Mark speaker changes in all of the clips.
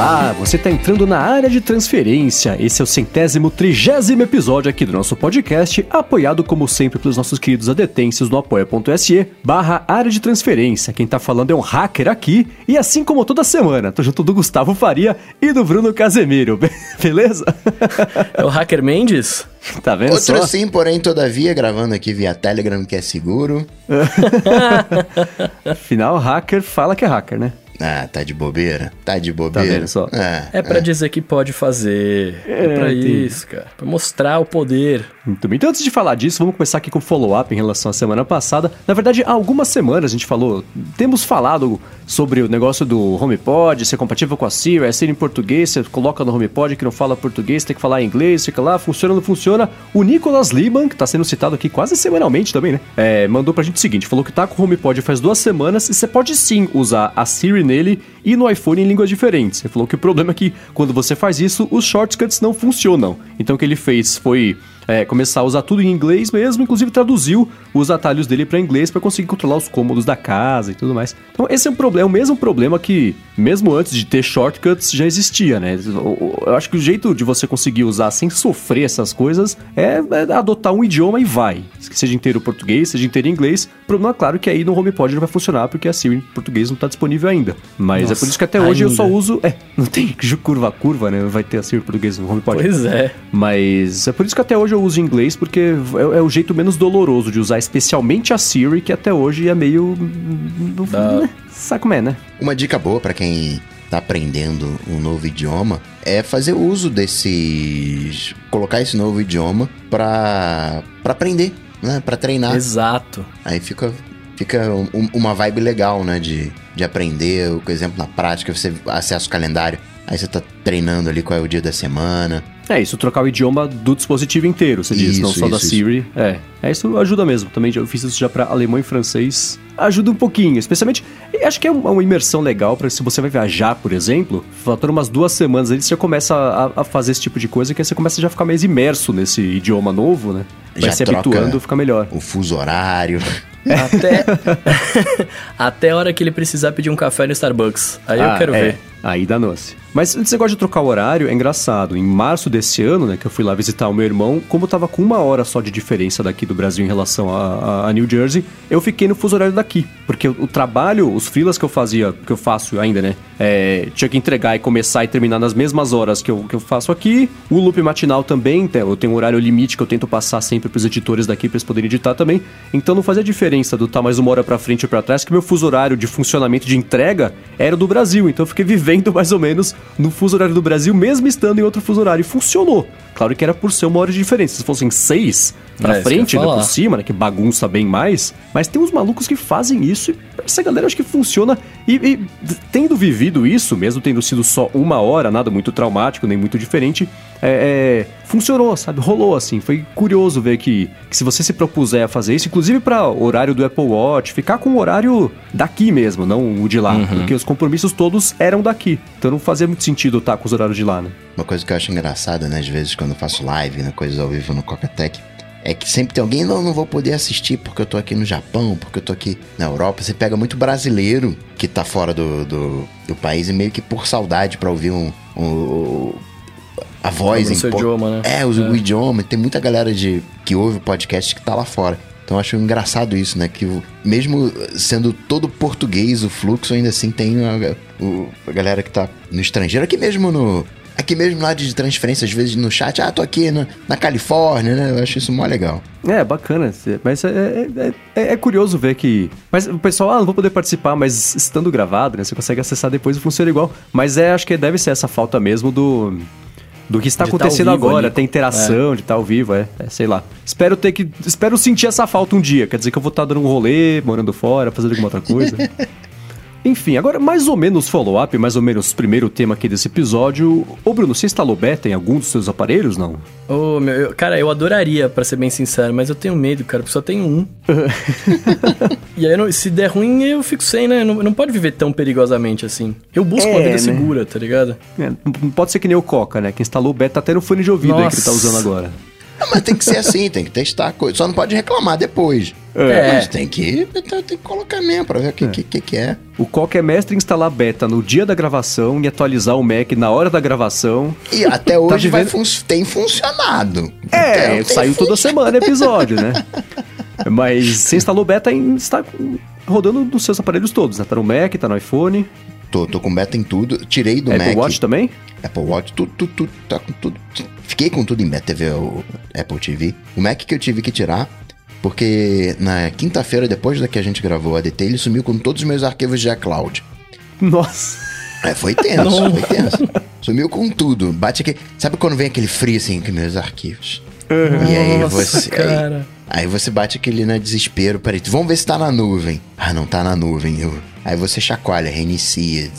Speaker 1: Olá, você está entrando na área de transferência. Esse é o centésimo trigésimo episódio aqui do nosso podcast, apoiado como sempre pelos nossos queridos adetêncios no apoia.se barra área de transferência. Quem tá falando é um hacker aqui, e assim como toda semana, tô junto do Gustavo Faria e do Bruno Casemiro, beleza?
Speaker 2: É o Hacker Mendes?
Speaker 1: Tá vendo
Speaker 3: Outro
Speaker 1: só?
Speaker 3: sim, porém, todavia, gravando aqui via Telegram, que é seguro.
Speaker 1: Afinal, hacker fala que é hacker, né?
Speaker 3: Ah, tá de bobeira? Tá de bobeira?
Speaker 1: vendo só?
Speaker 3: É,
Speaker 2: É pra dizer que pode fazer. É,
Speaker 1: É,
Speaker 2: pra
Speaker 1: entendi.
Speaker 2: isso, cara. Pra mostrar o poder.
Speaker 1: Muito bem. Então, antes de falar disso, vamos começar aqui com o follow-up em relação à semana passada. Na verdade, há algumas semanas a gente falou, temos falado sobre o negócio do HomePod, ser compatível com a Siri, é ser em português, você coloca no HomePod que não fala português, tem que falar inglês, fica lá, funciona ou não funciona. O Nicolas Liban, que tá sendo citado aqui quase semanalmente também, né? É, mandou pra gente o seguinte, falou que tá com o HomePod faz duas semanas e você pode sim usar a Siri nele e no iPhone em línguas diferentes. Ele falou que o problema é que quando você faz isso, os shortcuts não funcionam. Então o que ele fez foi é, começar a usar tudo em inglês mesmo, inclusive traduziu os atalhos dele para inglês para conseguir controlar os cômodos da casa e tudo mais. Então esse é um problema, é o mesmo problema que mesmo antes de ter shortcuts já existia, né? Eu acho que o jeito de você conseguir usar sem sofrer essas coisas é, é adotar um idioma e vai. Seja inteiro português, seja inteiro inglês. O problema é claro que aí no HomePod não vai funcionar porque a Siri em português não tá disponível ainda. Mas é
Speaker 2: Nossa,
Speaker 1: por isso que até hoje eu
Speaker 2: ainda.
Speaker 1: só uso, é, não tem curva a curva, né? Vai ter a Siri em português no HomePod.
Speaker 2: Pois é.
Speaker 1: Mas é por isso que até hoje eu uso inglês, porque é, é o jeito menos doloroso de usar, especialmente a Siri, que até hoje é meio. Não,
Speaker 2: Da-
Speaker 1: né? Sabe como é, né?
Speaker 3: Uma dica boa pra quem tá aprendendo um novo idioma é fazer uso desses... Colocar esse novo idioma pra, pra aprender, né? Pra treinar.
Speaker 2: Exato.
Speaker 3: Aí fica, fica um- uma vibe legal, né? De, de aprender, por exemplo, na prática, você acessa o calendário. Aí você tá treinando ali qual é o dia da semana.
Speaker 1: É isso, trocar o idioma do dispositivo inteiro, você diz, não
Speaker 3: Isso,
Speaker 1: só da
Speaker 3: isso,
Speaker 1: Siri. É, é, isso ajuda mesmo. Também já- eu fiz isso já pra alemão e francês. Ajuda um pouquinho, especialmente. Acho que é uma imersão legal para se você vai viajar, por exemplo, faltando umas duas semanas aí, você já começa a, a fazer esse tipo de coisa, que aí você começa já a ficar mais imerso nesse idioma novo, né? Vai
Speaker 3: Já
Speaker 1: se
Speaker 3: troca-
Speaker 1: habituando, fica melhor.
Speaker 3: O fuso horário.
Speaker 2: Até. Até a hora que ele precisar pedir um café no Starbucks. Aí eu
Speaker 1: Ah,
Speaker 2: quero
Speaker 1: é.
Speaker 2: ver.
Speaker 1: Aí danou-se. Mas esse negócio de trocar o horário é engraçado. Em março desse ano, né, que eu fui lá visitar o meu irmão, como tava com uma hora só de diferença daqui do Brasil em relação a, a- a New Jersey, eu fiquei no fuso horário daqui. Porque o, o trabalho, os freelas que eu fazia, que eu faço ainda, né, é, tinha que entregar e começar e terminar nas mesmas horas que eu, que eu faço aqui. O loop matinal também, tem- eu tenho um horário limite que eu tento passar sempre pros editores daqui pra eles poderem editar também. Então não fazia diferença do estar mais uma hora pra frente ou pra trás, que meu fuso horário de funcionamento de entrega era do Brasil. Então eu fiquei vivendo mais ou menos no fuso horário do Brasil, mesmo estando em outro fuso horário. E funcionou. Claro que era por ser uma hora de diferença. Se fossem seis pra
Speaker 2: É,
Speaker 1: frente, ainda por cima, né? Que bagunça bem mais. Mas tem uns malucos que fazem isso e essa galera acho que funciona. E, e tendo vivido isso, mesmo tendo sido só uma hora, nada muito traumático, nem muito diferente, é, é, funcionou, sabe? Rolou assim. Foi curioso ver que, que se você se propuser a fazer isso, inclusive para horário do Apple Watch, ficar com o horário daqui mesmo, não o de lá. Porque os compromissos todos eram daqui. Então não fazia muito sentido estar com os horários de lá, né?
Speaker 3: Uma coisa que eu acho engraçada, né? Às vezes, quando eu faço live, né? Coisas ao vivo no Coca-Tech. É que sempre tem alguém, não, não vou poder assistir porque eu tô aqui no Japão, porque eu tô aqui na Europa. Você pega muito brasileiro que tá fora do, do, do país e meio que por saudade pra ouvir um, um- a voz po-
Speaker 2: idioma, né?
Speaker 3: É, usa o idioma. Tem muita galera de, que ouve o podcast que tá lá fora. Então eu acho engraçado isso, né? Que mesmo sendo todo português o fluxo, ainda assim tem a, o- a galera que tá no estrangeiro. Aqui mesmo no. Aqui mesmo lá de transferência, às vezes no chat, ah, tô aqui na, na Califórnia, né? Eu acho isso mó legal.
Speaker 1: É, bacana. Mas é, é, é- é curioso ver que. Mas o pessoal, ah, não vou poder participar, mas estando gravado, né? Você consegue acessar depois e funciona igual. Mas é, acho que deve ser essa falta mesmo do. Do que está
Speaker 2: De tá
Speaker 1: acontecendo agora,
Speaker 2: ali.
Speaker 1: ter interação, de estar ao vivo, é, é, sei lá. Espero ter que. Espero sentir essa falta um dia. Quer dizer que eu vou estar dando um rolê, morando fora, fazendo alguma outra coisa. Enfim, agora mais ou menos follow-up, mais ou menos primeiro tema aqui desse episódio. Ô Bruno, você instalou beta em algum dos seus aparelhos, não?
Speaker 2: Ô, meu, eu- cara, eu adoraria, pra ser bem sincero, mas eu tenho medo, cara, porque só tenho um. e aí, não- se der ruim, eu fico sem, né? Não, não pode viver tão perigosamente assim. Eu busco uma
Speaker 1: É,
Speaker 2: vida
Speaker 1: né?
Speaker 2: segura, tá ligado?
Speaker 1: É, pode ser que nem o Coca, né? Que instalou beta até no fone de ouvido aí que ele tá usando agora.
Speaker 3: Ah, mas tem que ser assim, tem que testar a coisa. Só não pode reclamar depois.
Speaker 2: É.
Speaker 3: Mas tem que, tem que colocar mesmo pra ver o que, que, que, que é.
Speaker 1: O Coca é mestre em instalar beta no dia da gravação e atualizar o Mac na hora da gravação.
Speaker 3: E até hoje vai
Speaker 1: vivendo-
Speaker 3: fun- tem funcionado.
Speaker 1: É,
Speaker 3: Então, tem
Speaker 1: saiu toda semana episódio, né? Mas você instalou beta e está rodando nos seus aparelhos todos, né? Tá no Mac, tá no iPhone,
Speaker 3: Tô, tô com beta em tudo. Tirei do
Speaker 1: Apple
Speaker 3: Mac.
Speaker 1: Watch também?
Speaker 3: Apple Watch, tudo, tudo, tudo, tá com tudo. Fiquei com tudo em TV, o Apple TV. O Mac que eu tive que tirar, porque na quinta-feira, depois da que a gente gravou a DT, ele sumiu com todos os meus arquivos de iCloud.
Speaker 1: Nossa.
Speaker 3: É, foi tenso, foi tenso. Sumiu com tudo. Bate aqui. Sabe quando vem aquele frio assim com meus arquivos? E aí
Speaker 2: Nossa,
Speaker 3: você.
Speaker 2: cara.
Speaker 3: Aí, aí você bate aquele na desespero. Peraí, vamos ver se tá na nuvem. Ah, não tá na nuvem. Eu- aí você chacoalha, reinicia,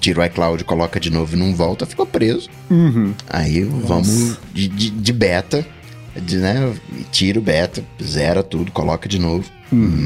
Speaker 3: tira o iCloud, coloca de novo e não volta, ficou preso. Aí vamos de, de, de beta, de, né? Tira o beta, zera tudo, coloca de novo.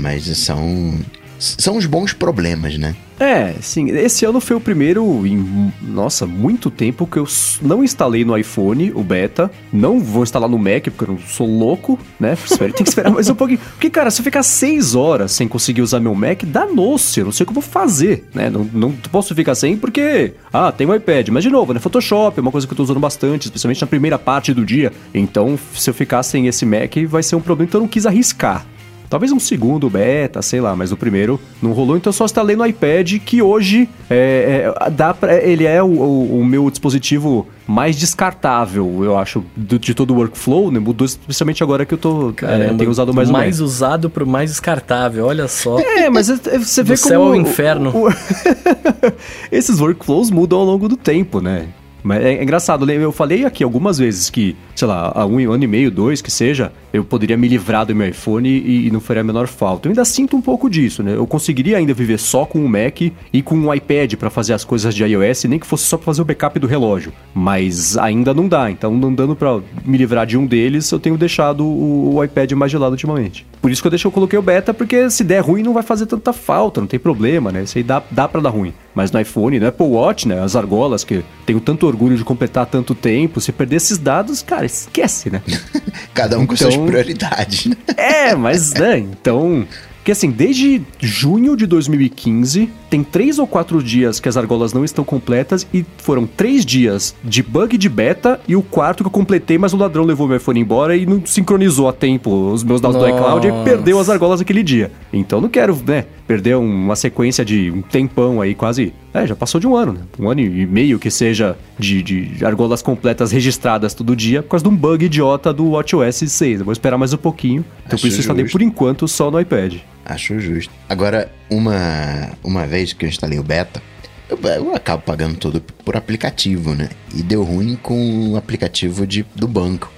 Speaker 3: Mas são. São os bons problemas, né?
Speaker 1: É, sim. Esse ano foi o primeiro em, nossa, muito tempo que eu não instalei no iPhone o beta. Não vou instalar no Mac, porque eu não sou louco, né? Tem que esperar mais um pouquinho. Porque, cara, se eu ficar seis horas sem conseguir usar meu Mac, danou-se. Eu não sei o que eu vou fazer, né? Não, não posso ficar sem porque, ah, tem o iPad. Mas, de novo, né? Photoshop é uma coisa que eu tô usando bastante, especialmente na primeira parte do dia. Então, se eu ficar sem esse Mac, vai ser um problema. Então, eu não quis arriscar. Talvez um segundo beta, sei lá, mas o primeiro não rolou, então eu só instalei no iPad, que hoje é, é, dá pra, ele é o, o- o meu dispositivo mais descartável, eu acho, do- de todo o workflow, né? Mudou especialmente agora que eu tô, é,
Speaker 2: Caramba,
Speaker 1: tenho usado mais o
Speaker 2: mais usado pro mais descartável, olha só.
Speaker 1: É, mas é- é- você vê
Speaker 2: Do
Speaker 1: como...
Speaker 2: céu ao inferno.
Speaker 1: o- Esses workflows mudam ao longo do tempo, né? Mas é, é engraçado, né? eu falei aqui algumas vezes que, sei lá, há um ano e meio, dois, que seja, eu poderia me livrar do meu iPhone e, e não faria a menor falta. Eu ainda sinto um pouco disso, né? Eu conseguiria ainda viver só com o Mac e com um iPad pra fazer as coisas de iOS, nem que fosse só pra fazer o backup do relógio. Mas ainda não dá, então não dando pra me livrar de um deles, eu tenho deixado o, o iPad mais de lado ultimamente. Por isso que eu deixei, eu coloquei o beta, porque se der ruim não vai fazer tanta falta, não tem problema, né? Isso aí dá, dá pra dar ruim. Mas no iPhone, no Apple Watch, né? As argolas, que tenho tanto orgulho de completar tanto tempo, se perder esses dados, cara, esquece, né?
Speaker 3: Cada um com
Speaker 1: Então-
Speaker 3: suas prioridades, né?
Speaker 1: É, mas, né, então... Porque assim, desde junho de 2015, tem três ou quatro dias que as argolas não estão completas e foram três dias de bug de beta e o quarto que eu completei, mas o ladrão levou meu iPhone embora e não sincronizou a tempo os meus dados do iCloud e
Speaker 2: Nossa.
Speaker 1: perdeu as argolas aquele dia. Então não quero, né, perder uma sequência de um tempão aí, quase... É, já passou de um ano, né? Um ano e meio que seja de, de argolas completas registradas todo dia por causa de um bug idiota do WatchOS 6. Eu vou esperar mais um pouquinho. Então
Speaker 3: Acho
Speaker 1: por isso eu instalei por enquanto só no iPad.
Speaker 3: Acho justo. Agora, uma, uma vez que eu instalei o beta, eu, eu acabo pagando tudo por aplicativo, né? E deu ruim com o aplicativo de, do banco.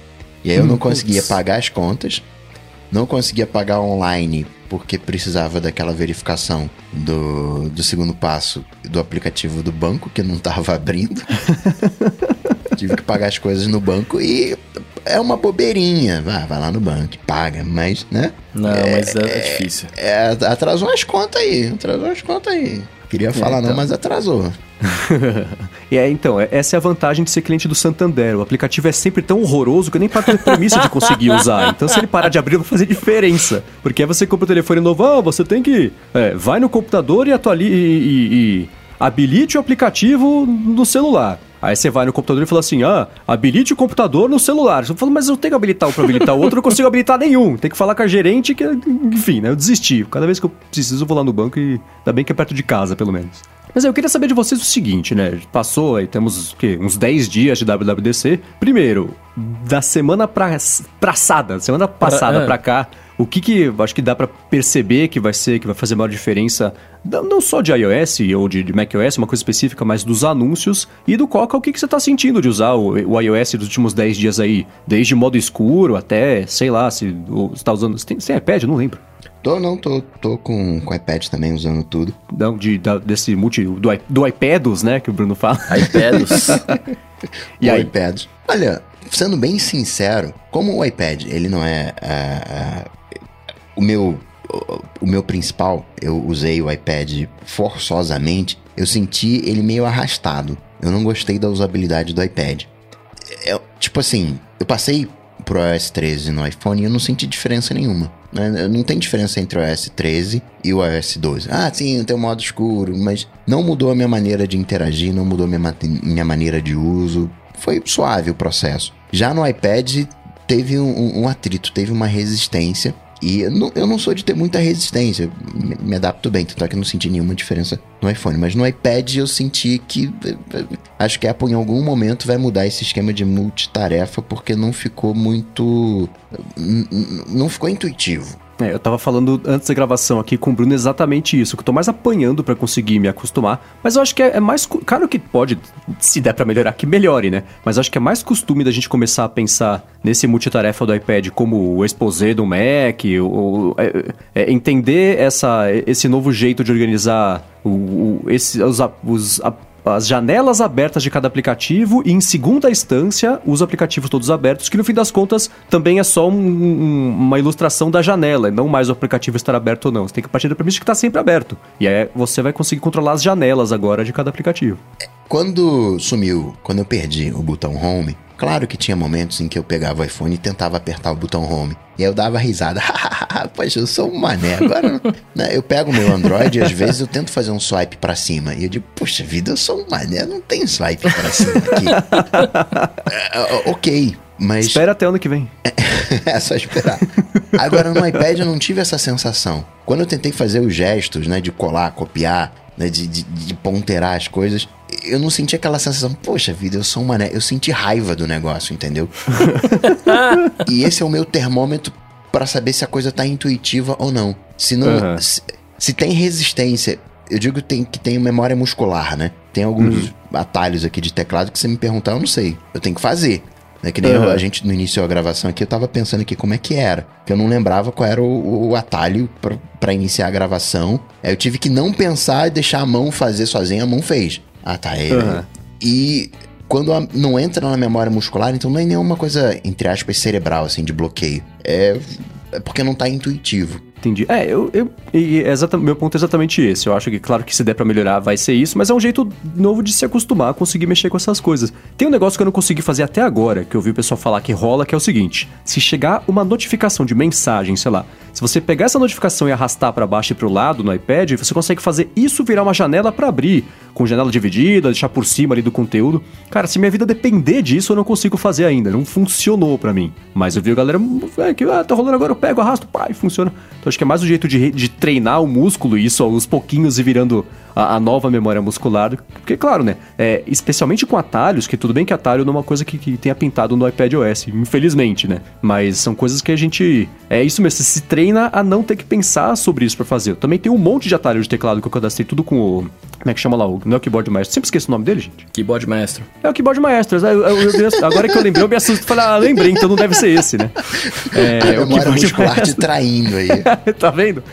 Speaker 3: E aí eu não conseguia pagar as contas, não conseguia pagar online porque precisava daquela verificação do, do segundo passo do aplicativo do banco que não estava abrindo. Tive que pagar as coisas no banco e é uma bobeirinha. Vai, vai lá no banco, paga, mas, né?
Speaker 2: Não, mas é, é difícil.
Speaker 3: É, atrasou as contas aí, atrasou as contas aí. Queria falar não,
Speaker 1: então.
Speaker 3: mas atrasou.
Speaker 1: E é, então, é- essa é a vantagem de ser cliente do Santander. O aplicativo é sempre tão horroroso que eu nem parto da premissa de conseguir usar. Então, se ele parar de abrir, vai fazer diferença. Porque aí você compra o telefone novo, ah, você tem que. é, vai no computador e atualize. E, e- e habilite o aplicativo no celular. Aí você vai no computador e fala assim: ah, habilite o computador no celular. Eu falo, mas eu tenho que habilitar um pra habilitar o outro, eu não consigo habilitar nenhum. Tem que falar com a gerente que, enfim, né? Eu desisti. Cada vez que eu preciso, eu vou lá no banco e ainda bem que é perto de casa, pelo menos. Mas eu queria saber de vocês o seguinte, né? Passou aí, temos o quê? uns 10 dias de WWDC. Primeiro, da semana pra, passada, semana passada
Speaker 2: é.
Speaker 1: pra cá, o que que acho que dá pra perceber que vai ser, que vai fazer maior diferença, não só de iOS ou de, de macOS, uma coisa específica, mas dos anúncios e do Coca, o que que você tá sentindo de usar o, o iOS dos últimos 10 dias aí? Desde modo escuro até, sei lá, se você tá usando... Você tem, você tem iPad? Eu não lembro.
Speaker 3: Tô, não, tô, tô com o iPad também usando tudo.
Speaker 1: Não, de, da- desse multi... Do, do iPados, né, que o Bruno fala.
Speaker 2: iPads.
Speaker 1: E
Speaker 3: o
Speaker 1: aí?
Speaker 3: iPad. Olha, sendo bem sincero, como o iPad, ele não é ah, ah, o meu o- meu principal, eu usei o iPad forçosamente, eu senti ele meio arrastado. Eu não gostei da usabilidade do iPad. É, tipo assim, eu passei pro iOS 13 no iPhone e eu não senti diferença nenhuma. Né? Não tem diferença entre o iOS 13 e o iOS 12. Ah, sim, tem o modo escuro, mas não mudou a minha maneira de interagir, não mudou minha, minha maneira de uso. Foi suave o processo. Já no iPad teve um, um atrito, teve uma resistência e eu não, eu não, sou de ter muita resistência, me, me, adapto bem, tanto é que eu não senti nenhuma diferença no iPhone. Mas no iPad eu senti que. Acho que a Apple em algum momento vai mudar esse esquema de multitarefa, porque não ficou muito. Não ficou intuitivo.
Speaker 1: É, eu tava falando antes da gravação aqui com o Bruno exatamente isso, que eu tô mais apanhando para conseguir me acostumar, mas eu acho que é, é mais. Claro que pode, se der para melhorar, que melhore, né? Mas acho que é mais costume da gente começar a pensar nesse multitarefa do iPad como o exposé do Mac, ou, é, é, entender essa, esse novo jeito de organizar o, o, esse, os, os as janelas abertas de cada aplicativo e, em segunda instância, os aplicativos todos abertos, que no fim das contas também é só um, um, uma ilustração da janela, não mais o aplicativo estar aberto ou não. Você tem que partir da premissa que está sempre aberto. E aí você vai conseguir controlar as janelas agora de cada aplicativo.
Speaker 3: Quando sumiu, quando eu perdi o botão Home, Claro que tinha momentos em que eu pegava o iPhone e tentava apertar o botão home. E aí eu dava risada. Poxa, eu sou um mané. Agora, né, eu pego o meu Android e às vezes eu tento fazer um swipe para cima. E eu digo, poxa vida, eu sou um mané, não tem swipe para cima aqui. é, ok, mas...
Speaker 1: Espera até ano que vem.
Speaker 3: é só esperar. Agora no iPad eu não tive essa sensação. Quando eu tentei fazer os gestos, né, de colar, copiar, né, de, de, de ponterar as coisas, eu não senti aquela sensação, poxa vida, eu sou um mané. Eu senti raiva do negócio, entendeu? e esse é o meu termômetro para saber se a coisa tá intuitiva ou não. Se não. Uhum. Se, se, tem resistência, eu digo tem, que tem memória muscular, né? Tem alguns uhum. atalhos aqui de teclado que você me perguntar, eu não sei. Eu tenho que fazer. É que nem uhum. eu, a gente, no início da gravação aqui, eu tava pensando aqui como é que era. Que eu não lembrava qual era o, o atalho para iniciar a gravação. Aí eu tive que não pensar e deixar a mão fazer sozinha, a mão fez. Ah, tá. É, uhum. E quando não entra na memória muscular, então não é nenhuma coisa, entre aspas, cerebral, assim, de bloqueio. É, é porque não tá intuitivo.
Speaker 1: Entendi. É, eu. eu e é meu ponto é exatamente esse. Eu acho que, claro que se der pra melhorar, vai ser isso, mas é um jeito novo de se acostumar a conseguir mexer com essas coisas. Tem um negócio que eu não consegui fazer até agora, que eu vi o pessoal falar que rola, que é o seguinte: se chegar uma notificação de mensagem, sei lá, se você pegar essa notificação e arrastar para baixo e pro lado no iPad, você consegue fazer isso virar uma janela para abrir, com janela dividida, deixar por cima ali do conteúdo. Cara, se minha vida depender disso, eu não consigo fazer ainda. Não funcionou para mim. Mas eu vi a galera, é, que ah, tá rolando agora, eu pego, arrasto, pá, e funciona. Então acho que é mais o jeito de, de treinar o músculo, isso aos pouquinhos e virando a, a, nova memória muscular. Porque, claro, né? É, especialmente com atalhos, que tudo bem que atalho não é uma coisa que, que tenha pintado no iPad OS, infelizmente, né? Mas são coisas que a gente. É isso mesmo, você se treina a não ter que pensar sobre isso para fazer. Eu também tem um monte de atalhos de teclado que eu cadastrei tudo com o. Como é que chama lá? O, não é o Keyboard Maestro. Sempre esqueço o nome dele, gente.
Speaker 2: Keyboard Maestro.
Speaker 1: É o Keyboard Maestro. Eu, eu, eu, agora que eu lembrei, eu me assusto e falei, ah, lembrei, então não deve ser esse, né?
Speaker 3: É, a o Keyboard muscular te traindo aí.
Speaker 1: tá vendo?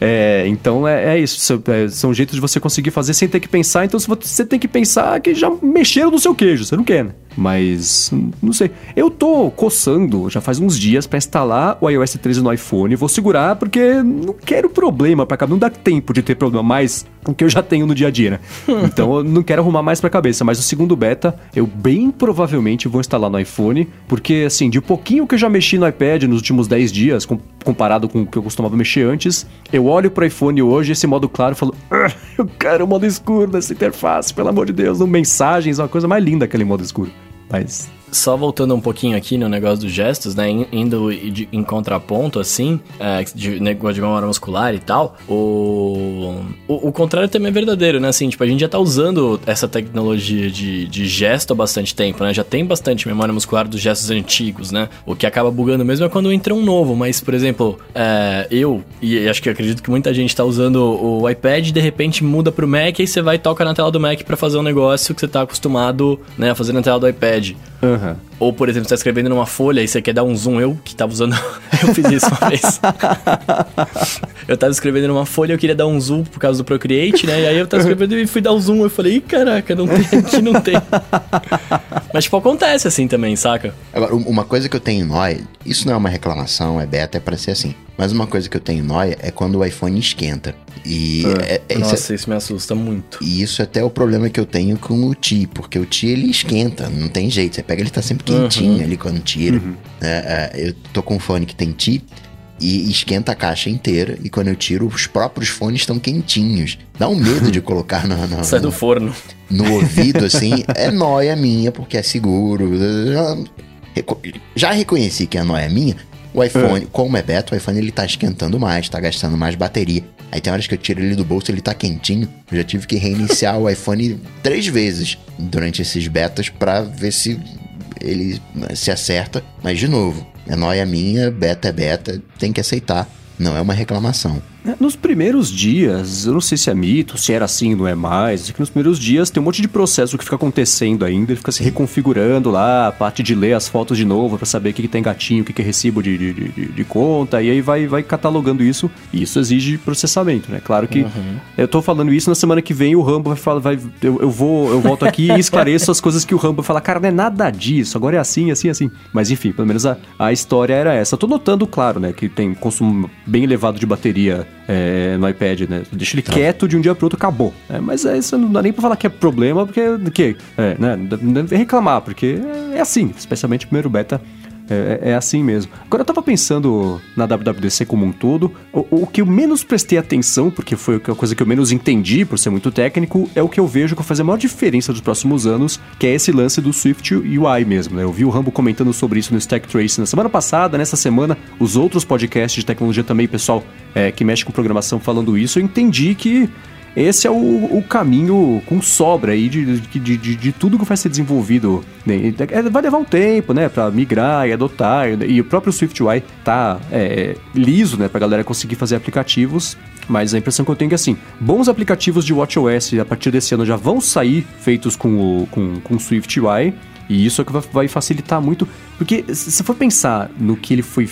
Speaker 1: É, então é, é isso. É, são jeitos de você conseguir fazer sem ter que pensar. Então você tem que pensar que já mexeram no seu queijo. Você não quer, né? Mas, não sei. Eu tô coçando já faz uns dias para instalar o iOS 13 no iPhone. Vou segurar porque não quero problema para cá. Não dá tempo de ter problema mais do que eu já tenho no dia a dia, né? então eu não quero arrumar mais pra cabeça. Mas o segundo beta, eu bem provavelmente vou instalar no iPhone. Porque, assim, de pouquinho que eu já mexi no iPad nos últimos 10 dias, comparado com o que eu costumava mexer antes, eu olho pro iPhone hoje, esse modo claro, e falo: ah, eu quero o modo escuro dessa interface, pelo amor de Deus. No mensagens, uma coisa mais linda aquele modo escuro. Mas
Speaker 2: só voltando um pouquinho aqui no negócio dos gestos, né? Indo em contraponto, assim, é, de negócio de memória muscular e tal, o, o, o, contrário também é verdadeiro, né? Assim, tipo, a gente já tá usando essa tecnologia de, de gesto há bastante tempo, né? Já tem bastante memória muscular dos gestos antigos, né? O que acaba bugando mesmo é quando entra um novo, mas, por exemplo, é, eu, e acho que acredito que muita gente tá usando o iPad, de repente muda pro Mac e você vai e toca na tela do Mac para fazer um negócio que você tá acostumado, né, a fazer na tela do iPad.
Speaker 1: Uhum. Uh-huh.
Speaker 2: Ou, por exemplo, você tá escrevendo numa folha e você quer dar um zoom. Eu que tava usando. eu fiz isso uma vez. eu tava escrevendo numa folha eu queria dar um zoom por causa do Procreate, né? E aí eu tava escrevendo e fui dar um zoom. Eu falei, caraca, não tem, aqui não tem. Mas, tipo, acontece assim também, saca?
Speaker 3: Agora, uma coisa que eu tenho em nóia, isso não é uma reclamação, é beta, é pra ser assim. Mas uma coisa que eu tenho nóia é quando o iPhone esquenta. E
Speaker 2: é, é, é Nossa, isso, me assusta muito.
Speaker 3: E isso é até o problema que eu tenho com o Ti, porque o Ti ele esquenta, não tem jeito. Você pega, ele tá sempre quentinho uhum. ali quando tira. Uhum. É, é, eu tô com um fone que tem ti e esquenta a caixa inteira. E quando eu tiro, os próprios fones estão quentinhos. Dá um medo de colocar no, no,
Speaker 2: Sai do forno.
Speaker 3: No ouvido, assim. é nóia minha, porque é seguro. Já reconheci que a nóia é minha. O iPhone, é. como é beta, o iPhone ele tá esquentando mais, tá gastando mais bateria. Aí tem horas que eu tiro ele do bolso, ele tá quentinho. Eu já tive que reiniciar o iPhone três vezes durante esses betas para ver se ele se acerta. Mas de novo, é nóia minha, beta é beta, tem que aceitar. Não é uma reclamação.
Speaker 1: É, nos primeiros dias, eu não sei se é mito, se era assim, não é mais, é que nos primeiros dias tem um monte de processo que fica acontecendo ainda, ele fica se reconfigurando lá, a parte de ler as fotos de novo para saber o que, que tem gatinho, o que, que é recibo de, de, de, de, conta, e aí vai, vai catalogando isso, e isso exige processamento, né? Claro que uhum. eu tô falando isso na semana que vem, o Rambo vai falar, vai, eu, eu vou, eu volto aqui e esclareço as coisas que o Rambo fala, cara, não é nada disso, agora é assim, assim, assim. Mas enfim, pelo menos a, a história era essa. Eu tô notando, claro, né, que tem consumo bem elevado de bateria é, no iPad, né? Deixa ele tá. quieto de um dia pro outro, acabou. É, mas é, isso não dá nem pra falar que é problema, porque. Que, é, né? Não deve reclamar, porque é assim, especialmente o primeiro beta é, é, assim mesmo. Agora eu tava pensando na WWDC como um todo, o, o, que eu menos prestei atenção, porque foi a coisa que eu menos entendi por ser muito técnico, é o que eu vejo que vai fazer a maior diferença dos próximos anos, que é esse lance do Swift UI mesmo, né? Eu vi o Rambo comentando sobre isso no Stack Trace na semana passada, nessa semana, os outros podcasts de tecnologia também, pessoal é, que mexe com programação falando isso, eu entendi que esse é o, o caminho com sobra aí de, de, de, de, tudo que vai ser desenvolvido. Né? É, vai levar um tempo, né, para migrar e adotar. E o próprio SwiftUI tá é, liso, né, pra galera conseguir fazer aplicativos. Mas a impressão que eu tenho é que, assim, bons aplicativos de WatchOS a partir desse ano já vão sair feitos com o com, com SwiftUI. E isso é que vai facilitar muito. Porque se for pensar no que ele foi é,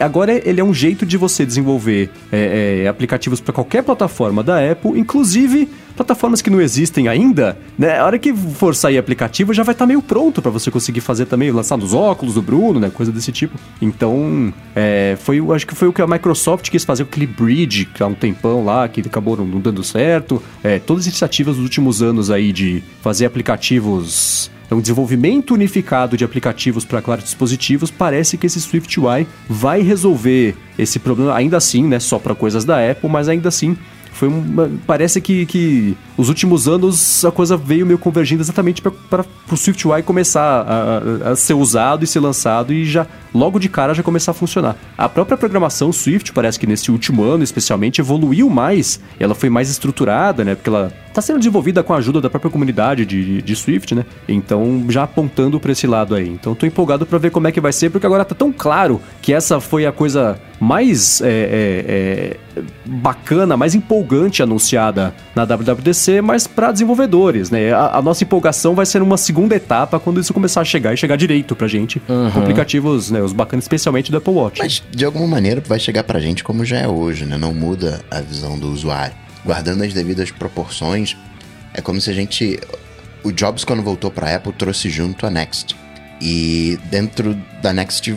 Speaker 1: agora ele é um jeito de você desenvolver é, é, aplicativos para qualquer plataforma da Apple, inclusive plataformas que não existem ainda, né? A hora que for sair aplicativo já vai estar tá meio pronto para você conseguir fazer também, lançar nos óculos do Bruno, né? Coisa desse tipo. Então, é, foi, acho que foi o que a Microsoft quis fazer aquele Bridge, há um tempão lá, que acabou não, não dando certo. É, todas as iniciativas dos últimos anos aí de fazer aplicativos então, desenvolvimento unificado de aplicativos para claro dispositivos, parece que esse SwiftUI vai resolver esse problema, ainda assim, né, só para coisas da Apple, mas ainda assim foi uma, parece que, que os últimos anos a coisa veio meio convergindo exatamente para o SwiftUI começar a, a, ser usado e ser lançado e já logo de cara já começar a funcionar. A própria programação Swift parece que nesse último ano especialmente evoluiu mais, ela foi mais estruturada, né? Porque ela está sendo desenvolvida com a ajuda da própria comunidade de, de Swift, né? Então já apontando para esse lado aí. Então estou empolgado para ver como é que vai ser, porque agora tá tão claro que essa foi a coisa mais é, é, é, bacana, mais empolgante anunciada na WWDC, mas para desenvolvedores, né? A, a, nossa empolgação vai ser uma segunda etapa quando isso começar a chegar e chegar direito pra gente, uhum. com aplicativos, né, os bacanas, especialmente do Apple Watch.
Speaker 3: Mas de alguma maneira vai chegar pra gente como já é hoje, né? Não muda a visão do usuário. Guardando as devidas proporções, é como se a gente. O Jobs, quando voltou pra Apple, trouxe junto a Next. E dentro da Next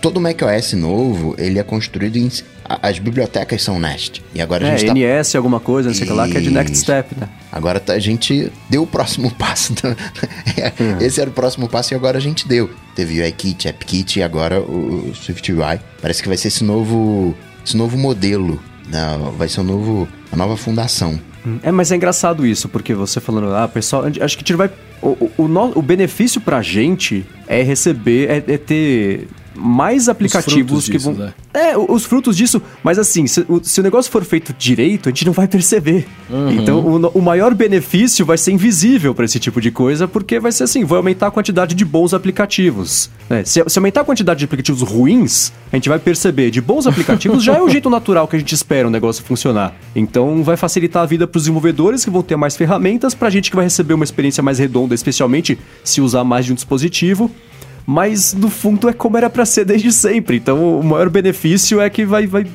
Speaker 3: todo o macOS novo, ele é construído em... As bibliotecas são Nest. E agora
Speaker 1: a
Speaker 3: gente
Speaker 1: tá... NS alguma coisa, não sei o lá, que é de Next Step, né?
Speaker 3: Agora tá, a gente deu o próximo passo. Uhum. Esse era o próximo passo e agora a gente deu. Teve o iKit, AppKit e agora o, SwiftUI. Parece que vai ser esse novo, esse novo modelo. Né? Vai ser um novo, uma nova fundação.
Speaker 1: Hum, é, mas é engraçado isso, porque você falando, ah, pessoal, acho que a gente vai. O, o, o, o benefício pra gente é receber, é, é ter mais aplicativos que vão. Disso, né? É, os frutos disso. Mas assim, se, se, o negócio for feito direito, a gente não vai perceber. Uhum. Então, o, o, maior benefício vai ser invisível para esse tipo de coisa, porque vai ser assim: vai aumentar a quantidade de bons aplicativos. É, se, se, aumentar a quantidade de aplicativos ruins, a gente vai perceber. De bons aplicativos já é o jeito natural que a gente espera o negócio funcionar. Então, vai facilitar a vida para os desenvolvedores que vão ter mais ferramentas, para a gente que vai receber uma experiência mais redonda, especialmente se usar mais de um dispositivo mas no fundo é como era para ser desde sempre. Então o maior benefício é que vai, vai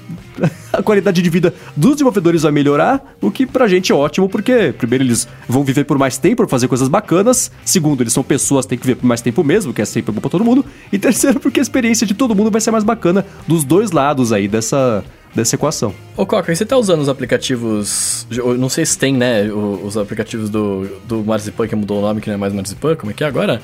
Speaker 1: a qualidade de vida dos desenvolvedores vai melhorar, o que pra gente é ótimo, porque primeiro eles vão viver por mais tempo, fazer coisas bacanas, segundo eles são pessoas, tem que viver por mais tempo mesmo, que é sempre bom pra todo mundo, e terceiro porque a experiência de todo mundo vai ser mais bacana dos dois lados aí dessa dessa equação.
Speaker 2: Ô Coca, você tá usando os aplicativos, não sei se tem, né, os aplicativos do, do Marzipan, que mudou o nome, que não é mais Marzipan, como é que é agora?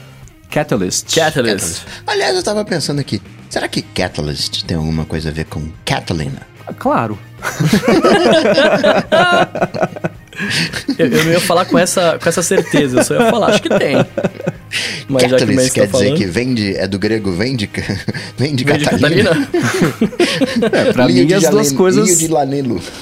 Speaker 1: Catalyst.
Speaker 2: Catalyst.
Speaker 3: Aliás, eu tava pensando aqui, será que Catalyst tem alguma coisa a ver com Catalina?
Speaker 1: Claro.
Speaker 2: Eu, eu não ia falar com essa, com essa certeza, eu só ia falar, acho que tem. Mas já que
Speaker 3: Catalyst
Speaker 2: Messi
Speaker 3: quer
Speaker 2: tá
Speaker 3: dizer
Speaker 2: falando,
Speaker 3: que vem de, é do grego vem de, vem de
Speaker 2: vem de
Speaker 3: Catalina.
Speaker 2: Catalina?
Speaker 1: É, pra
Speaker 3: Linho
Speaker 1: mim as duas coisas.
Speaker 3: Linho de Lanelo.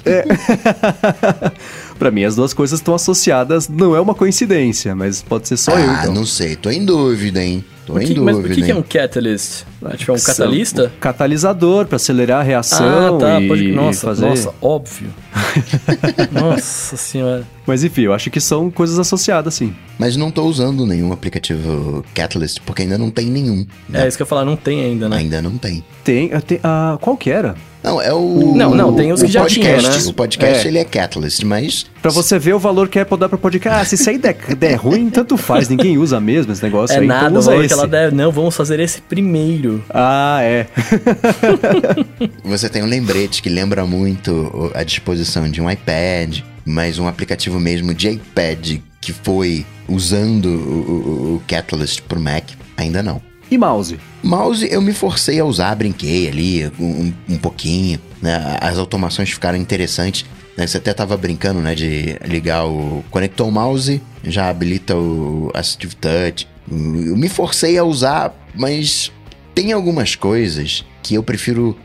Speaker 1: Pra mim as duas coisas estão associadas. Não é uma coincidência, mas pode ser só eu.
Speaker 3: ah,
Speaker 1: Então.
Speaker 3: não sei, tô em dúvida, hein? Tô
Speaker 2: O
Speaker 3: em
Speaker 2: que-
Speaker 3: dúvida,
Speaker 2: mas o que, que é um catalyst? Ah, tipo, é um
Speaker 1: São-
Speaker 2: catalista?
Speaker 1: Catalisador pra acelerar a reação
Speaker 2: Ah, tá,
Speaker 1: e,
Speaker 2: pode...
Speaker 1: e
Speaker 2: Nossa,
Speaker 1: fazer.
Speaker 2: nossa, óbvio. nossa senhora.
Speaker 1: Mas enfim, eu acho que são coisas associadas, sim.
Speaker 3: Mas não tô usando nenhum aplicativo Catalyst, porque ainda não tem nenhum. né?
Speaker 2: É isso que eu ia falar, não tem ainda, né?
Speaker 3: Ainda não tem.
Speaker 1: Tem, tem ah, qual que era?
Speaker 3: Não, é o.
Speaker 2: Não, não, tem os
Speaker 3: o
Speaker 2: que já tinham,
Speaker 3: podcast.
Speaker 2: né?
Speaker 3: O podcast
Speaker 1: É.
Speaker 3: ele é Catalyst, mas.
Speaker 1: Pra você ver o valor que a Apple dá pro podcast. Ah, se isso aí der, der ruim, tanto faz. Ninguém usa mesmo esse negócio
Speaker 2: É
Speaker 1: aí.
Speaker 2: nada,
Speaker 1: então usa esse.
Speaker 2: que ela deve. Não, vamos fazer esse primeiro.
Speaker 1: Ah, é.
Speaker 3: Você tem um lembrete que lembra muito a disposição de um iPad, mas um aplicativo mesmo de iPad que foi usando o, o- o Catalyst pro Mac, ainda não.
Speaker 1: E mouse?
Speaker 3: Mouse eu me forcei a usar, brinquei ali um, um pouquinho, né? As automações ficaram interessantes. Né? Você até tava brincando, né? De ligar o. Conectou o mouse, já habilita o Assistive Touch. Eu me forcei a usar, mas tem algumas coisas que eu prefiro.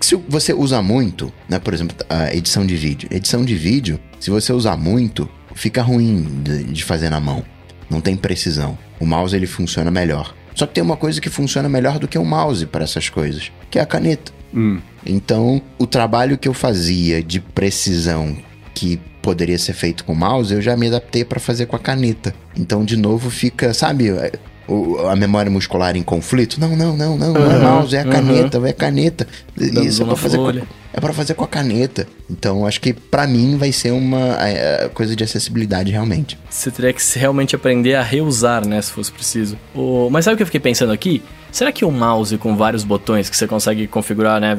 Speaker 3: Se você usa muito, né? Por exemplo, a edição de vídeo. Edição de vídeo, se você usar muito, fica ruim de, de fazer na mão. Não tem precisão. O mouse ele funciona melhor. Só que tem uma coisa que funciona melhor do que o mouse para essas coisas, que é a caneta.
Speaker 1: Hum.
Speaker 3: Então, o trabalho que eu fazia de precisão que poderia ser feito com o mouse, eu já me adaptei para fazer com a caneta. Então, de novo, fica, sabe, o- a memória muscular em conflito? Não, não, não, não, não é
Speaker 2: Uhum,
Speaker 3: mouse, é a caneta, é a caneta.
Speaker 2: Dando
Speaker 3: Isso é pra fazer com. É para fazer com a caneta. Então, acho que para mim vai ser uma é, coisa de acessibilidade realmente.
Speaker 2: Você teria que realmente aprender a reusar, né? Se fosse preciso. O... Mas sabe o que eu fiquei pensando aqui? Será que um mouse com vários botões que você consegue configurar, né?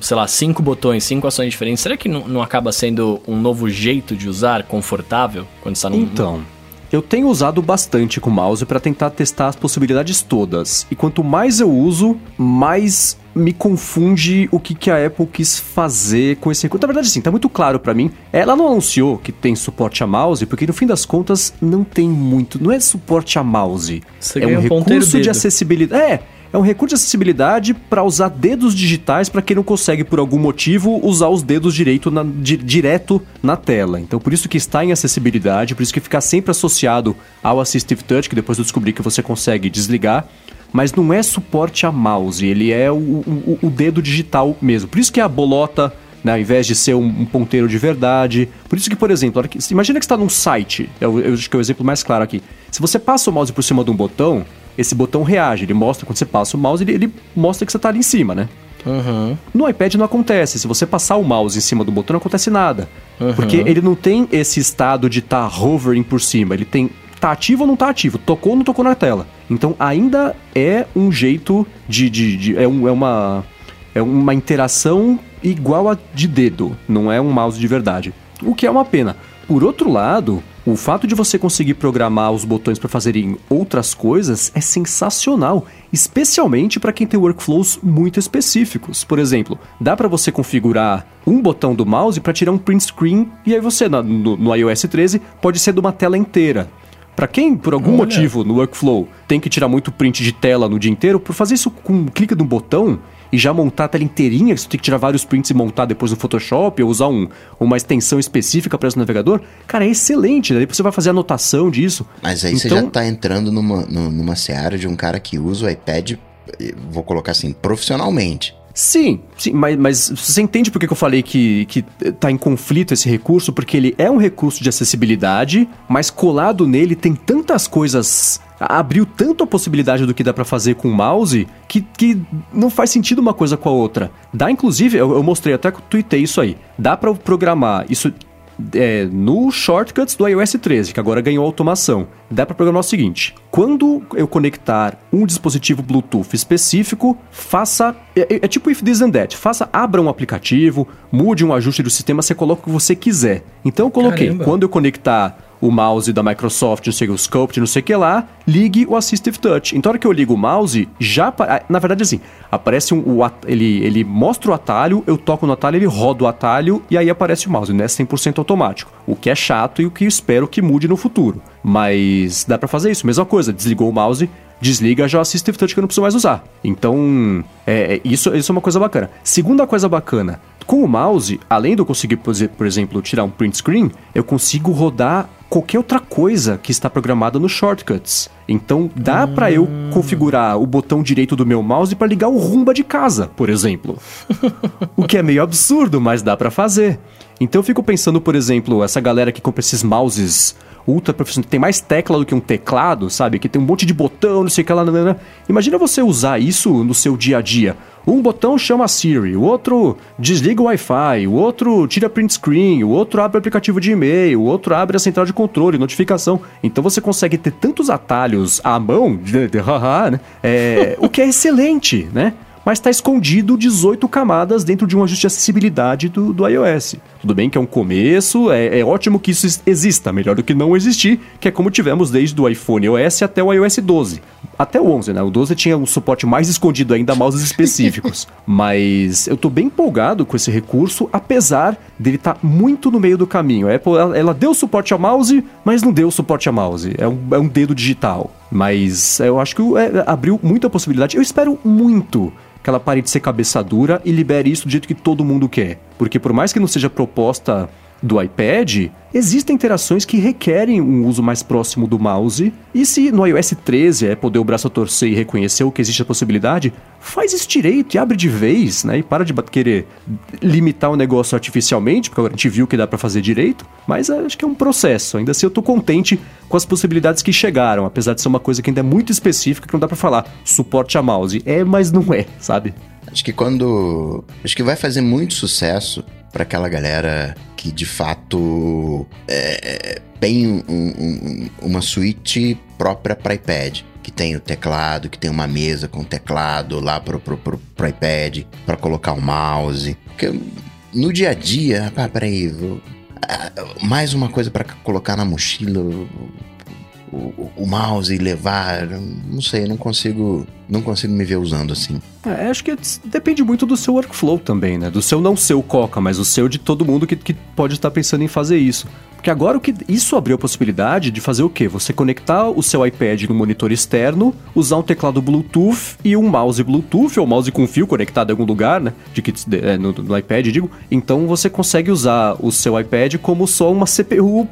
Speaker 2: Sei lá, cinco botões, cinco ações diferentes, será que não, não acaba sendo um novo jeito de usar, confortável, quando está num.
Speaker 1: Então, eu tenho usado bastante com o mouse para tentar testar as possibilidades todas. E quanto mais eu uso, mais me confunde o que, que a Apple quis fazer com esse recurso. Na verdade, sim, tá muito claro para mim. Ela não anunciou que tem suporte a mouse, porque no fim das contas não tem muito. Não é suporte a mouse.
Speaker 2: Você
Speaker 1: é um recurso de acessibilidade. É. É um recurso de acessibilidade para usar dedos digitais para quem não consegue, por algum motivo, usar os dedos direito na- di- direto na tela. Então, por isso que está em acessibilidade, por isso que fica sempre associado ao Assistive Touch, que depois eu descobri que você consegue desligar. Mas não é suporte a mouse, ele é o, o- o dedo digital mesmo. Por isso que é a bolota, né, ao invés de ser um, um ponteiro de verdade. Por isso que, por exemplo, imagina que está num site, eu, eu acho que é o exemplo mais claro aqui. Se você passa o mouse por cima de um botão, esse botão reage, ele mostra quando você passa o mouse, ele, ele mostra que você está ali em cima, né?
Speaker 2: Uhum.
Speaker 1: No iPad não acontece. Se você passar o mouse em cima do botão, não acontece nada.
Speaker 2: Uhum.
Speaker 1: Porque ele não tem esse estado de estar hovering por cima. Ele tem. Tá ativo ou não tá ativo? Tocou ou não tocou na tela? Então ainda é um jeito de. de, de- é, um- é uma. É uma interação igual a de dedo. Não é um mouse de verdade. O que é uma pena. Por outro lado, o fato de você conseguir programar os botões para fazerem outras coisas é sensacional, especialmente para quem tem workflows muito específicos. Por exemplo, dá para você configurar um botão do mouse para tirar um print screen e aí você no, no iOS 13 pode ser de uma tela inteira. Para quem, por algum
Speaker 2: Olha.
Speaker 1: motivo no workflow, tem que tirar muito print de tela no dia inteiro, por fazer isso com um clique de um botão e já montar a tela inteirinha, você tem que tirar vários prints e montar depois no Photoshop ou usar um, uma extensão específica para esse navegador, cara, é excelente. Daí você vai fazer anotação disso.
Speaker 3: Mas aí você
Speaker 1: Então-
Speaker 3: já tá entrando numa, nu- numa seara de um cara que usa o iPad, eh, vou colocar assim, profissionalmente.
Speaker 1: Sim, sim, mas, mas você entende por que que eu falei que, que tá em conflito esse recurso? Porque ele é um recurso de acessibilidade, mas colado nele tem tantas coisas. Abriu tanto a possibilidade do que dá pra fazer com o mouse que, que não faz sentido uma coisa com a outra. Dá, inclusive, eu, eu mostrei até que eu tuitei isso aí. Dá pra programar isso é, no Shortcuts do iOS 13, que agora ganhou automação, dá para programar o seguinte: quando eu conectar um dispositivo Bluetooth específico, faça. É, é- é tipo if this and that. Faça, abra um aplicativo, mude um ajuste do sistema, você coloca o que você quiser. Então eu coloquei,
Speaker 2: Caramba.
Speaker 1: quando eu conectar o mouse da Microsoft, não sei o Sculpt, não sei o que lá, ligue o Assistive Touch. Então, na hora que eu ligo o mouse, já. Na verdade, assim, aparece um. O, ele, ele mostra o atalho, eu toco no atalho, ele roda o atalho e aí aparece o mouse, não é 100% automático. O que é chato e o que espero que mude no futuro. Mas dá para fazer isso. Mesma coisa, desligou o mouse, desliga já o Assistive Touch que eu não preciso mais usar. Então, é, é, isso, isso é uma coisa bacana. Segunda coisa bacana, com o mouse, além de eu conseguir, por exemplo, tirar um print screen, eu consigo rodar qualquer outra coisa que está programada no shortcuts. Então dá hum. para eu configurar o botão direito do meu mouse para ligar o rumba de casa, por exemplo. o que é meio absurdo, mas dá para fazer. Então eu fico pensando, por exemplo, essa galera que compra esses mouses ultra profissional, tem mais tecla do que um teclado, sabe? Que tem um monte de botão, não sei o que lá. Não. Imagina você usar isso no seu dia a dia. Um botão chama Siri, o outro desliga o Wi-Fi, o outro tira print screen, o outro abre o aplicativo de e-mail, o outro abre a central de controle, notificação. Então você consegue ter tantos atalhos à mão, né? É, o que é excelente, né? mas está escondido 18 camadas dentro de um ajuste de acessibilidade do, do iOS. Tudo bem que é um começo, é, é, ótimo que isso exista, melhor do que não existir, que é como tivemos desde o iPhone OS até o iOS 12. Até o 11, né? O 12 tinha um suporte mais escondido ainda, mouses específicos. Mas eu tô bem empolgado com esse recurso, apesar dele estar tá muito no meio do caminho. A Apple, ela, ela deu suporte a mouse, mas não deu suporte a mouse. É um, é um dedo digital. Mas eu acho que é, abriu muita possibilidade. Eu espero muito que ela pare de ser cabeça dura e libere isso do jeito que todo mundo quer. Porque por mais que não seja proposta do iPad, existem interações que requerem um uso mais próximo do mouse. E se no iOS 13 é poder o braço a torcer e reconhecer o que existe a possibilidade, faz isso direito e abre de vez, né? E para de querer limitar o negócio artificialmente, porque agora a gente viu que dá para fazer direito, mas acho que é um processo. Ainda assim eu tô contente com as possibilidades que chegaram, apesar de ser uma coisa que ainda é muito específica que não dá para falar suporte a mouse. É, mas não é, sabe?
Speaker 3: Acho que quando. Acho que vai fazer muito sucesso para aquela galera que de fato é, tem um, um, uma suíte própria para iPad. Que tem o teclado, que tem uma mesa com teclado lá pro, pro, pro, pro iPad, para colocar o mouse. Porque no dia a dia, ah, peraí, vou, ah, mais uma coisa para colocar na mochila, o, o, mouse e levar. Não sei, não consigo. Não consigo me ver usando assim.
Speaker 1: É, acho que depende muito do seu workflow também, né? Do seu não seu Coca, mas o seu de todo mundo que, que pode estar pensando em fazer isso. Porque agora o que isso abriu a possibilidade de fazer o quê? Você conectar o seu iPad no monitor externo, usar um teclado Bluetooth e um mouse Bluetooth, ou mouse com fio conectado em algum lugar, né? De que, é, no, no iPad, digo. Então você consegue usar o seu iPad como só uma CPU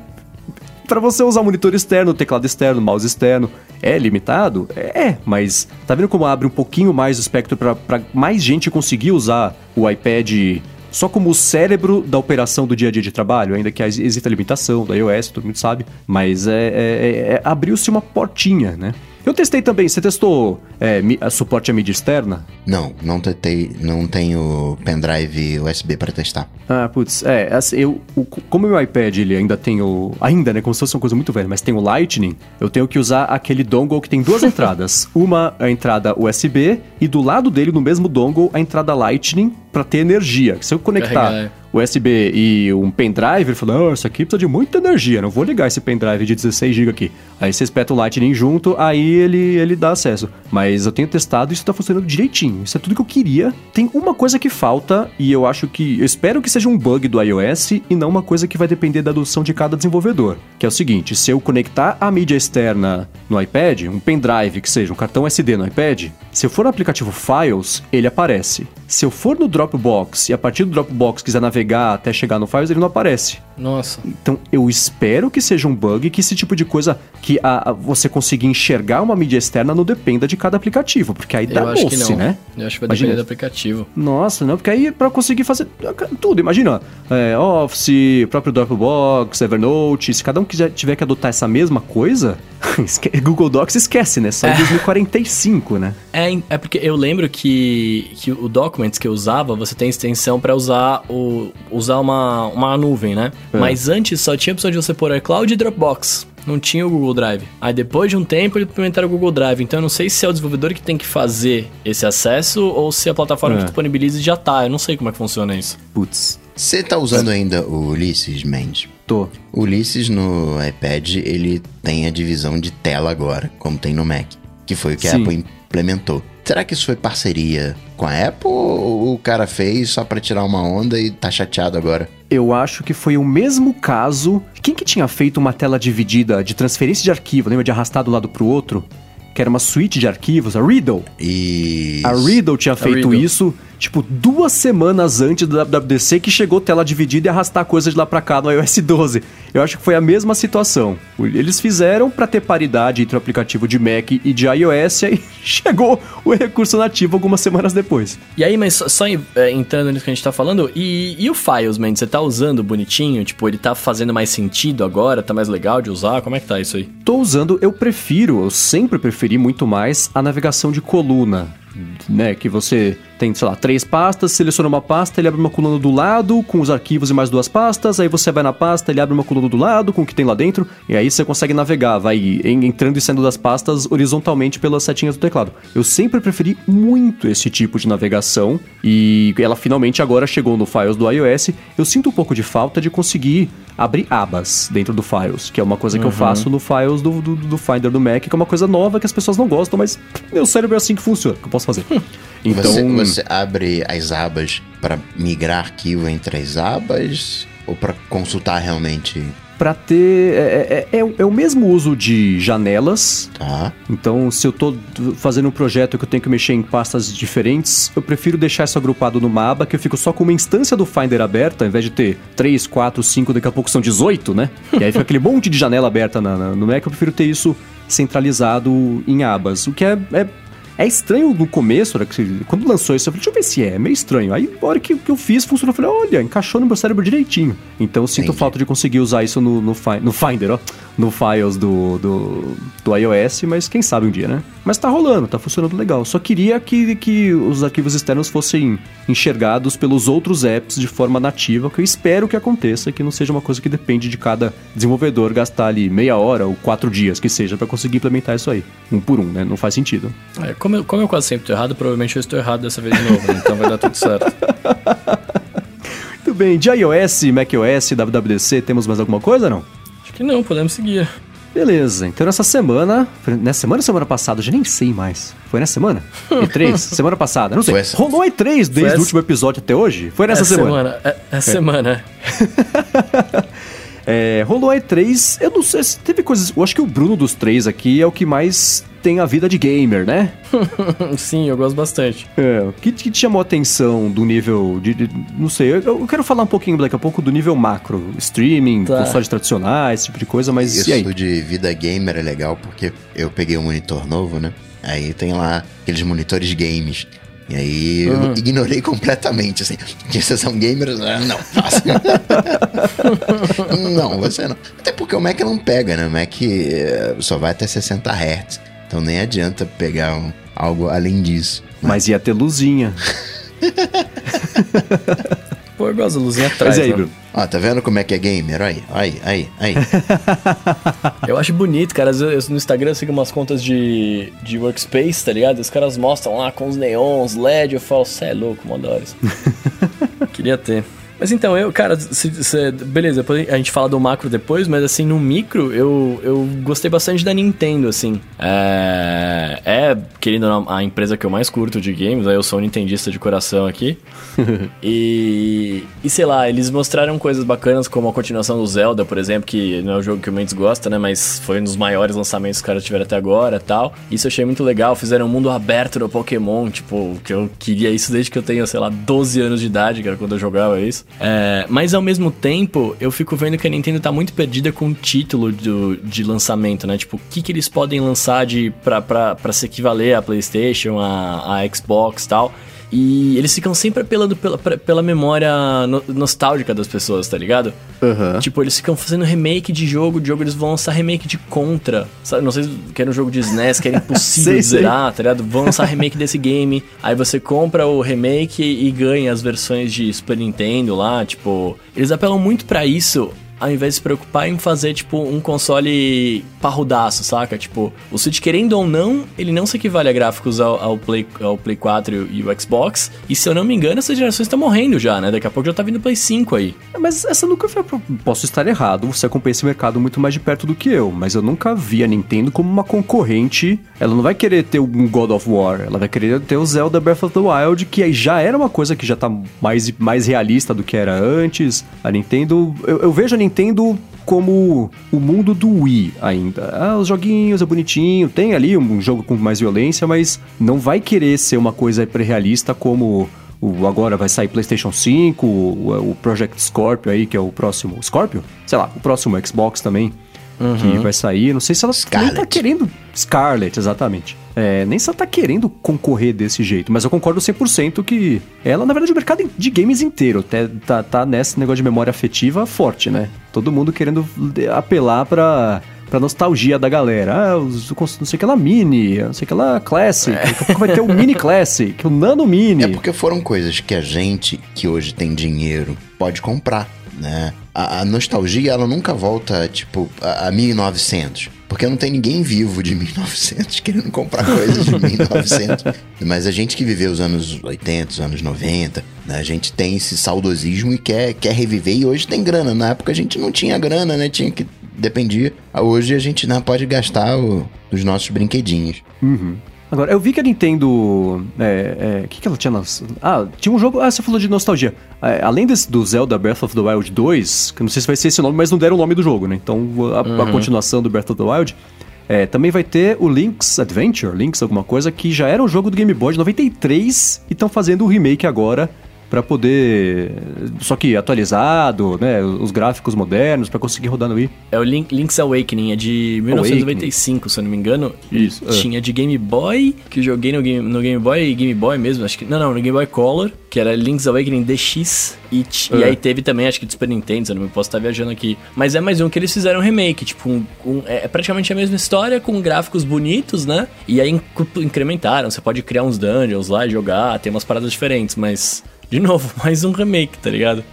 Speaker 1: para você usar monitor externo, teclado externo, mouse externo, é limitado? É, mas tá vendo como abre um pouquinho mais o espectro para mais gente conseguir usar o iPad só como o cérebro da operação do dia a dia de trabalho, ainda que exista limitação da iOS, todo mundo sabe, mas é, é, é, é abriu-se uma portinha, né? Eu testei também. Você testou é, suporte a mídia externa?
Speaker 3: Não, não testei. Não tenho pendrive USB para testar.
Speaker 1: Ah, putz. É, assim, eu, o, como o meu iPad ele ainda tem o. Ainda, né? Como se fosse uma coisa muito velha, mas tem o Lightning, eu tenho que usar aquele dongle que tem duas entradas. Uma a entrada USB e do lado dele, no mesmo dongle, a entrada Lightning para ter energia. Se eu conectar. Carregar, é. USB e um pendrive, ele oh, isso aqui precisa de muita energia, não vou ligar esse pendrive de 16 GB aqui. Aí você espeta o Lightning junto, aí ele, ele dá acesso. Mas eu tenho testado e isso tá funcionando direitinho. Isso é tudo que eu queria. Tem uma coisa que falta, e eu acho que. Eu espero que seja um bug do iOS e não uma coisa que vai depender da adoção de cada desenvolvedor. Que é o seguinte: se eu conectar a mídia externa no iPad, um pendrive que seja, um cartão SD no iPad, se eu for no aplicativo Files, ele aparece. Se eu for no Dropbox e a partir do Dropbox quiser navegar até chegar no Files, ele não aparece.
Speaker 2: Nossa.
Speaker 1: Então eu espero que seja um bug, que esse tipo de coisa que a, a você conseguir enxergar uma mídia externa não dependa de cada aplicativo, porque aí dá doce, né?
Speaker 2: Eu acho que vai Imagina. depender do aplicativo.
Speaker 1: Nossa, não, porque aí para conseguir fazer tudo, imagina, é, Office, próprio Dropbox, Evernote, se cada um quiser, tiver que adotar essa mesma coisa, Google Docs esquece, né? Só em é. 2045, né?
Speaker 2: É, é porque eu lembro que, que o Documents que eu usava, você tem extensão para usar o usar uma, uma nuvem, né? É. Mas antes só tinha a opção de você pôr iCloud e Dropbox não tinha o Google Drive. Aí depois de um tempo eles implementaram o Google Drive. Então eu não sei se é o desenvolvedor que tem que fazer esse acesso ou se a plataforma é. que disponibiliza já tá. Eu não sei como é que funciona isso.
Speaker 1: Putz.
Speaker 3: Você tá usando ainda o Ulysses, Mendes?
Speaker 1: Tô.
Speaker 3: O Ulysses no iPad, ele tem a divisão de tela agora, como tem no Mac, que foi o que a
Speaker 1: Sim.
Speaker 3: Apple implementou. Será que isso foi parceria com a Apple ou o cara fez só pra tirar uma onda e tá chateado agora?
Speaker 1: Eu acho que foi o mesmo caso. Quem que tinha feito uma tela dividida de transferência de arquivo, lembra de arrastar do lado pro outro? Que era uma suíte de arquivos, a Riddle.
Speaker 3: E.
Speaker 1: A Riddle tinha feito
Speaker 2: Riddle.
Speaker 1: isso, tipo, duas semanas antes do WWDC, que chegou tela dividida e arrastar coisa de lá pra cá no iOS 12. Eu acho que foi a mesma situação. Eles fizeram pra ter paridade entre o aplicativo de Mac e de iOS, e aí chegou o recurso nativo algumas semanas depois.
Speaker 2: E aí, mas só, só é, entrando nisso que a gente tá falando, e, e o Files, man? Você tá usando bonitinho? Tipo, ele tá fazendo mais sentido agora? Tá mais legal de usar? Como é que tá isso aí?
Speaker 1: Tô usando, eu prefiro, eu sempre preferi muito mais a navegação de coluna. Né, que você tem, sei lá, três pastas, seleciona uma pasta, ele abre uma coluna do lado com os arquivos e mais duas pastas, aí você vai na pasta, ele abre uma coluna do lado com o que tem lá dentro, e aí você consegue navegar, vai en- entrando e saindo das pastas horizontalmente pelas setinhas do teclado. Eu sempre preferi muito esse tipo de navegação, e ela finalmente agora chegou no Files do iOS. Eu sinto um pouco de falta de conseguir abrir abas dentro do Files, que é uma coisa que eu faço no Files do, do, do Finder do Mac, que é uma coisa nova que as pessoas não gostam, mas meu cérebro é assim que funciona, que eu posso fazer. Então,
Speaker 3: Você, você abre as abas pra migrar arquivo entre as abas ou pra consultar realmente?
Speaker 1: pra ter. É, é, é, é o mesmo uso de janelas.
Speaker 3: Tá.
Speaker 1: Então, se eu tô fazendo um projeto que eu tenho que mexer em pastas diferentes, eu prefiro deixar isso agrupado numa aba que eu fico só com uma instância do Finder aberta, ao invés de ter 3, 4, 5, daqui a pouco são 18, né? E aí fica aquele monte de janela aberta na- na- no Mac, eu prefiro ter isso centralizado em abas. O que é, é, é estranho no começo, né, que quando lançou isso, eu falei, deixa eu ver se é, é meio estranho. Aí, na hora que, que eu fiz, funcionou, eu falei, olha, encaixou no meu cérebro direitinho. Então, eu sinto
Speaker 3: Entendi.
Speaker 1: falta de conseguir usar isso no, no, Fi- no Finder, ó, no Files do, do, do iOS, mas quem sabe um dia, né? Mas tá rolando, tá funcionando legal. Só queria que, que os arquivos externos fossem enxergados pelos outros apps de forma nativa, que eu espero que aconteça, que não seja uma coisa que depende de cada desenvolvedor gastar ali meia hora ou quatro dias, que seja, pra conseguir implementar isso aí. Um por um, né? Não faz sentido.
Speaker 2: É, como, eu, como eu quase sempre tô errado, provavelmente eu estou errado dessa vez de novo, né? então vai dar tudo certo.
Speaker 1: Muito bem, de iOS, macOS, WWDC, temos mais alguma coisa não?
Speaker 2: Acho que não, podemos seguir.
Speaker 1: Beleza, então nessa semana. Nessa semana ou semana passada? Eu já nem sei mais. Foi nessa semana? E3? semana passada? Não sei.
Speaker 3: Essa.
Speaker 1: Rolou E3 desde
Speaker 2: essa-
Speaker 1: o último episódio até hoje? Foi nessa
Speaker 2: Essa
Speaker 1: semana.
Speaker 2: É, é semana.
Speaker 1: É, rolou E3, eu não sei se teve coisas. Eu acho que o Bruno dos três aqui é o que mais tem a vida de gamer, né?
Speaker 2: Sim, eu gosto bastante.
Speaker 1: É, o que, que te chamou a atenção do nível de. de- não sei, eu, eu quero falar um pouquinho daqui a pouco do nível macro. Streaming,
Speaker 2: Tá.
Speaker 1: consoles tradicionais, esse tipo de coisa, mas
Speaker 3: Isso
Speaker 1: e aí?
Speaker 3: de vida gamer é legal porque eu peguei um monitor novo, né? Aí tem lá aqueles monitores games. E aí eu ignorei completamente, assim. Que vocês são gamers? Ah, Não, faço. não, você não. Até porque o Mac não pega, né? O Mac eh, só vai até 60 Hz. Então nem adianta pegar um- algo além disso.
Speaker 1: Mas ia ter luzinha.
Speaker 2: Pô, eu gosto da luzinha atrás.
Speaker 1: Mas aí,
Speaker 2: né?
Speaker 1: Bruno?
Speaker 3: Ó, tá vendo como é que é gamer? Aí, aí, aí, aí.
Speaker 2: Eu acho bonito, cara. Às vezes no Instagram eu sigo umas contas de, de workspace, tá ligado? Os caras mostram lá com os neons, LED. Eu falo, cê é louco, isso." Queria ter. Mas então, eu, cara, se- se- beleza, a gente fala do macro depois, mas assim, no micro, eu, eu gostei bastante da Nintendo, assim. É, é, querendo ou não, a empresa que eu mais curto de games, aí eu sou um nintendista de coração aqui. e, e sei lá, eles mostraram coisas bacanas, como a continuação do Zelda, por exemplo, que não é o jogo que o Mendes gosta, né, mas foi um dos maiores lançamentos que os caras tiveram até agora e tal. Isso eu achei muito legal, fizeram um mundo aberto no Pokémon, tipo, que eu queria isso desde que eu tenho, sei lá, 12 anos de idade, cara, quando eu jogava isso. É, mas ao mesmo tempo, eu fico vendo que a Nintendo tá muito perdida com o título do, de lançamento, né? Tipo, o que, que eles podem lançar de, pra, pra, pra se equivaler a PlayStation, a, a Xbox e tal. E eles ficam sempre apelando pela, pela memória no- nostálgica das pessoas, tá ligado?
Speaker 1: Aham.
Speaker 2: Tipo, eles ficam fazendo remake de jogo, de jogo eles vão lançar remake de Contra. Sabe? Não sei se quer um jogo de SNES, que era impossível
Speaker 1: Sei,
Speaker 2: zerar, tá ligado? Vão lançar remake desse game. Aí você compra o remake e ganha as versões de Super Nintendo lá. Tipo, eles apelam muito pra isso. Ao invés de se preocupar em fazer, tipo, um console parrudaço, saca? Tipo, o Switch, querendo ou não, ele não se equivale a gráficos ao, ao Play, ao Play 4 e o Xbox. E se eu não me engano, essas gerações estão morrendo já, né? Daqui a pouco já tá vindo o Play 5 aí.
Speaker 1: Mas essa nunca foi. Posso estar errado, você acompanha esse mercado muito mais de perto do que eu, mas eu nunca vi a Nintendo como uma concorrente. Ela não vai querer ter um God of War, ela vai querer ter o Zelda Breath of the Wild, que já era uma coisa que já tá mais, mais realista do que era antes. A Nintendo. Eu, eu vejo a Nintendo como o mundo do Wii ainda. Ah, os joguinhos é bonitinho, tem ali um jogo com mais violência, mas não vai querer ser uma coisa pré-realista como o, agora vai sair PlayStation 5, o, o, Project Scorpio aí, que é o próximo. Scorpio? Sei lá, o próximo Xbox também. Uhum. Que vai sair. Não sei se ela Scarlet. nem tá querendo. Scarlet, exatamente. É, nem se ela tá querendo concorrer desse jeito. Mas eu concordo 100% que ela, na verdade, o mercado de games inteiro tá, tá, tá nesse negócio de memória afetiva forte, né? Todo mundo querendo apelar pra pra nostalgia da galera. Ah, os, não sei o que lá Mini, não sei o que lá Classic. É. Daqui a pouco vai ter o Mini Classic, o Nano Mini.
Speaker 3: É porque foram coisas que a gente, que hoje tem dinheiro, pode comprar, né? A, a nostalgia, ela nunca volta, tipo, a, a 1900. Porque não tem ninguém vivo de 1900 querendo comprar coisas de 1900. Mas a gente que viveu os anos 80, os anos 90, né? A gente tem esse saudosismo e quer, quer reviver. E hoje tem grana. Na época a gente não tinha grana, né? Tinha que dependia. Hoje a gente né, pode gastar o, os nossos brinquedinhos.
Speaker 1: Uhum. Agora, eu vi que a Nintendo. O é, é, que, que ela tinha lançado? Ah, tinha um jogo. Ah, você falou de nostalgia. É, além desse, do Zelda Breath of the Wild 2, que não sei se vai ser esse nome, mas não deram o nome do jogo, né? Então, a, uhum. a continuação do Breath of the Wild. É, também vai ter o Link's Adventure, Link's alguma coisa, que já era um jogo do Game Boy de 93 e estão fazendo o remake agora para poder. Só que atualizado, né? Os gráficos modernos para conseguir rodar no Wii.
Speaker 2: É o Link, Link's Awakening, é de 1995, Awakening. se eu não me engano. Isso. É. Tinha de Game Boy, que eu joguei no Game, no Game Boy Game Boy mesmo, acho que. Não, não, no Game Boy Color, que era Link's Awakening DX. E, é. e aí teve também, acho que de Super Nintendo, se eu não me posso estar viajando aqui. Mas é mais um que eles fizeram um remake, tipo, um, um, é praticamente a mesma história, com gráficos bonitos, né? E aí incrementaram, você pode criar uns dungeons lá e jogar, tem umas paradas diferentes, mas de novo, mais um remake, tá ligado?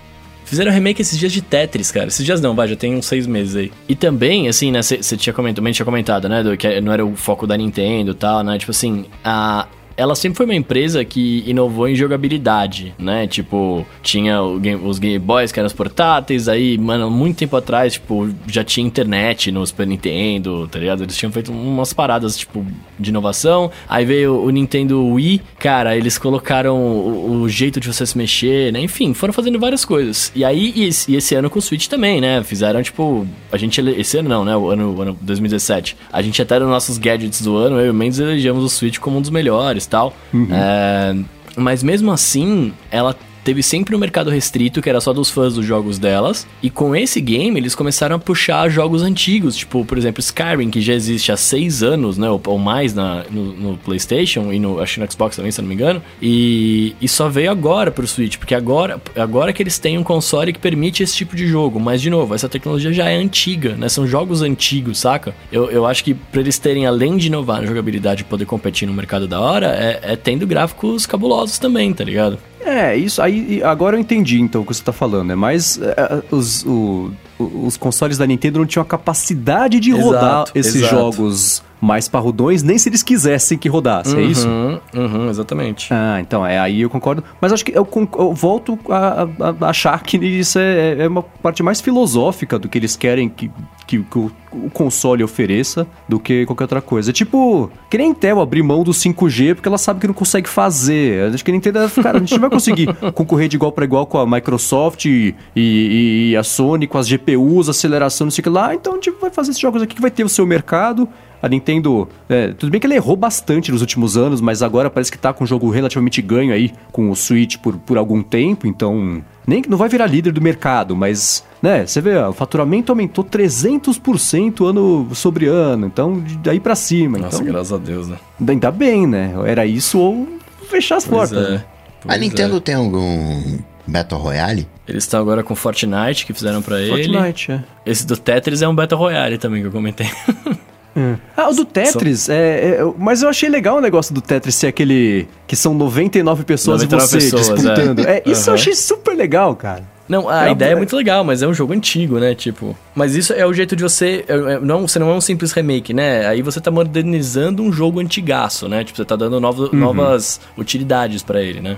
Speaker 2: Fizeram remake esses dias de Tetris, cara. Esses dias não, vai, já tem uns seis meses aí. E também, assim, né, você tinha comentado, tinha comentado, né, do, que não era o foco da Nintendo e tal, né? Tipo assim, a, ela sempre foi uma empresa que inovou em jogabilidade, né? Tipo, tinha game, os Game Boys que eram os portáteis, aí, mano, muito tempo atrás, tipo, já tinha internet no Super Nintendo, tá ligado? Eles tinham feito umas paradas, tipo, de inovação. Aí veio o Nintendo Wii, cara, eles colocaram o, o jeito de você se mexer, né? Enfim, foram fazendo várias coisas. E aí, e esse, e esse ano com o Switch também, né? Fizeram, tipo, a gente, esse ano não, né? O ano, o ano 2017. A gente até nos nossos gadgets do ano, eu e o Mendes elegemos o Switch como um dos melhores tal. Uhum. É, mas mesmo assim, ela teve sempre um mercado restrito que era só dos fãs dos jogos delas. E com esse game, eles começaram a puxar jogos antigos, tipo, por exemplo, Skyrim, que já existe há seis anos, né? Ou, ou mais na, no, no, PlayStation e no, acho no Xbox também, se eu não me engano. E, e só veio agora pro Switch, porque agora, agora que eles têm um console que permite esse tipo de jogo. Mas, de novo, essa tecnologia já é antiga, né? São jogos antigos, saca? Eu, eu acho que pra eles terem, além de inovar na jogabilidade e poder competir no mercado da hora, é, é tendo gráficos cabulosos também, tá ligado?
Speaker 1: É, isso aí. Agora eu entendi então o que você tá falando. É mais. É, os, o, os consoles da Nintendo não tinham a capacidade de exato, rodar esses exato. jogos mais parrudões, nem se eles quisessem que rodasse,
Speaker 2: uhum,
Speaker 1: é isso?
Speaker 2: Uhum, exatamente.
Speaker 1: Ah, então, é aí eu concordo. Mas acho que eu, eu volto a, a, a, achar que isso é, é, uma parte mais filosófica do que eles querem que, que, que o, o, console ofereça do que qualquer outra coisa. É tipo, que nem Intel abrir mão do 5G porque ela sabe que não consegue fazer. Acho que a Nintendo, cara, a gente não vai conseguir concorrer de igual para igual com a Microsoft e, e, e, a Sony, com as GPUs, aceleração, não sei o que lá. Então a gente vai fazer esses jogos aqui que vai ter o seu mercado a Nintendo. É, tudo bem que ela errou bastante nos últimos anos, mas agora parece que tá com um jogo relativamente ganho aí com o Switch por, por algum tempo, então. Nem não vai virar líder do mercado, mas, né, você vê, ó, o faturamento aumentou 300% ano sobre ano, então daí para cima.
Speaker 2: Nossa,
Speaker 1: então,
Speaker 2: graças a Deus, né?
Speaker 1: Ainda bem, né? Era isso ou fechar as pois portas. É. Né?
Speaker 3: A Nintendo é. tem algum Battle Royale?
Speaker 2: Eles estão agora com Fortnite, que fizeram para ele.
Speaker 1: Fortnite, é.
Speaker 2: Esse do Tetris é um Battle Royale também que eu comentei.
Speaker 1: É. Ah, o do Tetris, é, é, mas eu achei legal o negócio do Tetris ser aquele que são 99 pessoas 99 e você pessoas, disputando. É, é isso uhum. eu achei super legal, cara.
Speaker 2: Não, a é ideia é muito legal, mas é um jogo antigo, né? Tipo. Mas isso é o jeito de você. É, é, não, você não é um simples remake, né? Aí você tá modernizando um jogo antigaço, né? Tipo, você tá dando novo, uhum. novas utilidades para ele, né?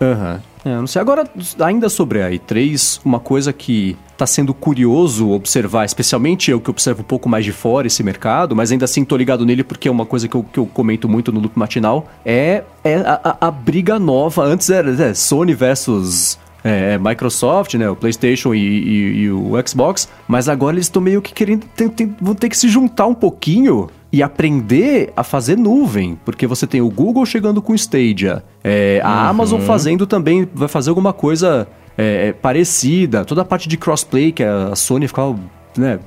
Speaker 1: Aham. Uhum. É, não sei. Agora, ainda sobre a E3, uma coisa que está sendo curioso observar, especialmente eu que observo um pouco mais de fora esse mercado, mas ainda assim tô ligado nele porque é uma coisa que eu, que eu comento muito no loop matinal, é, é a, a, a briga nova. Antes era é, Sony versus é, Microsoft, né, o PlayStation e, e, e, o Xbox, mas agora eles estão meio que querendo, tem, tem, vão ter que se juntar um pouquinho e aprender a fazer nuvem, porque você tem o Google chegando com o Stadia, é, a uhum. Amazon fazendo também, vai fazer alguma coisa é, é, parecida, toda a parte de crossplay que a Sony ficava, né,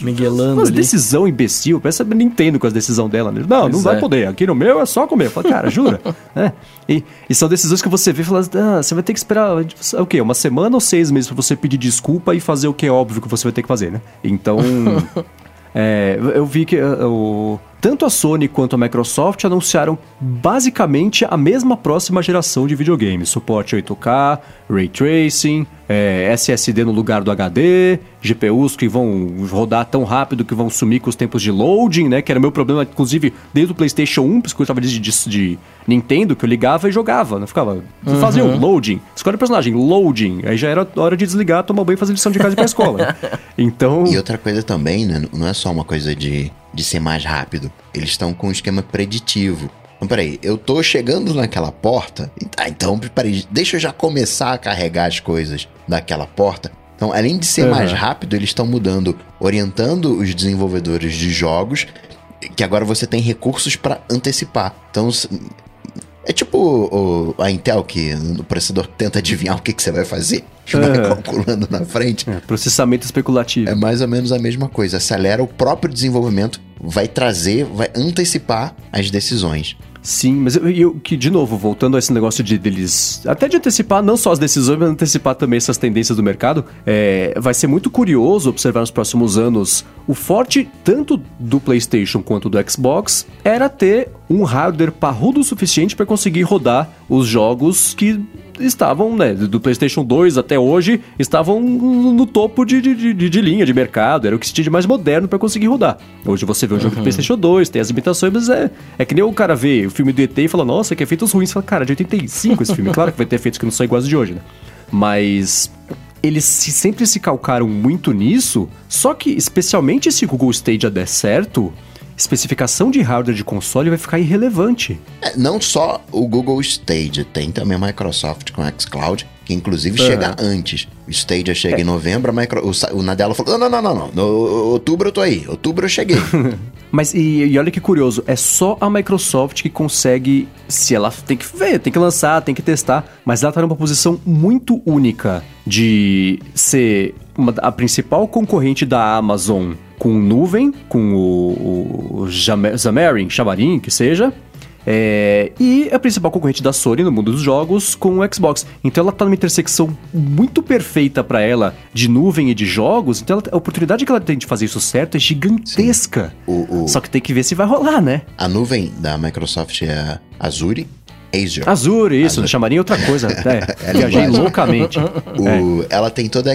Speaker 2: Miguelando
Speaker 1: Uma decisão imbecil, pensa Nintendo com as decisões dela. Né? Não, pois não vai é. poder. Aqui no meu é só comer. Fala, cara, jura? é. e, e, são decisões que você vê e fala, ah, você vai ter que esperar o quê? Uma semana ou seis meses para você pedir desculpa e fazer o que é óbvio que você vai ter que fazer, né? Então. É, eu vi que uh, o, tanto a Sony quanto a Microsoft anunciaram basicamente a mesma próxima geração de videogames. Suporte 8K, Ray Tracing, é, SSD no lugar do HD, GPUs que vão rodar tão rápido que vão sumir com os tempos de loading, né? Que era meu problema, inclusive, desde o PlayStation 1, porque eu estava de, de, de, Nintendo, que eu ligava e jogava, não ficava. Uhum. Fazia um loading. Escolhe o personagem, loading. Aí já era hora de desligar, tomar banho e fazer lição de casa e ir pra escola. Então.
Speaker 3: E outra coisa também, né? Não é só uma coisa de, de ser mais rápido. Eles estão com um esquema preditivo. Então, peraí, eu tô chegando naquela porta. Ah, então, peraí, deixa eu já começar a carregar as coisas daquela porta. Então, além de ser uhum. mais rápido, eles estão mudando, orientando os desenvolvedores de jogos, que agora você tem recursos para antecipar. Então, é tipo o, a Intel, que o processador tenta adivinhar o que, que você vai fazer. Vai uhum. calculando na frente.
Speaker 1: É, processamento especulativo.
Speaker 3: É mais ou menos a mesma coisa. Acelera o próprio desenvolvimento, vai trazer, vai antecipar as decisões.
Speaker 1: Sim, mas eu, eu, que, de novo, voltando a esse negócio de deles. Até de antecipar não só as decisões, mas antecipar também essas tendências do mercado. É, vai ser muito curioso observar nos próximos anos o forte, tanto do PlayStation quanto do Xbox, era ter um hardware parrudo o suficiente para conseguir rodar os jogos que estavam, né, do PlayStation 2 até hoje, estavam no topo de, de, de, de linha de mercado, era o que se tinha de mais moderno para conseguir rodar. Hoje você vê um jogo uhum. do PlayStation 2, tem as imitações, mas é, é que nem o cara vê o filme do ET e fala, nossa, que efeitos ruins. Você fala, cara, de 85 esse filme. Claro que vai ter efeitos que não são iguais de hoje, né? Mas eles sempre se calcaram muito nisso, só que especialmente se o Google Stadia der certo, especificação de hardware de console vai ficar irrelevante.
Speaker 3: É, não só o Google Stadia, tem também a Microsoft com o xCloud, que inclusive uhum. chega antes. O Stadia chega é. em novembro, a Micro... o, o Nadella falou: não, não, não, não, não, no outubro eu tô aí, outubro eu cheguei.
Speaker 1: Mas e, e, olha que curioso, é só a Microsoft que consegue, se ela tem que ver, tem que lançar, tem que testar, mas ela tá numa posição muito única de ser uma, a principal concorrente da Amazon com nuvem, com o, o Xamarin, Xamarin, que seja, é, e a principal concorrente da Sony no mundo dos jogos com o Xbox. Então ela tá numa intersecção muito perfeita para ela de nuvem e de jogos. Então ela, a oportunidade que ela tem de fazer isso certo é gigantesca. O, o... Só que tem que ver se vai rolar, né?
Speaker 3: A nuvem da Microsoft é Azure. Azure.
Speaker 1: Azure, isso, Azure. chamaria outra coisa. É, é viajei loucamente.
Speaker 3: O, é. Ela tem todo,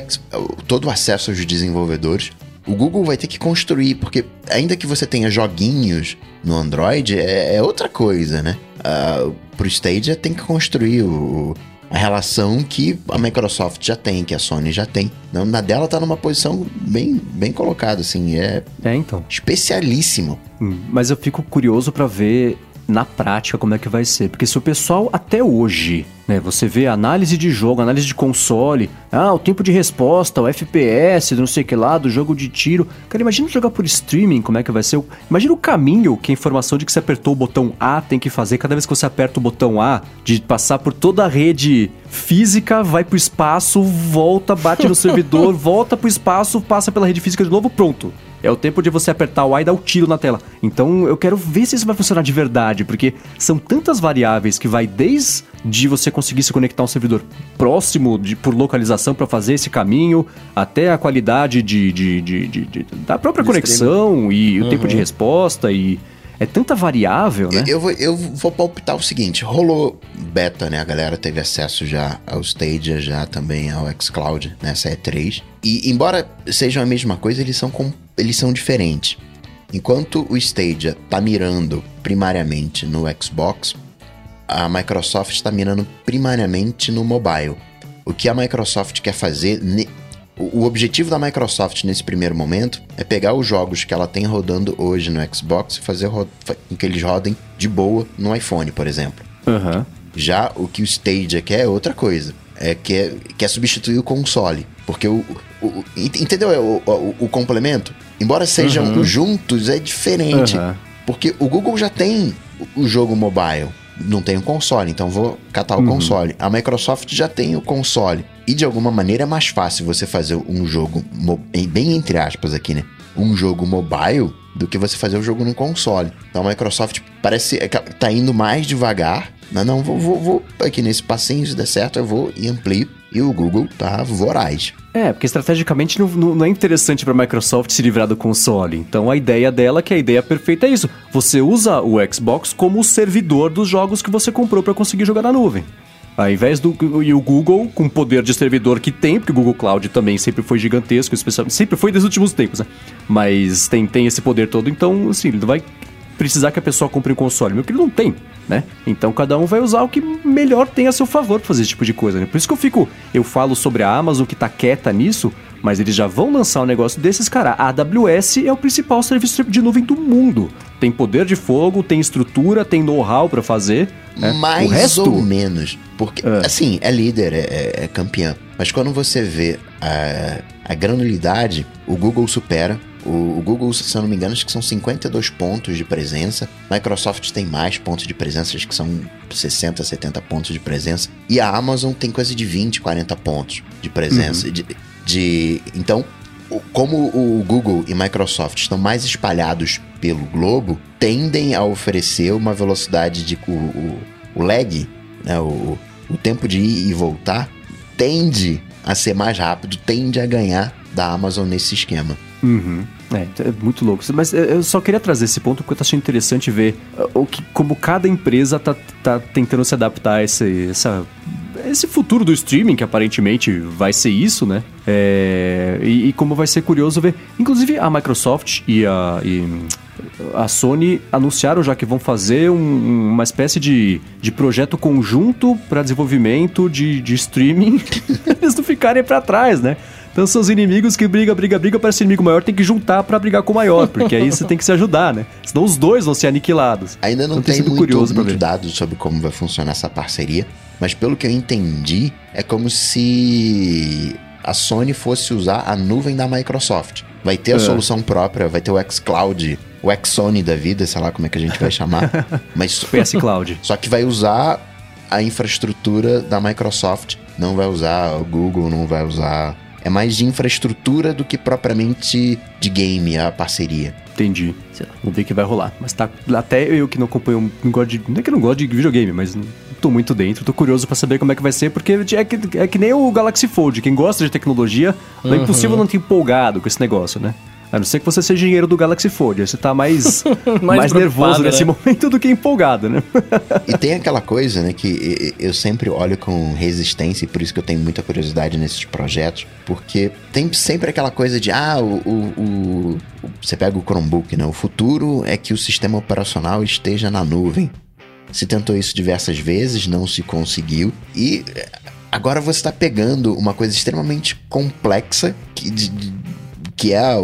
Speaker 3: todo o acesso aos desenvolvedores o Google vai ter que construir, porque ainda que você tenha joguinhos no Android, é, é outra coisa, né? Uh, pro Stadia tem que construir o, a relação que a Microsoft já tem, que a Sony já tem. Na dela tá numa posição bem, bem colocada, assim, é,
Speaker 1: é então.
Speaker 3: especialíssimo.
Speaker 1: Hum, mas eu fico curioso para ver na prática como é que vai ser. Porque se o pessoal até hoje, né, você vê análise de jogo, análise de console, ah, o tempo de resposta, o FPS, não sei o que lá, do jogo de tiro. Cara, imagina jogar por streaming, como é que vai ser. Imagina o caminho que a informação de que você apertou o botão A tem que fazer cada vez que você aperta o botão A, de passar por toda a rede física, vai pro espaço, volta, bate no servidor, volta pro espaço, passa pela rede física de novo, pronto. É o tempo de você apertar o A e dar o tiro na tela. Então eu quero ver se isso vai funcionar de verdade, porque são tantas variáveis que vai desde você conseguir se conectar a um servidor próximo de, por localização para fazer esse caminho, até a qualidade de, de, de, da própria conexão e o uhum. tempo de resposta e é tanta variável, né?
Speaker 3: Eu, eu, vou, eu vou palpitar o seguinte: rolou beta, né? A galera teve acesso já ao Stadia, já também ao xCloud nessa E3. E embora sejam a mesma coisa, eles são, com, eles são diferentes. Enquanto o Stadia tá mirando primariamente no Xbox, a Microsoft está mirando primariamente no mobile. O que a Microsoft quer fazer o objetivo da Microsoft nesse primeiro momento é pegar os jogos que ela tem rodando hoje no Xbox e fazer com que eles rodem de boa no iPhone, por exemplo.
Speaker 1: Uhum.
Speaker 3: Já o que o Stadia quer é outra coisa. É que é, quer substituir o console. Porque o. o entendeu o, o, o, complemento? Embora sejam uhum. juntos, é diferente. Uhum. Porque o Google já tem o jogo mobile não tem o console, então vou catar o uhum. console. A Microsoft já tem o console. E de alguma maneira é mais fácil você fazer um jogo, bem entre aspas aqui, né? Um jogo mobile do que você fazer o um jogo no console. Então a Microsoft parece é tá indo mais devagar. Não, não, vou, vou, vou aqui nesse passinho, se der certo, eu vou e amplio. E o Google tá voraz.
Speaker 1: É, porque estrategicamente não, não é interessante para a Microsoft se livrar do console. Então a ideia dela, que a ideia perfeita é isso: você usa o Xbox como o servidor dos jogos que você comprou para conseguir jogar na nuvem. Ao invés do e o Google, com o poder de servidor que tem, porque o Google Cloud também sempre foi gigantesco, especialmente, sempre foi nos últimos tempos, né? Mas tem, tem esse poder todo, então, assim, ele não vai precisar que a pessoa compre um console, meu que ele não tem, né? Então cada um vai usar o que melhor tem a seu favor para fazer esse tipo de coisa, né? Por isso que eu fico, eu falo sobre a Amazon que tá quieta nisso, mas eles já vão lançar um negócio desses, cara. A AWS é o principal serviço de nuvem do mundo. Tem poder de fogo, tem estrutura, tem know-how para fazer. Né?
Speaker 3: Mais o resto... ou menos. Porque, é. assim, é líder, é, é, é campeão. Mas quando você vê a, a granulidade, o Google supera. O, Google, se eu não me engano, acho que são 52 pontos de presença. Microsoft tem mais pontos de presença, acho que são 60, 70 pontos de presença. E a Amazon tem coisa de 20, 40 pontos de presença. Uhum. De, de, então, como o Google e Microsoft estão mais espalhados pelo globo, tendem a oferecer uma velocidade de. O, o, o lag, né, o, o tempo de ir e voltar, tende a ser mais rápido, tende a ganhar da Amazon nesse esquema.
Speaker 1: Uhum. É, é muito louco. Mas eu só queria trazer esse ponto porque eu achando interessante ver uh, o que, como cada empresa tá, tá tentando se adaptar a esse, essa, esse futuro do streaming, que aparentemente vai ser isso, né? É, e, e, como vai ser curioso ver. Inclusive a Microsoft e a. E a Sony anunciaram já que vão fazer um, uma espécie de, de projeto conjunto para desenvolvimento de, de streaming, eles não ficarem para trás, né? Então são os inimigos que briga, briga, briga para esse inimigo maior tem que juntar para brigar com o maior, porque aí você tem que se ajudar, né? Senão os dois vão ser aniquilados.
Speaker 3: Ainda não então, tem, tem muito, curioso muito dados sobre como vai funcionar essa parceria, mas pelo que eu entendi, é como se a Sony fosse usar a nuvem da Microsoft. Vai ter a é. solução própria, vai ter o xCloud, o xSony da vida, sei lá como é que a gente vai chamar. mas
Speaker 1: o xCloud.
Speaker 3: Só que vai usar a infraestrutura da Microsoft, não vai usar o Google, não vai usar é mais de infraestrutura do que propriamente de game, a parceria.
Speaker 1: Entendi. Vamos ver o que vai rolar. Mas tá. Até eu que não acompanho. Não, gosto de, não é que eu não gosto de videogame, mas não tô muito dentro. Tô curioso para saber como é que vai ser, porque é que, é que nem o Galaxy Fold. Quem gosta de tecnologia, uhum. é impossível não ter empolgado com esse negócio, né? A não ser que você seja engenheiro do Galaxy Fold, você tá mais, mais, mais nervoso né? nesse momento do que empolgado, né?
Speaker 3: e tem aquela coisa, né, que eu sempre olho com resistência, e por isso que eu tenho muita curiosidade nesses projetos, porque tem sempre aquela coisa de, ah, o, o, o você pega o Chromebook, né? O futuro é que o sistema operacional esteja na nuvem. Se tentou isso diversas vezes, não se conseguiu. E agora você está pegando uma coisa extremamente complexa que, de, que é a,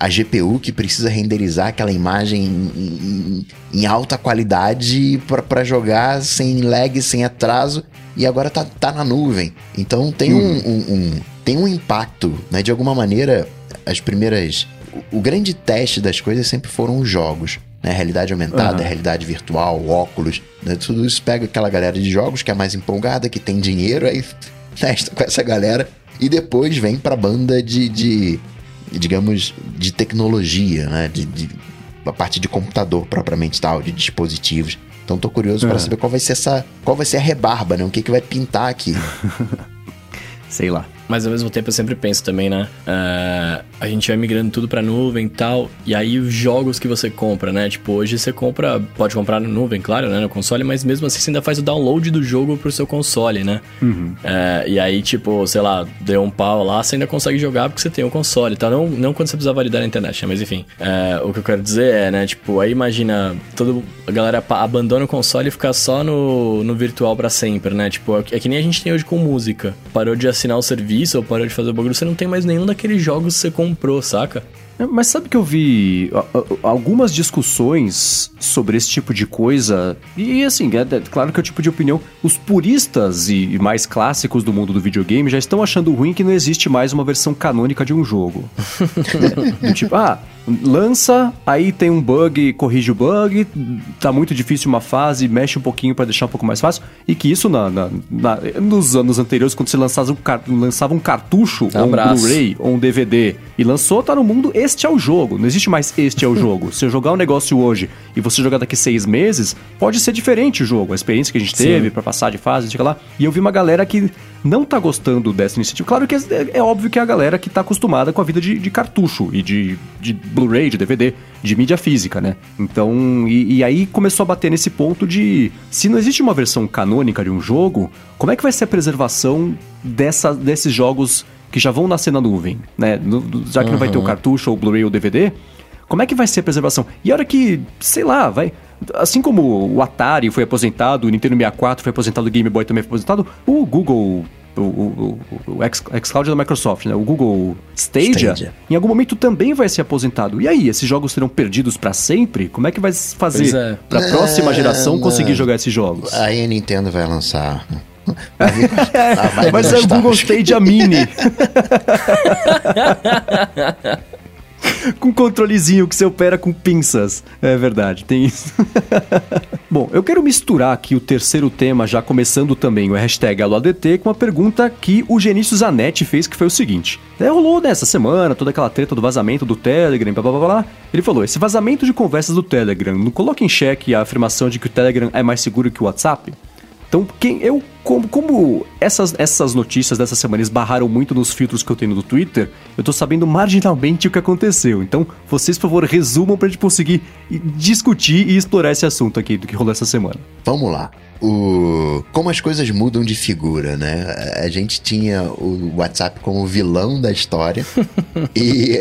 Speaker 3: a GPU que precisa renderizar aquela imagem em, em, em alta qualidade para jogar sem lag, sem atraso, e agora tá, tá na nuvem. Então tem um, um, um, tem um impacto, né? De alguma maneira, as primeiras. O, o grande teste das coisas sempre foram os jogos. Né? Realidade aumentada, uhum. realidade virtual, óculos. Né? Tudo isso pega aquela galera de jogos que é mais empolgada, que tem dinheiro, aí testa com essa galera. E depois vem pra banda de, de digamos, de tecnologia, né? De, de, a parte de computador propriamente tal, de dispositivos. Então tô curioso é. para saber qual vai ser essa, qual vai ser a rebarba, né? O que que vai pintar aqui.
Speaker 1: Sei lá.
Speaker 2: Mas ao mesmo tempo eu sempre penso também, né? Uh, a gente vai migrando tudo pra nuvem e tal. E aí os jogos que você compra, né? Tipo, hoje você compra. Pode comprar na nuvem, claro, né? No console, mas mesmo assim você ainda faz o download do jogo pro seu console, né? Uhum. Uh, e aí, tipo, sei lá, deu um pau lá, você ainda consegue jogar porque você tem o console, tá? Não, não quando você precisa validar na internet, né? mas enfim. Uh, o que eu quero dizer é, né? Tipo, aí imagina, todo, a galera abandona o console e fica só no, no virtual para sempre, né? Tipo, é que nem a gente tem hoje com música. Parou de assinar o serviço ou parou de fazer o bagulho, você não tem mais nenhum daqueles jogos que você comprou, saca?
Speaker 1: É, mas sabe que eu vi algumas discussões sobre esse tipo de coisa, e assim, é, é claro que é o tipo de opinião. Os puristas e mais clássicos do mundo do videogame já estão achando ruim que não existe mais uma versão canônica de um jogo. do tipo, ah, lança, aí tem um bug, corrige o bug, tá muito difícil uma fase, mexe um pouquinho para deixar um pouco mais fácil, e que isso na, na, na nos anos anteriores, quando você lançava um, lançava um cartucho, um ou um Blu-ray, ou um DVD, e lançou, tá no mundo, este é o jogo, não existe mais este é o jogo. Se eu jogar um negócio hoje e você jogar daqui seis meses, pode ser diferente o jogo, a experiência que a gente teve para passar de fase, sei lá. E eu vi uma galera que não tá gostando dessa iniciativa. Claro que é, é, óbvio que é a galera que tá acostumada com a vida de, de cartucho e de, de Blu-ray, de DVD, de mídia física, né? Então, e, e, aí começou a bater nesse ponto de se não existe uma versão canônica de um jogo, como é que vai ser a preservação dessa, desses jogos que já vão nascer na nuvem, né? No, já que uhum. não vai ter o cartucho ou Blu-ray ou DVD, como é que vai ser a preservação? E a hora que, sei lá, vai. Assim como o Atari foi aposentado, o Nintendo 64 foi aposentado, o Game Boy também foi aposentado, o Google o, o, o, o xCloud da Microsoft, né? O Google Stadia, Stadia, em algum momento também vai ser aposentado. E aí, esses jogos serão perdidos para sempre? Como é que vai fazer é. para a próxima geração conseguir jogar esses jogos?
Speaker 3: Aí a Nintendo vai lançar
Speaker 1: Mas é o Google Stadia Mini. com controlezinho que você opera com pinças. É verdade, tem isso. Bom, eu quero misturar aqui o terceiro tema, já começando também o hashtag AloADT, com uma pergunta que o Genício Zanetti fez, que foi o seguinte. É, rolou nessa semana toda aquela treta do vazamento do Telegram, blá blá blá blá. Ele falou: esse vazamento de conversas do Telegram não coloca em xeque a afirmação de que o Telegram é mais seguro que o WhatsApp? Então, quem eu como, como essas, essas notícias dessa semana esbarraram muito nos filtros que eu tenho no Twitter, eu tô sabendo marginalmente o que aconteceu. Então, vocês, por favor, resumam pra gente conseguir discutir e explorar esse assunto aqui do que rolou essa semana.
Speaker 3: Vamos lá. O... Como as coisas mudam de figura, né? A gente tinha o WhatsApp como vilão da história e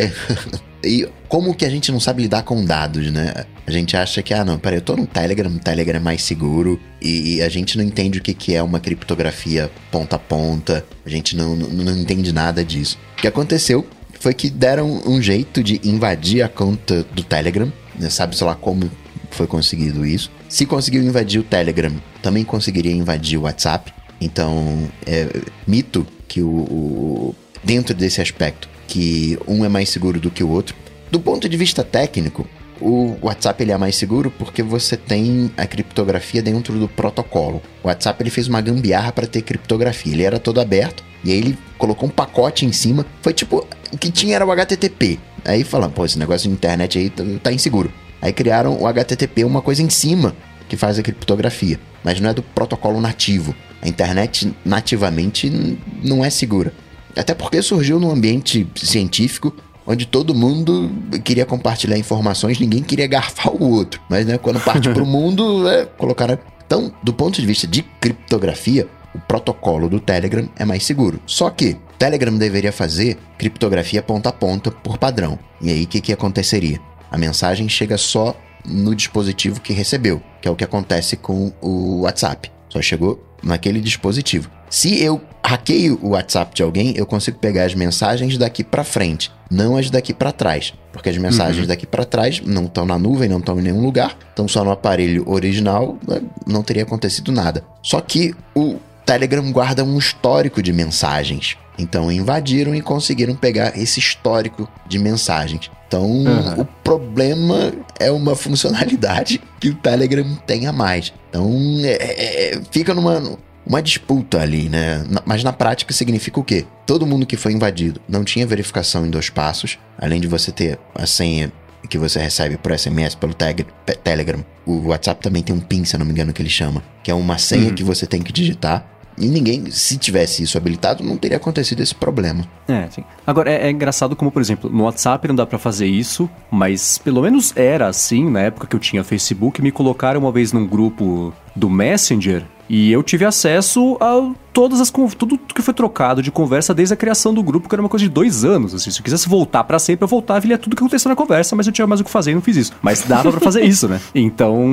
Speaker 3: e como que a gente não sabe lidar com dados, né? A gente acha que, ah, não, peraí, eu tô no Telegram, o Telegram é mais seguro, e, a gente não entende o que, que é uma criptografia ponta a ponta, a gente não, não, não entende nada disso. O que aconteceu foi que deram um jeito de invadir a conta do Telegram, né? sabe, sei lá, como foi conseguido isso. Se conseguiu invadir o Telegram, também conseguiria invadir o WhatsApp. Então, é mito que o, o dentro desse aspecto que um é mais seguro do que o outro. Do ponto de vista técnico, o WhatsApp ele é mais seguro porque você tem a criptografia dentro do protocolo. O WhatsApp ele fez uma gambiarra para ter criptografia. Ele era todo aberto e aí ele colocou um pacote em cima. Foi tipo, o que tinha era o HTTP. Aí falando, pô, esse negócio de internet aí tá, tá inseguro. Aí criaram o HTTP, uma coisa em cima que faz a criptografia, mas não é do protocolo nativo. A internet nativamente não é segura. Até porque surgiu num ambiente científico onde todo mundo queria compartilhar informações, ninguém queria garfar o outro. Mas né, quando parte para o mundo, é, colocaram. Então, do ponto de vista de criptografia, o protocolo do Telegram é mais seguro. Só que Telegram deveria fazer criptografia ponta a ponta por padrão. E aí o que, que aconteceria? A mensagem chega só no dispositivo que recebeu, que é o que acontece com o WhatsApp. Só chegou naquele dispositivo. Se eu hackeio o WhatsApp de alguém, eu consigo pegar as mensagens daqui para frente, não as daqui para trás, porque as mensagens uhum. daqui para trás não estão na nuvem, não estão em nenhum lugar, estão só no aparelho original, né, não teria acontecido nada. Só que o Telegram guarda um histórico de mensagens. Então invadiram e conseguiram pegar esse histórico de mensagens. Então uhum. o problema é uma funcionalidade que o Telegram tenha mais. Então é, é, é fica numa uma disputa ali, né? Mas na prática significa o quê? Todo mundo que foi invadido não tinha verificação em dois passos, além de você ter a senha que você recebe por SMS pelo tag, Telegram. O WhatsApp também tem um PIN, se eu não me engano, que ele chama, que é uma senha uhum. que você tem que digitar E ninguém, se tivesse isso habilitado, não teria acontecido esse problema.
Speaker 1: É, sim. Agora, é, é engraçado como, por exemplo, no WhatsApp não dá para fazer isso, mas pelo menos era assim na época que eu tinha Facebook. Me colocaram uma vez num grupo do Messenger e eu tive acesso a todas as tudo que foi trocado de conversa desde a criação do grupo, que era uma coisa de dois anos. Assim, se eu quisesse voltar para sempre, eu voltava e lia tudo que aconteceu na conversa, mas eu tinha mais o que fazer e não fiz isso. Mas dava para fazer isso, né? Então,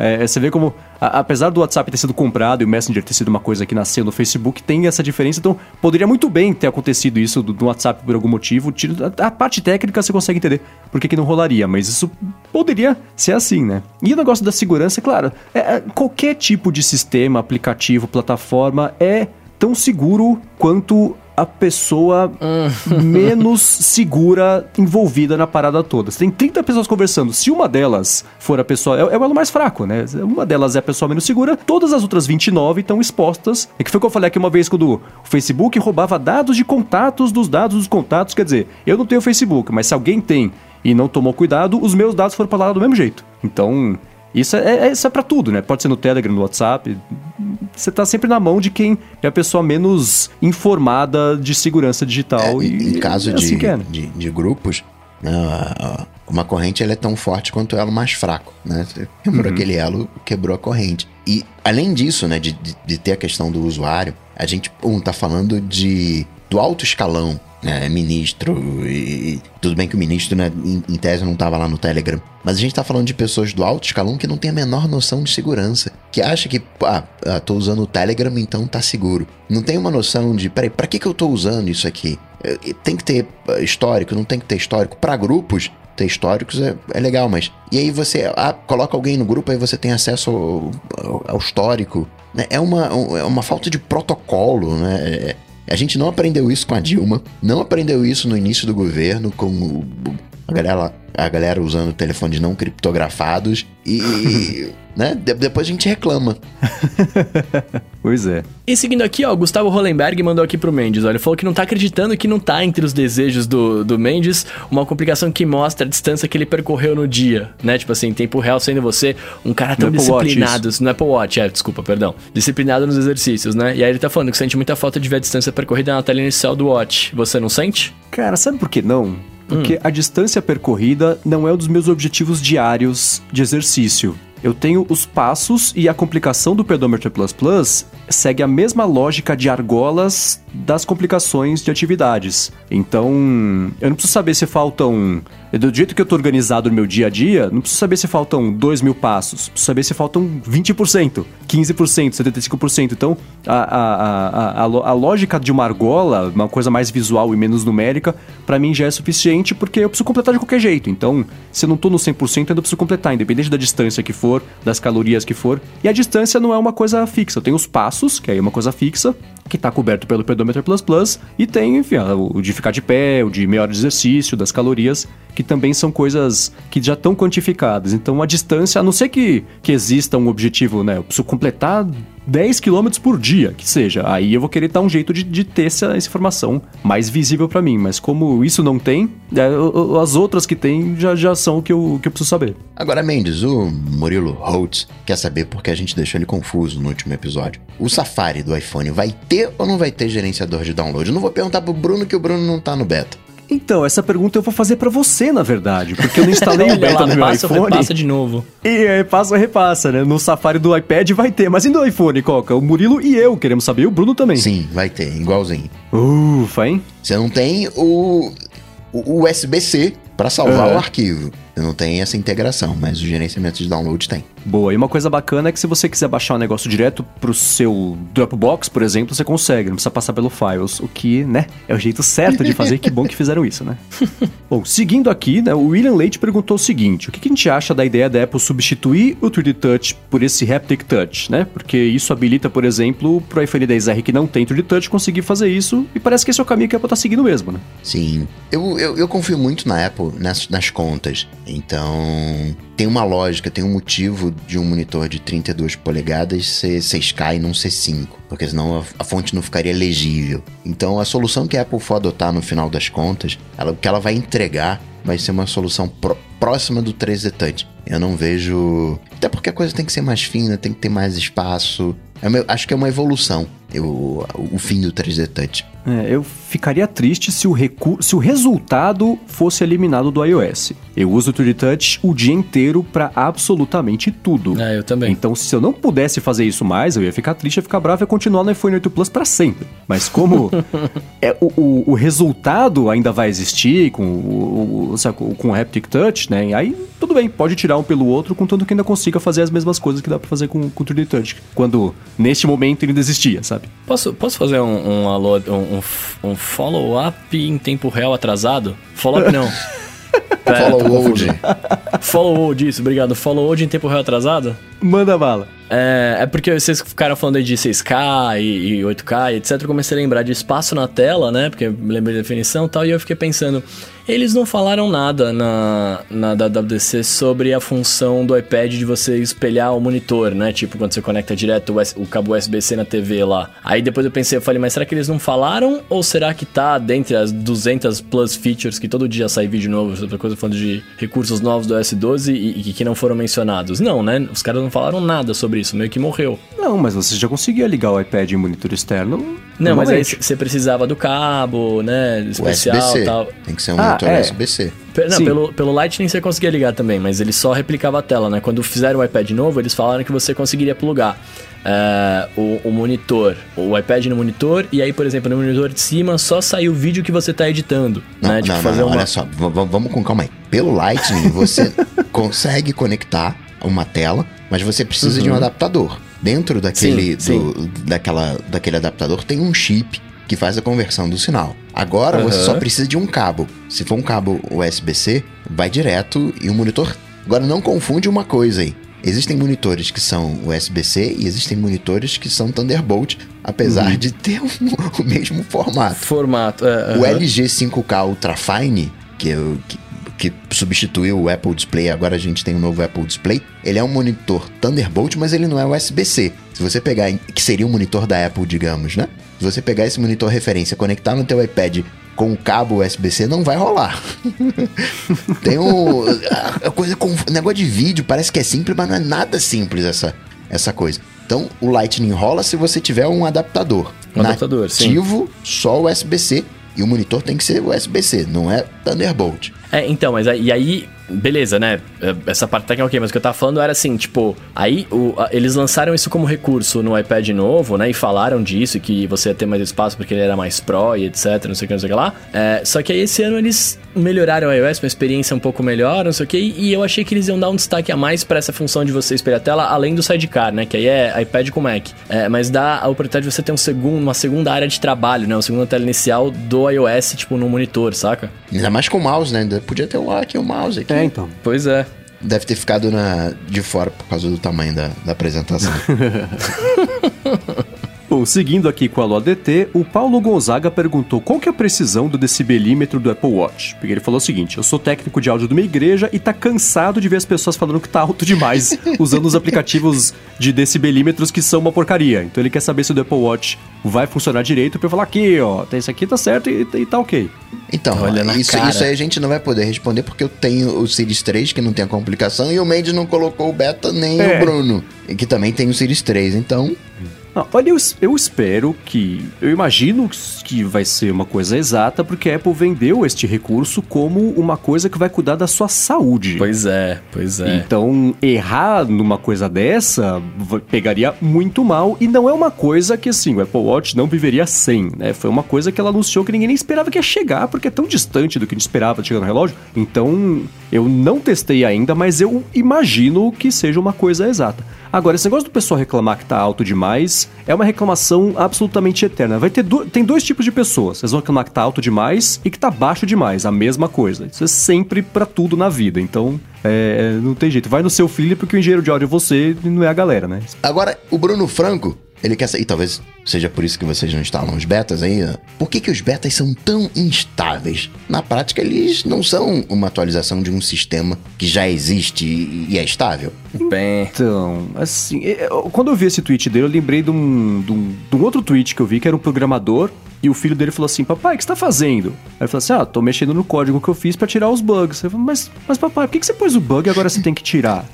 Speaker 1: é, você vê como, a, apesar do WhatsApp ter sido comprado e o Messenger ter sido uma coisa que nasceu no Facebook, tem essa diferença. Então, poderia muito bem ter acontecido isso do, do WhatsApp por algum motivo. A, a, parte técnica você consegue entender por que, que não rolaria, mas isso poderia ser assim, né? E o negócio da segurança, é claro, é, é, qualquer tipo de sistema, aplicativo, plataforma é tão seguro quanto a pessoa menos segura envolvida na parada toda. Você tem 30 pessoas conversando. Se uma delas for a pessoa. É, é o elo mais fraco, né? Uma delas é a pessoa menos segura, todas as outras 29 estão expostas. É que foi o que eu falei aqui uma vez quando o Facebook roubava dados de contatos dos dados dos contatos. Quer dizer, eu não tenho Facebook, mas se alguém tem e não tomou cuidado, os meus dados foram para lá do mesmo jeito. Então, isso é, é, isso é para tudo, né? Pode ser no Telegram, no WhatsApp. Você tá sempre na mão de quem é a pessoa menos informada de segurança digital.
Speaker 3: É, e, em caso é assim de, é, né? de, de, grupos, uh, uma corrente ela é tão forte quanto o elo mais fraco, né? Você quebrou uhum. aquele elo, quebrou a corrente. E além disso, né, de, de, de ter a questão do usuário, a gente um, tá falando de do alto escalão é, ministro, e tudo bem que o ministro, né, em, em tese, não estava lá no Telegram. Mas a gente está falando de pessoas do alto escalão que não tem a menor noção de segurança. Que acha que, ah, ah, tô usando o Telegram, então tá seguro. Não tem uma noção de, peraí, pra que, que eu tô usando isso aqui? Tem que ter ah, histórico, não tem que ter histórico. Para grupos, ter históricos é, é, legal, mas. E aí você ah, coloca alguém no grupo, aí você tem acesso ao, ao, ao histórico. Né? É uma, é uma falta de protocolo, né? É, a gente não aprendeu isso com a Dilma, não aprendeu isso no início do governo, com a galera, a galera usando telefones não criptografados e. né? De depois a gente reclama.
Speaker 1: pois é.
Speaker 2: E seguindo aqui, ó, Gustavo Hollenberg mandou aqui pro Mendes, olha, ele falou que não tá acreditando que não tá entre os desejos do, do Mendes uma complicação que mostra a distância que ele percorreu no dia, né? Tipo assim, tempo real sendo você um cara tão no disciplinado, Watch, no Apple Watch, é, desculpa, perdão. Disciplinado nos exercícios, né? E aí ele tá falando que sente muita falta de ver a distância percorrida na tela inicial do Watch. Você não sente?
Speaker 1: Cara, sabe por que não? Porque hum. a distância percorrida não é um dos meus objetivos diários de exercício. Eu tenho os passos e a complicação do Pedometer Plus Plus segue a mesma lógica de argolas das complicações de atividades. Então, eu não preciso saber se faltam do jeito que eu tô organizado no meu dia a dia, não preciso saber se faltam 2 mil passos, preciso saber se faltam 20%, 15%, 75%. Então, a, a, a, a, lógica de uma argola, uma coisa mais visual e menos numérica, para mim já é suficiente porque eu preciso completar de qualquer jeito. Então, se eu não tô no 100%, eu ainda preciso completar, independente da distância que for, das calorias que for. E a distância não é uma coisa fixa, eu tenho os passos, que aí é uma coisa fixa, que está coberto pelo Pedometer Plus Plus, e tem, enfim, o de ficar de pé, o de de exercício, das calorias, que também são coisas que já estão quantificadas. Então a distância, a não ser que, que exista um objetivo, né? Eu preciso completar 10 km por dia, que seja. Aí eu vou querer dar um jeito de, de ter essa, essa, informação mais visível para mim. Mas como isso não tem, é, as outras que tem já, já são o que eu, que eu preciso saber.
Speaker 3: Agora, Mendes, o Murilo Holtz quer saber porque a gente deixou ele confuso no último episódio. O Safari do iPhone vai ter ou não vai ter gerenciador de download? Eu não vou perguntar pro Bruno que o Bruno não tá no beta.
Speaker 1: Então, essa pergunta eu vou fazer para você, na verdade, porque eu não instalei o beta no meu passa, iPhone.
Speaker 2: Repassa de novo.
Speaker 1: E é, passa, repassa, né? No Safari do iPad vai ter, mas e no iPhone, Coca? O Murilo e eu queremos saber, e o Bruno também.
Speaker 3: Sim, vai ter, igualzinho.
Speaker 1: Ufa, hein?
Speaker 3: Você não tem o, o USB-C para salvar uhum. o arquivo. Não tem essa integração, mas o gerenciamento de download tem.
Speaker 1: Boa, e uma coisa bacana é que se você quiser baixar o negócio direto pro seu Dropbox, por exemplo, você consegue, não precisa passar pelo Files, o que, né, é o jeito certo de fazer, que bom que fizeram isso, né? bom, seguindo aqui, né, o William Leite perguntou o seguinte, o que, que a gente acha da ideia da Apple substituir o 3D Touch por esse Haptic Touch, né? Porque isso habilita, por exemplo, pro iPhone 10R que não tem 3D Touch conseguir fazer isso, e parece que esse é o caminho que a Apple tá seguindo mesmo, né?
Speaker 3: Sim, eu, eu, eu confio muito na Apple, nas, nas contas, então, tem uma lógica, tem um motivo de um monitor de 32 polegadas ser 6K e não ser 5, porque senão a, fonte não ficaria legível. Então, a solução que a Apple for adotar no final das contas, ela, o que ela vai entregar vai ser uma solução pro, próxima do 3D Touch. Eu não vejo. Até porque a coisa tem que ser mais fina, tem que ter mais espaço. É uma, acho que é uma evolução. O, o fim do 3D Touch.
Speaker 1: É, eu ficaria triste se o, recu se o resultado fosse eliminado do iOS. Eu uso o 3D Touch o dia inteiro para absolutamente tudo.
Speaker 2: É, eu também.
Speaker 1: Então, se eu não pudesse fazer isso mais, eu ia ficar triste, ia ficar bravo e ia continuar no iPhone 8 Plus para sempre. Mas como é, o, o, o, resultado ainda vai existir com o, o, com o Haptic Touch, né? Aí tudo bem, pode tirar um pelo outro, contanto que ainda consiga fazer as mesmas coisas que dá para fazer com, com o 3D Touch. Quando, neste momento, ele ainda existia, sabe?
Speaker 2: Posso, posso fazer um, um, um, um follow-up em tempo real atrasado? Follow-up não.
Speaker 3: Follow-old.
Speaker 2: Follow-old, isso, obrigado. Follow-old em tempo real atrasado?
Speaker 1: Manda bala.
Speaker 2: É, é porque vocês ficaram falando aí de 6K e, e 8K e etc. Eu comecei a lembrar de espaço na tela, né? Porque eu me lembrei da definição e tal. E eu fiquei pensando, eles não falaram nada na, na WWDC sobre a função do iPad de você espelhar o monitor, né? Tipo, quando você conecta direto o, o cabo USB-C na TV lá. Aí depois eu pensei, eu falei, mas será que eles não falaram? Ou será que tá dentre as 200 plus features que todo dia sai vídeo novo, outra coisa falando de recursos novos do S12 e, e que não foram mencionados? Não, né? Os caras não falaram nada sobre isso, meio que morreu.
Speaker 1: Não, mas você já conseguia ligar o iPad em monitor externo?
Speaker 2: Não, mas aí você precisava do cabo, né? Especial e tal.
Speaker 3: Tem que ser um ah, monitor é. USB-C.
Speaker 2: Não, pelo, pelo Lightning você conseguia ligar também, mas ele só replicava a tela, né? Quando fizeram o iPad novo, eles falaram que você conseguiria plugar. Uh, o, o, monitor, o iPad no monitor, e aí, por exemplo, no monitor de cima só sai o vídeo que você está editando.
Speaker 3: Não,
Speaker 2: né?
Speaker 3: Tipo, não, fazer não, uma... olha só, vamos com calma aí. Pelo Lightning, você consegue conectar uma tela, mas você precisa uhum. de um uhum. adaptador. Dentro daquele, sim, do, sim. Daquela, daquele adaptador tem um chip que faz a conversão do sinal. Agora uhum. você só precisa de um cabo. Se for um cabo USB-C, vai direto e o monitor. Agora não confunde uma coisa aí. Existem monitores que são USB-C e existem monitores que são Thunderbolt, apesar uhum. de ter um, o mesmo formato.
Speaker 2: Formato, é,
Speaker 3: uhum. O LG 5K Ultrafine, que, é que que substituiu o Apple Display, agora a gente tem um novo Apple Display. Ele é um monitor Thunderbolt, mas ele não é USB-C. Se você pegar, que seria um monitor da Apple, digamos, né? Se você pegar esse monitor referência, conectar no teu iPad com o cabo USB-C, não vai rolar. tem um a, coisa com negócio de vídeo, parece que é simples, mas não é nada simples essa essa coisa. Então, o Lightning rola se você tiver um adaptador.
Speaker 2: Um adaptador,
Speaker 3: nativo, sim. só USB-C e o monitor tem que ser USB-C, não é Thunderbolt.
Speaker 2: É, então, mas aí, e aí beleza, né? É, essa parte técnica ok, mas o que eu tava falando era assim, tipo, aí o, a, eles lançaram isso como recurso no iPad novo, né? E falaram disso, que você ia ter mais espaço porque ele era mais Pro e etc, não sei o que, não sei o que lá. É, só que aí esse ano eles melhoraram o iOS, uma experiência um pouco melhor, não sei o que, e eu achei que eles iam dar um destaque a mais para essa função de você espelhar a tela, além do sidecar, né? Que aí é iPad com Mac. É, mas dá a oportunidade de você ter um segundo, uma segunda área de trabalho, né? Uma segunda tela inicial do iOS, tipo, no monitor, saca?
Speaker 3: Ainda mais com o mouse, né? Podia ter um aqui, o um mouse aqui.
Speaker 2: É, então. Pois é.
Speaker 3: Deve ter ficado na, de fora por causa do tamanho da, da apresentação.
Speaker 1: Bom, seguindo aqui com a Alô ADT, o Paulo Gonzaga perguntou qual que é a precisão do decibelímetro do Apple Watch. Porque ele falou o seguinte: eu sou técnico de áudio de uma igreja e tá cansado de ver as pessoas falando que tá alto demais, usando os aplicativos de decibelímetros que são uma porcaria. Então ele quer saber se o Apple Watch vai funcionar direito pra eu falar aqui, ó, esse aqui tá certo e, e tá ok.
Speaker 3: Então, isso, isso aí a gente não vai poder responder porque eu tenho o Series 3 que não tem a complicação e o Mendes não colocou o beta nem é. o Bruno, que também tem o Series 3, então.
Speaker 1: Não, olha, eu, eu, espero que. Eu imagino que vai ser uma coisa exata, porque a Apple vendeu este recurso como uma coisa que vai cuidar da sua saúde.
Speaker 2: Pois é, pois é.
Speaker 1: Então, errar numa coisa dessa pegaria muito mal. E não é uma coisa que, assim, o Apple Watch não viveria sem, né? Foi uma coisa que ela anunciou que ninguém nem esperava que ia chegar, porque é tão distante do que a gente esperava de chegar no relógio. Então, eu não testei ainda, mas eu imagino que seja uma coisa exata. Agora, esse negócio do pessoal reclamar que tá alto demais é uma reclamação absolutamente eterna. Vai ter do... tem dois tipos de pessoas. Vocês vão reclamar que tá alto demais e que tá baixo demais, a mesma coisa. Isso é sempre para tudo na vida. Então, é, não tem jeito. Vai no seu filho porque o engenheiro de áudio é você e não é a galera, né?
Speaker 3: Agora, o Bruno Franco ele quer sair, talvez seja por isso que vocês não instalam os betas ainda. Por que, que os betas são tão instáveis? Na prática, eles não são uma atualização de um sistema que já existe e é estável.
Speaker 1: Bem. Então, assim, quando eu vi esse tweet dele, eu lembrei de um, de um, de um outro tweet que eu vi que era um programador e o filho dele falou assim: Papai, o que você tá fazendo? Aí ele falou assim: Ah, tô mexendo no código que eu fiz para tirar os bugs. Eu falei, mas, mas papai, por que, que você pôs o bug e agora você tem que tirar?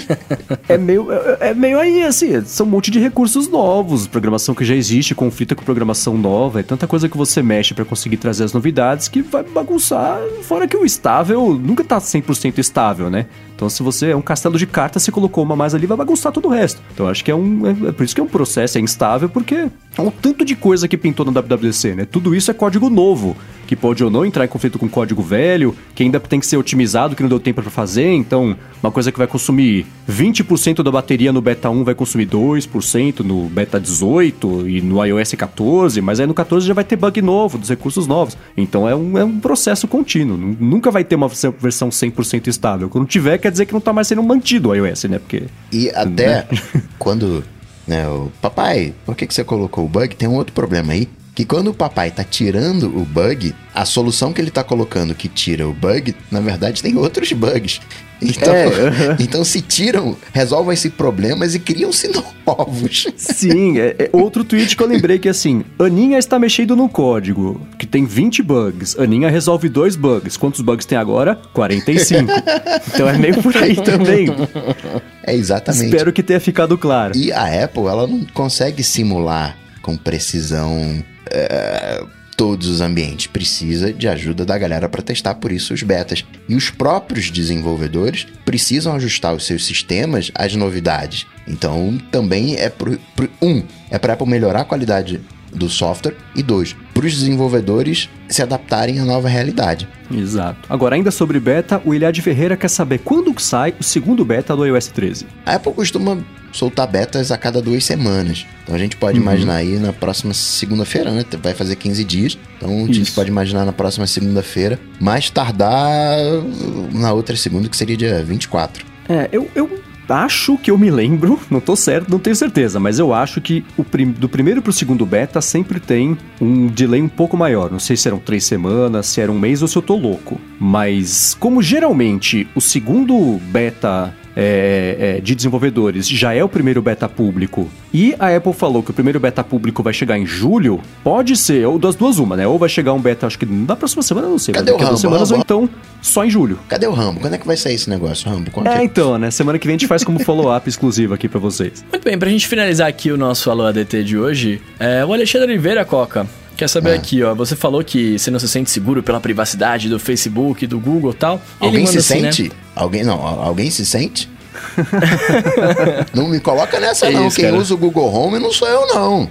Speaker 1: é, meio, é, é, meio aí, assim, são um monte de recursos novos, programação que já existe, conflita com programação nova, é tanta coisa que você mexe para conseguir trazer as novidades que vai bagunçar. Fora que o estável nunca tá 100% estável, né? Então, se você é um castelo de cartas, você colocou uma mais ali, vai bagunçar todo o resto. Então, acho que é um. É, é por isso que é um processo, é instável, porque é um tanto de coisa que pintou no WWDC, né? Tudo isso é código novo, que pode ou não entrar em conflito com código velho, que ainda tem que ser otimizado, que não deu tempo para fazer. Então, uma coisa que vai consumir 20% da bateria no beta 1 vai consumir 2% no beta 18 e no iOS 14, mas aí no 14 já vai ter bug novo, dos recursos novos. Então, é um, é um processo contínuo. Nunca vai ter uma versão 100% estável. Quando tiver, quer dizer que não tá mais sendo mantido o iOS, né? Porque.
Speaker 3: E até né? quando. Né, o papai, por que, que você colocou o bug? Tem um outro problema aí. Que quando o papai tá tirando o bug, a solução que ele tá colocando que tira o bug, na verdade tem outros bugs. Então, é, então se tiram, resolvem esses problemas e criam-se novos.
Speaker 1: Sim, é, é, outro tweet que eu lembrei que assim, Aninha está mexendo no código, que tem 20 bugs. Aninha resolve dois bugs. Quantos bugs tem agora? 45. então é meio por aí também.
Speaker 3: É exatamente.
Speaker 1: Espero que tenha ficado claro.
Speaker 3: E a Apple, ela não consegue simular com precisão. É todos os ambientes. Precisa de ajuda da galera para testar, por isso os betas. E os próprios desenvolvedores precisam ajustar os seus sistemas às novidades. Então, também é pro, pro um, é para melhorar a qualidade do software e dois, para os desenvolvedores se adaptarem à nova realidade.
Speaker 1: Exato. Agora, ainda sobre beta, o Iliad Ferreira quer saber quando sai o segundo beta do iOS 13.
Speaker 3: A Apple costuma soltar betas a cada duas semanas. Então a gente pode uhum. imaginar aí na próxima segunda-feira, né? Vai fazer 15 dias. Então a gente pode imaginar na próxima segunda-feira. Mais tardar na outra segunda, que seria dia 24.
Speaker 1: É, eu, eu acho que eu me lembro, não tô certo, não tenho certeza, mas eu acho que o prim do primeiro pro segundo beta sempre tem um delay um pouco maior. Não sei se eram três semanas, se era um mês ou se eu tô louco. Mas como geralmente o segundo beta é, é, de desenvolvedores já é o primeiro beta público e a Apple falou que o primeiro beta público vai chegar em julho, pode ser, ou das duas uma, né? Ou vai chegar um beta, acho que na próxima semana, não sei,
Speaker 3: Cadê daqui a duas
Speaker 1: semanas, Rambo? ou então só em julho.
Speaker 3: Cadê o Rambo? Quando é que vai sair esse negócio, Rambo?
Speaker 1: é, então, né? Semana que vem a gente faz como follow-up exclusivo aqui para vocês.
Speaker 2: Muito bem, pra gente finalizar aqui o nosso Alô ADT de hoje, é, o Alexandre Oliveira, Coca, Quer saber é. aqui, ó. Você falou que você não se sente seguro pela privacidade do Facebook, do Google e tal.
Speaker 3: Alguém se assim, sente? Né? Alguém não, alguém se sente? não me coloca nessa, é não. Isso, Quem cara. usa o Google Home não sou eu, não.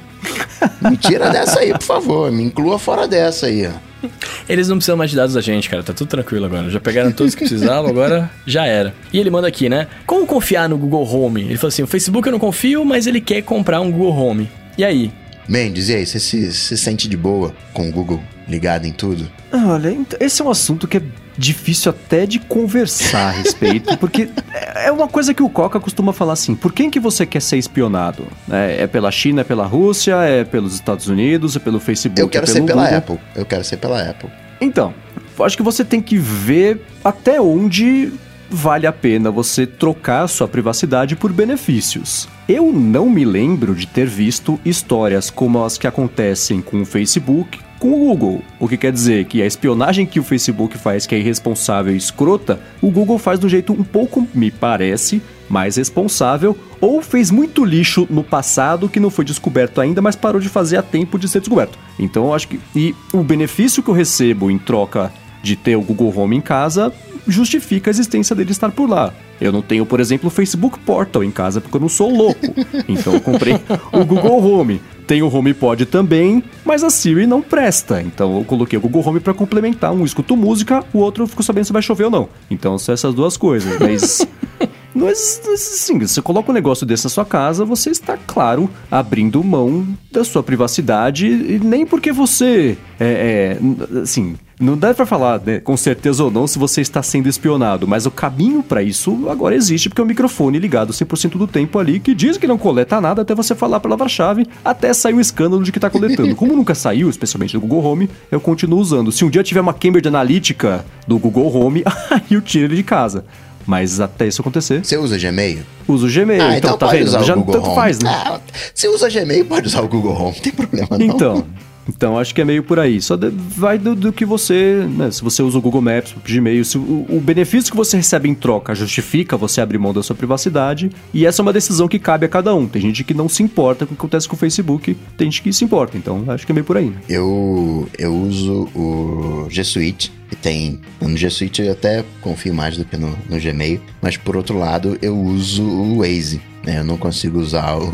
Speaker 3: Me tira dessa aí, por favor. Me inclua fora dessa aí, ó.
Speaker 2: Eles não precisam mais de dados da gente, cara. Tá tudo tranquilo agora. Já pegaram todos que precisavam, agora já era. E ele manda aqui, né? Como confiar no Google Home? Ele falou assim: o Facebook eu não confio, mas ele quer comprar um Google Home. E aí?
Speaker 3: Mendes, e aí? Você se, se sente de boa com o Google ligado em tudo?
Speaker 1: Olha, esse é um assunto que é difícil até de conversar a respeito, porque é uma coisa que o Coca costuma falar assim: por quem que você quer ser espionado? É, é pela China, é pela Rússia, é pelos Estados Unidos, é pelo Facebook?
Speaker 3: Eu quero
Speaker 1: é
Speaker 3: ser
Speaker 1: pela
Speaker 3: Google? Apple. Eu quero ser pela Apple.
Speaker 1: Então, acho que você tem que ver até onde vale a pena você trocar sua privacidade por benefícios. Eu não me lembro de ter visto histórias como as que acontecem com o Facebook, com o Google. O que quer dizer que a espionagem que o Facebook faz, que é irresponsável e escrota, o Google faz do jeito um pouco, me parece, mais responsável, ou fez muito lixo no passado que não foi descoberto ainda, mas parou de fazer a tempo de ser descoberto. Então eu acho que. E o benefício que eu recebo em troca de ter o Google Home em casa justifica a existência dele estar por lá. Eu não tenho, por exemplo, o Facebook Portal em casa porque eu não sou louco. Então eu comprei o Google Home. Tem o HomePod também, mas a Siri não presta. Então eu coloquei o Google Home para complementar. Um escuto música, o outro eu fico sabendo se vai chover ou não. Então são essas duas coisas. Mas Mas, assim, você coloca um negócio desse na sua casa, você está, claro, abrindo mão da sua privacidade, e nem porque você é, é assim, não dá para falar né, com certeza ou não se você está sendo espionado, mas o caminho para isso agora existe porque é um microfone ligado 100% do tempo ali que diz que não coleta nada até você falar a palavra-chave, até sair o escândalo de que está coletando. Como nunca saiu, especialmente do Google Home, eu continuo usando. Se um dia tiver uma Cambridge Analytica do Google Home, aí eu tiro ele de casa. Mas até isso acontecer.
Speaker 3: Você usa Gmail?
Speaker 1: Uso Gmail.
Speaker 3: Ah, então, então tá vendo?
Speaker 1: Já tanto Home. faz, né?
Speaker 3: Ah, você usa Gmail, pode usar o Google Home, não tem problema não.
Speaker 1: Então. Então acho que é meio por aí. Só de, vai do, do, que você. Né, se você usa o Google Maps para Gmail, se o, o, benefício que você recebe em troca justifica você abrir mão da sua privacidade. E essa é uma decisão que cabe a cada um. Tem gente que não se importa com o que acontece com o Facebook, tem gente que se importa. Então acho que é meio por aí. Né?
Speaker 3: Eu, eu uso o G Suite. E tem. No G Suite eu até confio mais do que no, no Gmail. Mas por outro lado, eu uso o Waze. Né? Eu não consigo usar o,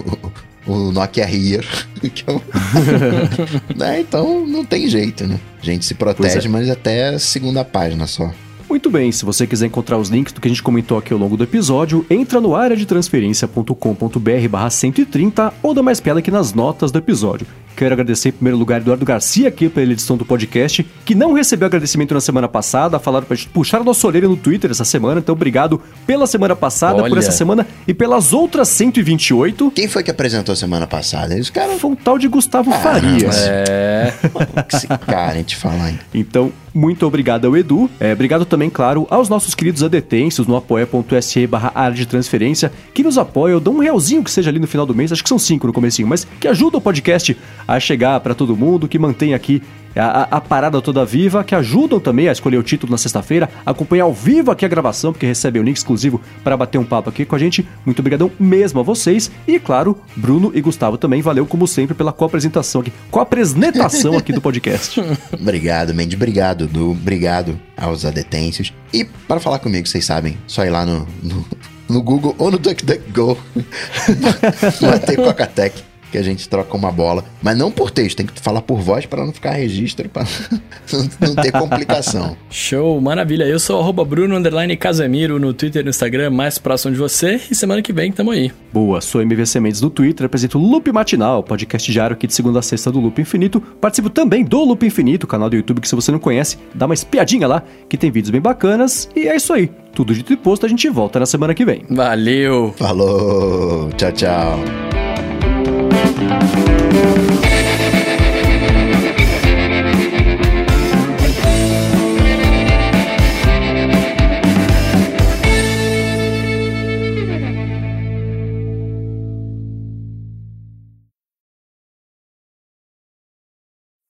Speaker 3: o Nokia Here. Eu... né? Então não tem jeito, né? A gente se protege, é. mas até a segunda página só.
Speaker 1: Muito bem, se você quiser encontrar os links do que a gente comentou aqui ao longo do episódio, entra no área de transferência.com.br barra 130 ou dá mais piada aqui nas notas do episódio. Quero agradecer em primeiro lugar Eduardo Garcia aqui pela edição do podcast, que não recebeu agradecimento na semana passada, falaram pra gente puxar a nossa orelha no Twitter essa semana, então obrigado pela semana passada, Olha. por essa semana e pelas outras 128.
Speaker 3: Quem foi que apresentou semana passada?
Speaker 1: Esse cara foi um tal de Gustavo ah, Farias.
Speaker 3: É. Esse cara, a gente fala, hein?
Speaker 1: Então, muito obrigado ao Edu. É, obrigado também, claro, aos nossos queridos adetensos no apoia.se barra área de transferência, que nos apoiam, dão um realzinho que seja ali no final do mês, acho que são cinco no comecinho, mas que ajuda o podcast a chegar para todo mundo, que mantém aqui a, a, parada toda viva, que ajudam também a escolher o título na sexta-feira, acompanhar ao vivo aqui a gravação, porque recebem o link exclusivo para bater um papo aqui com a gente. Muito obrigadão mesmo a vocês. E, claro, Bruno e Gustavo também, valeu como sempre pela co-apresentação aqui, co-apresentação aqui do podcast.
Speaker 3: obrigado, Mendy, obrigado, do obrigado aos adetêncios. E para falar comigo, vocês sabem, só ir lá no, no, no Google ou no DuckDuckGo, bater Coca-Tech que a gente troca uma bola. Mas não por texto, tem que falar por voz para não ficar registro, para não ter complicação.
Speaker 2: Show, maravilha. Eu sou arroba Bruno Casemiro no Twitter e no Instagram, mais próximo de você. E semana que vem tamo aí.
Speaker 1: Boa, sou MVC Mendes no Twitter, apresento o Loop Matinal, podcast diário aqui de segunda a sexta do Loop Infinito. Participo também do Loop Infinito, canal do YouTube que se você não conhece, dá uma espiadinha lá, que tem vídeos bem bacanas. E é isso aí. Tudo dito e posto, a gente volta na semana que vem.
Speaker 2: Valeu!
Speaker 3: Falou! Tchau, tchau!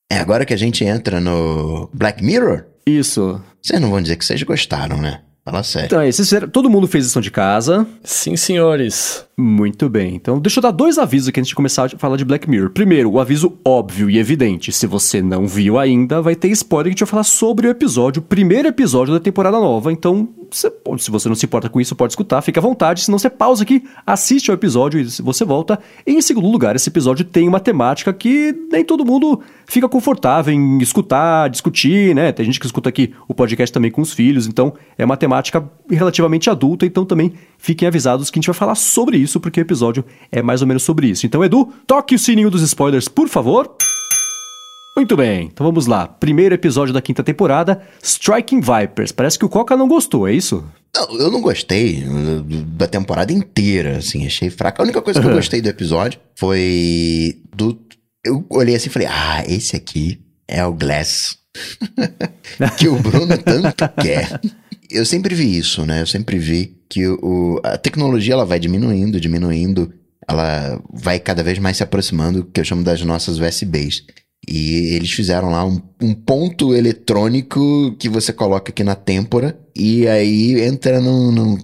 Speaker 3: É agora que a gente entra no Black Mirror?
Speaker 1: Isso.
Speaker 3: Vocês não vão dizer que vocês gostaram, né? Fala sério.
Speaker 1: Então, é, todo mundo fez lição de casa.
Speaker 2: Sim, senhores.
Speaker 1: Muito bem. Então, deixa eu dar dois avisos aqui antes de começar a falar de Black Mirror. Primeiro, o aviso óbvio e evidente. Se você não viu ainda, vai ter spoiler que a gente vai falar sobre o episódio, o primeiro episódio da temporada nova. Então, se você não se importa com isso, pode escutar, fica à vontade. Se não, você pausa aqui, assiste ao episódio e você volta. Em segundo lugar, esse episódio tem uma temática que nem todo mundo fica confortável em escutar, discutir, né? Tem gente que escuta aqui o podcast também com os filhos, então é uma temática relativamente adulta, então também fiquem avisados que a gente vai falar sobre isso, porque o episódio é mais ou menos sobre isso. Então, Edu, toque o sininho dos spoilers, por favor. Muito bem, então vamos lá. Primeiro episódio da quinta temporada, Striking Vipers. Parece que o Coca não gostou, é isso?
Speaker 3: Não, eu não gostei da temporada inteira, assim, achei fraca. A única coisa que eu gostei do episódio foi do. Eu olhei assim e falei, ah, esse aqui é o Glass. que o Bruno tanto quer. Eu sempre vi isso, né? Eu sempre vi que o, a tecnologia ela vai diminuindo, diminuindo, ela vai cada vez mais se aproximando, que eu chamo das nossas USBs. E eles fizeram lá um, um, ponto eletrônico que você coloca aqui na têmpora e aí entra no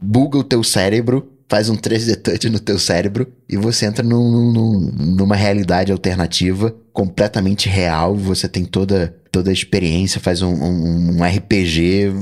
Speaker 3: buga o teu cérebro, faz um 3D touch no teu cérebro e você entra num, num, numa realidade alternativa completamente real. Você tem toda, toda a experiência, faz um, um, um RPG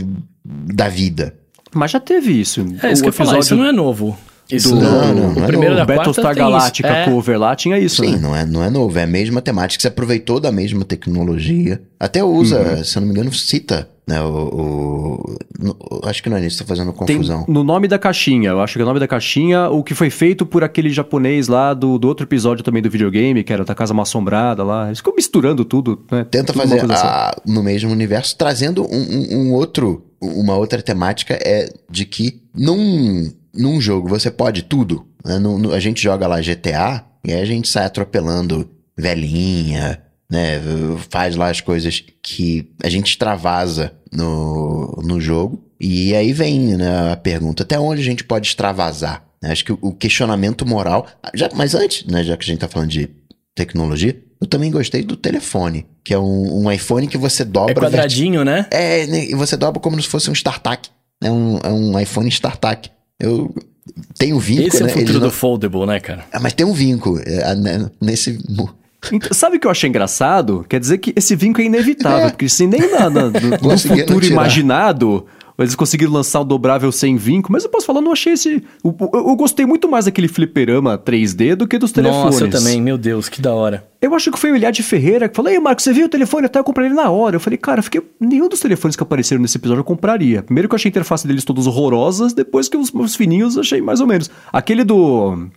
Speaker 3: da vida.
Speaker 1: Mas já teve isso.
Speaker 2: É, isso o que eu episódio... falar, isso não é novo.
Speaker 1: Isso do, não, não, não é primeiro da Battlestar Galactica é. cover lá tinha isso,
Speaker 3: Sim,
Speaker 1: né?
Speaker 3: não, é, não é novo, é a mesma temática, você aproveitou da mesma tecnologia. Até usa, uhum. se eu não me engano, cita, né, o, o, acho que não é isso, tá fazendo confusão.
Speaker 1: Tem, no nome da caixinha, eu acho que é o nome da caixinha, o que foi feito por aquele japonês lá do, do outro episódio também do videogame, que era da Casa Assombrada lá, eles ficam misturando tudo, né?
Speaker 3: Tenta
Speaker 1: tudo
Speaker 3: fazer a, assim. no mesmo universo, trazendo um, um, um outro, uma outra temática é de que num num jogo você pode tudo. Né? No, no, a gente joga lá GTA e aí a gente sai atropelando velhinha, né? Faz lá as coisas que a gente extravasa no, no jogo. E aí vem né, a pergunta: até onde a gente pode extravasar? Acho que o questionamento moral. Já, mas antes, né, já que a gente tá falando de tecnologia, eu também gostei do telefone, que é um, um iPhone que você dobra.
Speaker 2: É quadradinho, né?
Speaker 3: É, né, e você dobra como se fosse um StarTAC. É um, é um iPhone StarTAC. Eu tenho vinco,
Speaker 2: Esse é o
Speaker 3: né?
Speaker 2: futuro
Speaker 3: Ele
Speaker 2: do
Speaker 3: não-
Speaker 2: foldable, né, cara?
Speaker 3: Ah, mas tem um vinco é, né, nesse.
Speaker 1: Então, sabe o que eu achei engraçado? Quer dizer que esse vinco é inevitável,
Speaker 3: É.
Speaker 1: porque se nem na, na- no, futuro
Speaker 3: tirar.
Speaker 1: imaginado eles conseguiram lançar o dobrável sem vinco, mas eu posso falar, eu não achei esse. Eu, eu- eu gostei muito mais daquele fliperama 3D do que dos telefones.
Speaker 2: Nossa, eu também, meu Deus, que da hora.
Speaker 1: Eu acho que foi o Eliade Ferreira que falou: Ei, Marco, você viu o telefone? Até eu comprei ele na hora. Eu falei, cara, eu fiquei... nenhum dos telefones que apareceram nesse episódio eu compraria. Primeiro que eu achei a interface deles todas horrorosas, depois que os meus fininhos eu achei mais ou menos. Aquele do.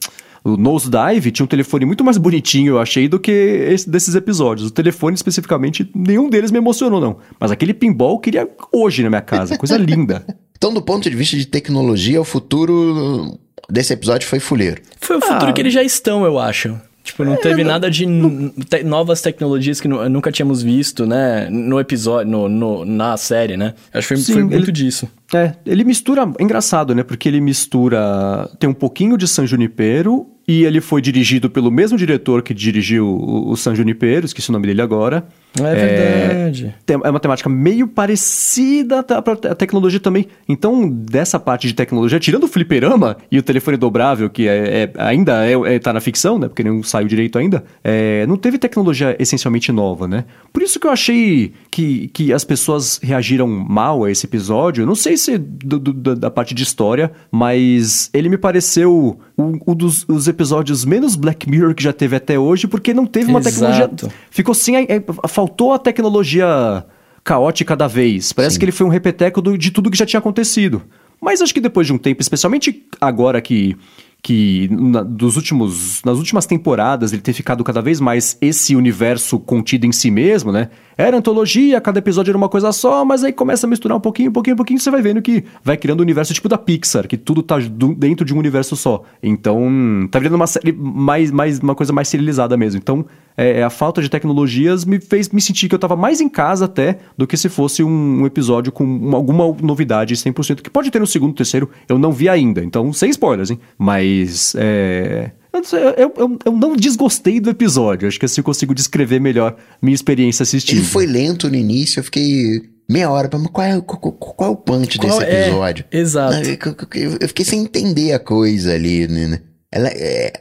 Speaker 1: O Nosedive tinha um telefone muito mais bonitinho, eu achei, do que esse desses episódios. O telefone, especificamente, nenhum deles me emocionou, não. Mas aquele pinball eu queria hoje na minha casa. Coisa linda.
Speaker 3: Então, do ponto de vista de tecnologia, o futuro desse episódio foi fuleiro.
Speaker 2: Foi o futuro
Speaker 1: Ah.
Speaker 2: que eles já estão, eu acho. Tipo, não teve nada de n- te- novas tecnologias que nu- nunca tínhamos visto, né? No episódio, no, no- na série, né? Acho que foi,
Speaker 1: Sim,
Speaker 2: foi muito
Speaker 1: ele-
Speaker 2: disso.
Speaker 1: É, ele mistura. É engraçado, né? Porque ele mistura. Tem um pouquinho de San Junipero. E ele foi dirigido pelo mesmo diretor que dirigiu o, o San Junipero, esqueci o nome dele agora.
Speaker 2: É verdade.
Speaker 1: Tem- É uma temática meio parecida a tecnologia também. Então, dessa parte de tecnologia, tirando o fliperama e o telefone dobrável, que é, é- ainda é, é- tá na ficção, né? Porque não saiu direito ainda, é, não teve tecnologia essencialmente nova, né? Por isso que eu achei que, que as pessoas reagiram mal a esse episódio. Não sei se do- do- da- parte de história, mas ele me pareceu um, um dos os episódios menos Black Mirror que já teve até hoje, porque não teve uma tecnologia
Speaker 2: Exato.
Speaker 1: Ficou sem. a- é, faltou a tecnologia caótica da vez. Parece que ele foi um repeteco do- de tudo que já tinha acontecido. Mas acho que depois de um tempo, especialmente agora que. Que na- dos últimos, nas últimas temporadas ele tem ficado cada vez mais esse universo contido em si mesmo, né? Era antologia, cada episódio era uma coisa só, mas aí começa a misturar um pouquinho, um pouquinho, um pouquinho, você vai vendo que vai criando um universo tipo da Pixar, que tudo tá du- dentro de um universo só. Então, tá virando uma série mais, mais uma coisa mais serializada mesmo. Então, é, a falta de tecnologias me fez me sentir que eu tava mais em casa até do que se fosse um, um episódio com uma- alguma novidade 100%, que pode ter no segundo, terceiro, eu não vi ainda. Então, sem spoilers, hein? Mas, é... Eu, eu, eu- eu não desgostei do episódio. Acho que assim eu consigo descrever melhor minha experiência assistindo.
Speaker 3: Ele foi lento no início, eu fiquei meia hora, mas qual é, qual, qual- é o punch
Speaker 2: Qual
Speaker 3: desse
Speaker 2: é?
Speaker 3: episódio?
Speaker 2: Exato.
Speaker 3: Eu eu fiquei sem entender a coisa ali, né? Ela é,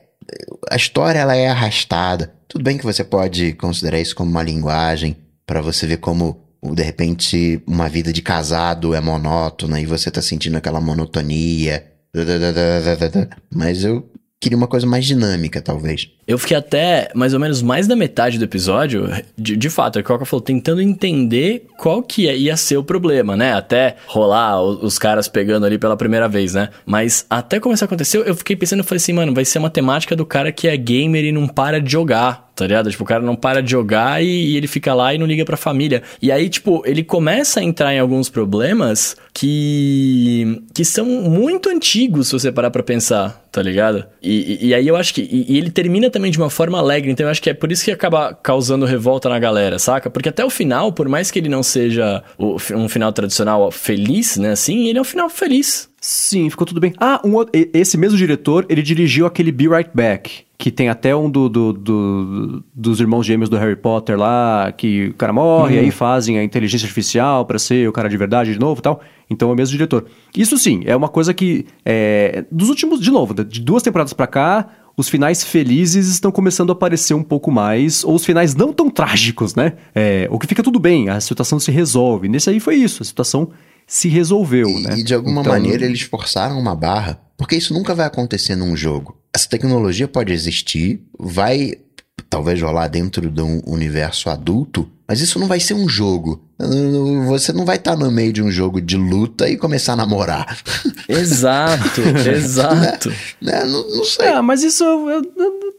Speaker 3: a história ela é arrastada. Tudo bem que você pode considerar isso como uma linguagem para você ver como de repente uma vida de casado é monótona e você tá sentindo aquela monotonia. Mas eu queria uma coisa mais dinâmica, talvez.
Speaker 2: Eu fiquei até mais ou menos mais da metade do episódio, de, de fato, é que o falou, tentando entender qual que ia- ia ser o problema, né? Até rolar o- os, caras pegando ali pela primeira vez, né? Mas até começar a acontecer, eu fiquei pensando, eu falei assim, mano, vai ser uma temática do cara que é gamer e não para de jogar. Tá ligado? Tipo, o cara não para de jogar e, e ele fica lá e não liga pra família. E aí, tipo, ele começa a entrar em alguns problemas que. que são muito antigos, se você parar pra pensar, tá ligado? E, e- aí eu acho que. E, e ele termina também de uma forma alegre, então eu acho que é por isso que acaba causando revolta na galera, saca? Porque até o final, por mais que ele não seja o- um final tradicional feliz, né, assim, ele é um final feliz.
Speaker 1: Sim, ficou tudo bem. Ah, um esse mesmo diretor, ele dirigiu aquele Be Right Back, que tem até um do, do- do- dos irmãos gêmeos do Harry Potter lá, que o cara morre, e aí fazem a inteligência artificial pra ser o cara de verdade de novo e tal. Então é o mesmo diretor. Isso sim, é uma coisa que, é, dos últimos, de novo, de duas temporadas pra cá, os finais felizes estão começando a aparecer um pouco mais, ou os finais não tão trágicos, né? É, o que fica tudo bem, a situação se resolve. Nesse aí foi isso, a situação se resolveu,
Speaker 3: E,
Speaker 1: né?
Speaker 3: e de alguma
Speaker 1: Então-
Speaker 3: maneira eles forçaram uma barra, porque isso nunca vai acontecer num jogo. Essa tecnologia pode existir, vai talvez rolar dentro de um universo adulto, mas isso não vai ser um jogo. Você não vai estar no meio de um jogo de luta e começar a namorar.
Speaker 2: Exato, exato.
Speaker 3: Né? Não, não sei.
Speaker 1: Ah, mas isso eu, eu-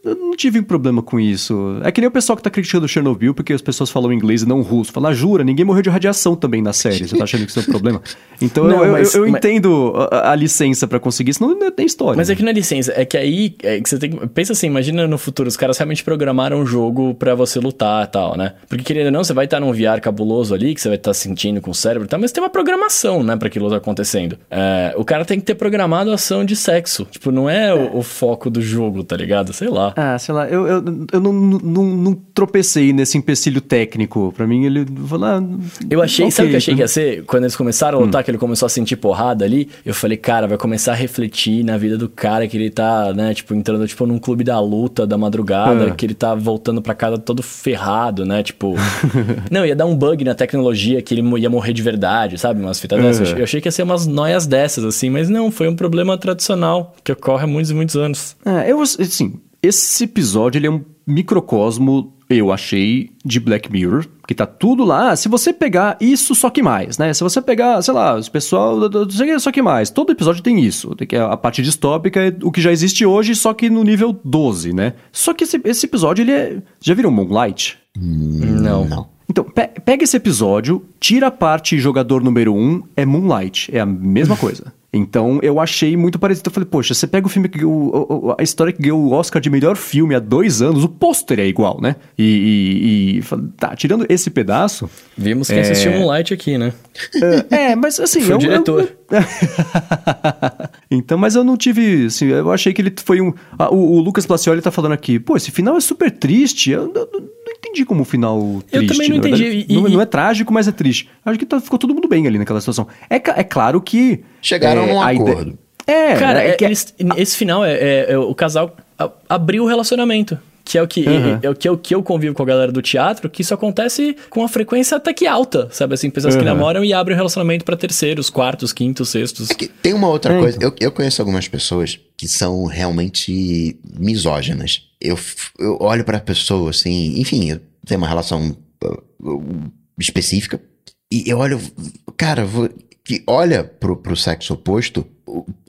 Speaker 1: eu- eu não tive problema com isso. É que nem o pessoal que tá criticando Chernobyl porque as pessoas falam inglês e não russo. Fala, jura, ninguém morreu de radiação também na série. Você tá achando que isso é um problema? Então
Speaker 2: Não,
Speaker 1: eu, eu-
Speaker 2: mas-
Speaker 1: eu
Speaker 2: mas-
Speaker 1: entendo a, a licença pra conseguir, senão não tem história.
Speaker 2: Mas é que não é licença, é que aí é que você tem que. Pensa assim, imagina no futuro, os caras realmente programaram um jogo pra você lutar e tal, né? Porque querendo ou não, você vai estar num VR cabuloso ali, que você vai estar sentindo com o cérebro e tal, mas tem uma programação, né, pra aquilo tá acontecendo. É, o cara tem que ter programado a ação de sexo. Tipo, não é o, o foco do jogo, tá ligado? Sei lá. Lá.
Speaker 1: Ah, sei lá, eu, eu, eu não, não, não tropecei nesse empecilho técnico. Pra mim, ele falou. Ah,
Speaker 2: Eu achei,
Speaker 1: ok,
Speaker 2: sabe o que eu achei que ia ser? Quando eles começaram a lutar, que ele começou a sentir porrada ali, eu falei, cara, vai começar a refletir na vida do cara que ele tá, né, tipo, entrando, tipo, num clube da luta da madrugada,
Speaker 1: É.
Speaker 2: que ele tá voltando pra casa todo ferrado, né, tipo... não, ia dar um bug na tecnologia que ele ia morrer de verdade, sabe, umas fitas dessas.
Speaker 1: É.
Speaker 2: Eu achei que ia ser umas noias dessas, assim, mas não, foi um problema tradicional que ocorre há muitos e muitos anos.
Speaker 1: É, eu, assim, esse episódio ele é um microcosmo, eu achei, de Black Mirror, que tá tudo lá. Se você pegar isso, só que mais, né? Se você pegar, sei lá, os pessoal, só que mais. Todo episódio tem isso. Tem que a parte distópica é o que já existe hoje, só que no nível 12, né? Só que esse, esse episódio, ele é... Já viram Moonlight?
Speaker 2: não.
Speaker 3: Não.
Speaker 1: Então, pe- pega esse episódio, tira a parte jogador número um, é Moonlight. É a mesma coisa. Então, eu achei muito parecido. Eu falei, poxa, você pega o filme que ganhou, o- a história que ganhou o Oscar de melhor filme há dois anos, o pôster é igual, né? E, e, e tá, tirando esse pedaço.
Speaker 2: Vimos quem
Speaker 1: É.
Speaker 2: assistiu Moonlight aqui, né?
Speaker 1: é, mas assim.
Speaker 2: Foi o diretor.
Speaker 1: Eu- então, mas eu não tive. Assim, eu achei que ele foi um. ah, o, o Lucas Placioli tá falando aqui, pô, esse final é super triste. Eu não, não- não entendi como um final
Speaker 2: Eu
Speaker 1: triste.
Speaker 2: também não entendi,
Speaker 1: verdade.
Speaker 2: e-
Speaker 1: não,
Speaker 2: e-
Speaker 1: não é trágico, mas é triste. Acho que tá- ficou todo mundo bem ali naquela situação. É, é claro que.
Speaker 3: Chegaram
Speaker 1: é,
Speaker 3: num
Speaker 1: ide-
Speaker 3: acordo.
Speaker 1: É,
Speaker 2: Cara,
Speaker 1: é,
Speaker 2: é-
Speaker 1: que-
Speaker 2: eles- esse final é, é- é o casal abriu o relacionamento. Que é o que,
Speaker 1: Uhum.
Speaker 2: é, é o que eu, que eu convivo com a galera do teatro, que isso acontece com uma frequência até que alta, sabe? Assim, pessoas que
Speaker 1: Uhum.
Speaker 2: namoram e abrem o relacionamento pra terceiros, quartos, quintos, sextos.
Speaker 3: É que tem uma outra
Speaker 1: É,
Speaker 3: coisa.
Speaker 1: então.
Speaker 3: Eu, eu conheço algumas pessoas que são realmente misóginas. Eu, eu olho pra pessoa assim, enfim, eu tenho uma relação uh, uh, específica. E eu olho, cara, vo- que olha pro, pro sexo oposto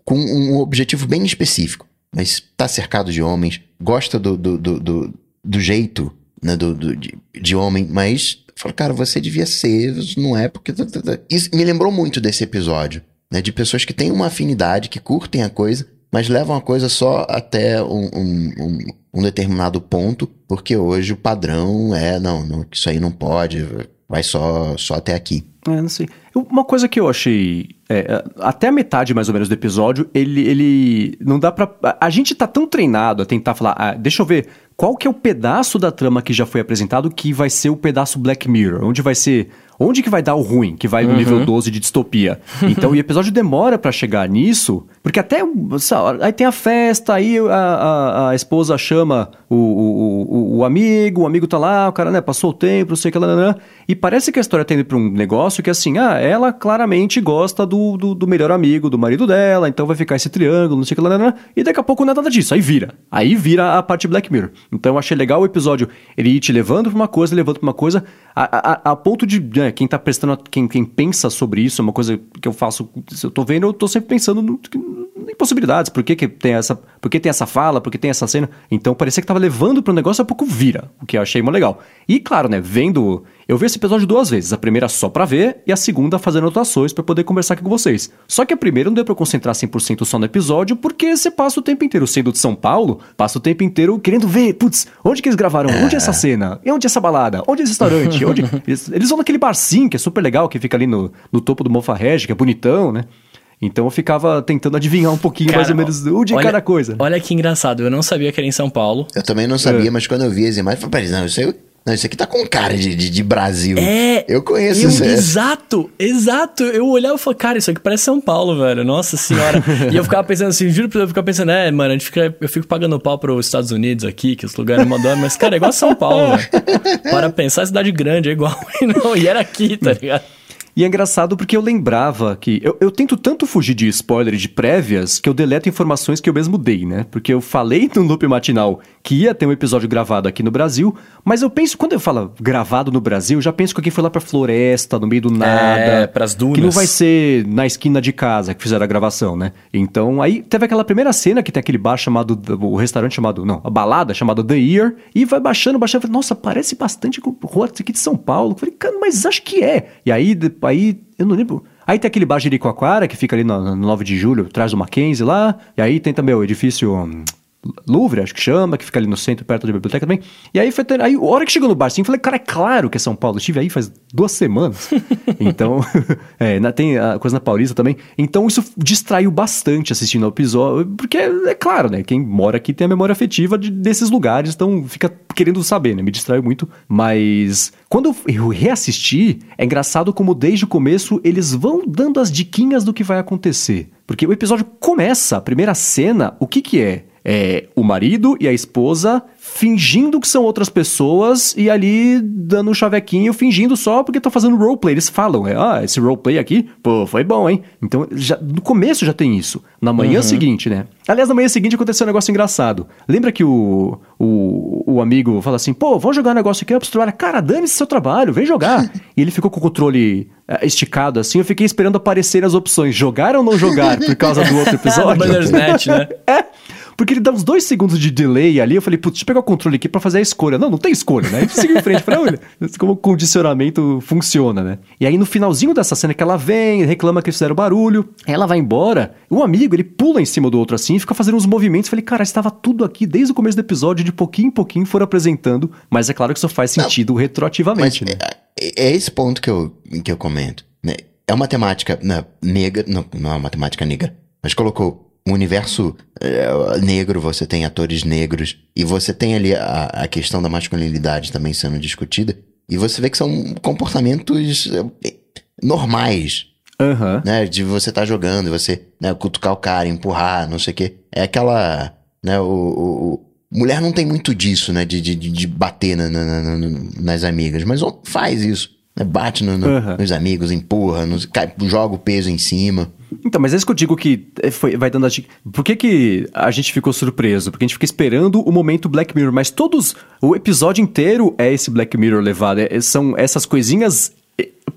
Speaker 3: com um objetivo bem específico. Mas tá cercado de homens, gosta do, do, do, do, do jeito né, do, do- de, de homem, mas fala, cara, você devia ser, não é porque. Isso me lembrou muito desse episódio, né? De pessoas que têm uma afinidade, que curtem a coisa, mas levam a coisa só até um, um, um- um determinado ponto, porque hoje o padrão é, não, não, isso aí não pode, vai só, só até aqui.
Speaker 1: É, não sei. Uma coisa que eu achei. é, até a metade, mais ou menos, do episódio, ele. ele não dá pra. A a gente tá tão treinado a tentar falar. ah, deixa eu ver. Qual que é o pedaço da trama que já foi apresentado que vai ser o pedaço Black Mirror? Onde vai ser. Onde que vai dar o ruim? Que vai no nível 12 de distopia. Então o episódio demora pra chegar nisso. Porque até. sabe, Aí tem a festa, aí a, a, a esposa chama o, o, o, amigo, o amigo tá lá, o cara, né, passou o tempo, não sei o que lá, lá, lá, e parece que a história tá indo pra um negócio que assim, ah, ela claramente gosta do, do, do melhor amigo do marido dela, então vai ficar esse triângulo, não sei o que lá, lá, lá, e daqui a pouco não é nada disso, aí vira. Aí vira a parte Black Mirror. Então eu achei legal o episódio, ele ir te levando pra uma coisa, levando pra uma coisa, a, a, a ponto de, né, quem tá prestando, quem, quem pensa sobre isso, é uma coisa que eu faço, se eu tô vendo, eu tô sempre pensando no, em possibilidades, por que, que tem essa, por que tem essa fala, por que tem essa cena. Então parecia que tava levando pro negócio, a pouco vira, o que eu achei muito legal. E claro, né, vendo, eu vi esse episódio duas vezes, a primeira só pra ver e a segunda fazendo anotações pra poder conversar aqui com vocês. Só que a primeira não deu pra eu concentrar 100% só no episódio, porque você passa o tempo inteiro sendo de São Paulo, passa o tempo inteiro querendo ver, putz, onde que eles gravaram? Onde é essa cena? E onde é essa balada? Onde é esse restaurante? Onde... Eles, eles vão naquele barzinho que é super legal, que fica ali no, no topo do Mofarrege, que é bonitão, né? Então eu ficava tentando adivinhar um pouquinho mais ou menos onde é
Speaker 2: olha-
Speaker 1: cada coisa.
Speaker 2: Olha que engraçado, eu não sabia que era em São Paulo.
Speaker 3: Eu também não sabia, mas quando eu vi as imagens, eu falei, "Peraí, não, isso, aí- não, isso aqui tá com cara de, de, de Brasil.
Speaker 2: É.
Speaker 3: Eu conheço
Speaker 2: eu-
Speaker 3: isso. é.
Speaker 2: Exato, exato. Eu olhava e falava, cara, isso aqui parece São Paulo, velho. Nossa senhora. e eu ficava pensando assim, juro pra eu ficava pensando, é, mano, a gente fica, eu fico pagando pau pros Estados Unidos aqui, que os lugares mandam, mas, cara, é igual São Paulo, velho. Para pensar, cidade grande é igual. E não, e era aqui, tá ligado?
Speaker 1: E é engraçado porque eu lembrava que. Eu, eu tento tanto fugir de spoiler de prévias que eu deleto informações que eu mesmo dei, né? Porque eu falei no loop matinal que ia ter um episódio gravado aqui no Brasil, mas eu penso, quando eu falo gravado no Brasil, eu já penso que alguém foi lá pra floresta, no meio do nada.
Speaker 2: É, pras dunas.
Speaker 1: Que não vai ser na esquina de casa que fizeram a gravação, né? Então aí teve aquela primeira cena que tem aquele bar chamado. O restaurante chamado. Não, a balada chamada The Ear. E vai baixando, baixando. Falei, Nossa, parece bastante com rua aqui de São Paulo. Eu falei, cara, mas acho que é. E aí, aí eu não lembro. Aí tem aquele bar Jericoacoara, que fica ali no, no 9 de julho, atrás do Mackenzie lá. E aí tem também o edifício. Louvre, acho que chama, que fica ali no centro, perto da biblioteca também. E aí foi ter, aí, a hora que chegou no bar, assim, eu falei, cara, é claro que é São Paulo. Eu estive aí faz duas semanas. então, é, tem a coisa na Paulista também. Então, isso distraiu bastante assistindo ao episódio, porque é, é claro, né? Quem mora aqui tem a memória afetiva de, desses lugares, então fica querendo saber, né? Me distraiu muito. Mas quando eu reassisti, é engraçado como desde o começo eles vão dando as diquinhas do que vai acontecer. Porque o episódio começa, a primeira cena, o que que é? É, o marido e a esposa fingindo que são outras pessoas e ali dando um chavequinho, fingindo só porque estão fazendo roleplay. Eles falam, é, ah, esse roleplay aqui, pô, foi bom, hein? Então, já, no começo já tem isso. Na manhã uhum. seguinte, né? Aliás, na manhã seguinte aconteceu um negócio engraçado. Lembra que o, o, o amigo fala assim, pô, vamos jogar um negócio aqui, trabalhar. Cara, dane-se seu trabalho, vem jogar. e ele ficou com o controle uh, esticado assim, eu fiquei esperando aparecer as opções, jogar ou não jogar, por causa do outro episódio.
Speaker 2: Bandersnatch, né?
Speaker 1: é. Porque ele dá uns dois segundos de delay ali. Eu falei, putz, deixa eu pegar o controle aqui para fazer a escolha. Não, não tem escolha, né? Seguiu em frente. Falei, olha, como o condicionamento funciona, né? E aí no finalzinho dessa cena que ela vem, reclama que fizeram barulho, ela vai embora. O amigo, ele pula em cima do outro assim e fica fazendo uns movimentos. Falei, cara, estava tudo aqui desde o começo do episódio, de pouquinho em pouquinho foram apresentando. Mas é claro que isso faz sentido não, retroativamente, né?
Speaker 3: É, é, esse ponto que eu, que eu comento. Né? É uma temática né, negra, não, não é uma temática negra, mas colocou um universo é, negro, você tem atores negros, e você tem ali a, a questão da masculinidade também sendo discutida, e você vê que são comportamentos é, normais.
Speaker 1: Uhum.
Speaker 3: Né, de você estar tá jogando, você né, cutucar o cara, empurrar, não sei o quê. É aquela. Né, o, o, o mulher não tem muito disso, né? De, de, de bater na, na, na, nas amigas, mas faz isso. Né, bate no, no, uhum. nos amigos, empurra, nos, cai, joga o peso em cima.
Speaker 1: Então, mas é isso que eu digo que é, foi, vai dando a dica. Por que, que a gente ficou surpreso? Porque a gente fica esperando o momento Black Mirror, mas todos. O episódio inteiro é esse Black Mirror levado. É, são essas coisinhas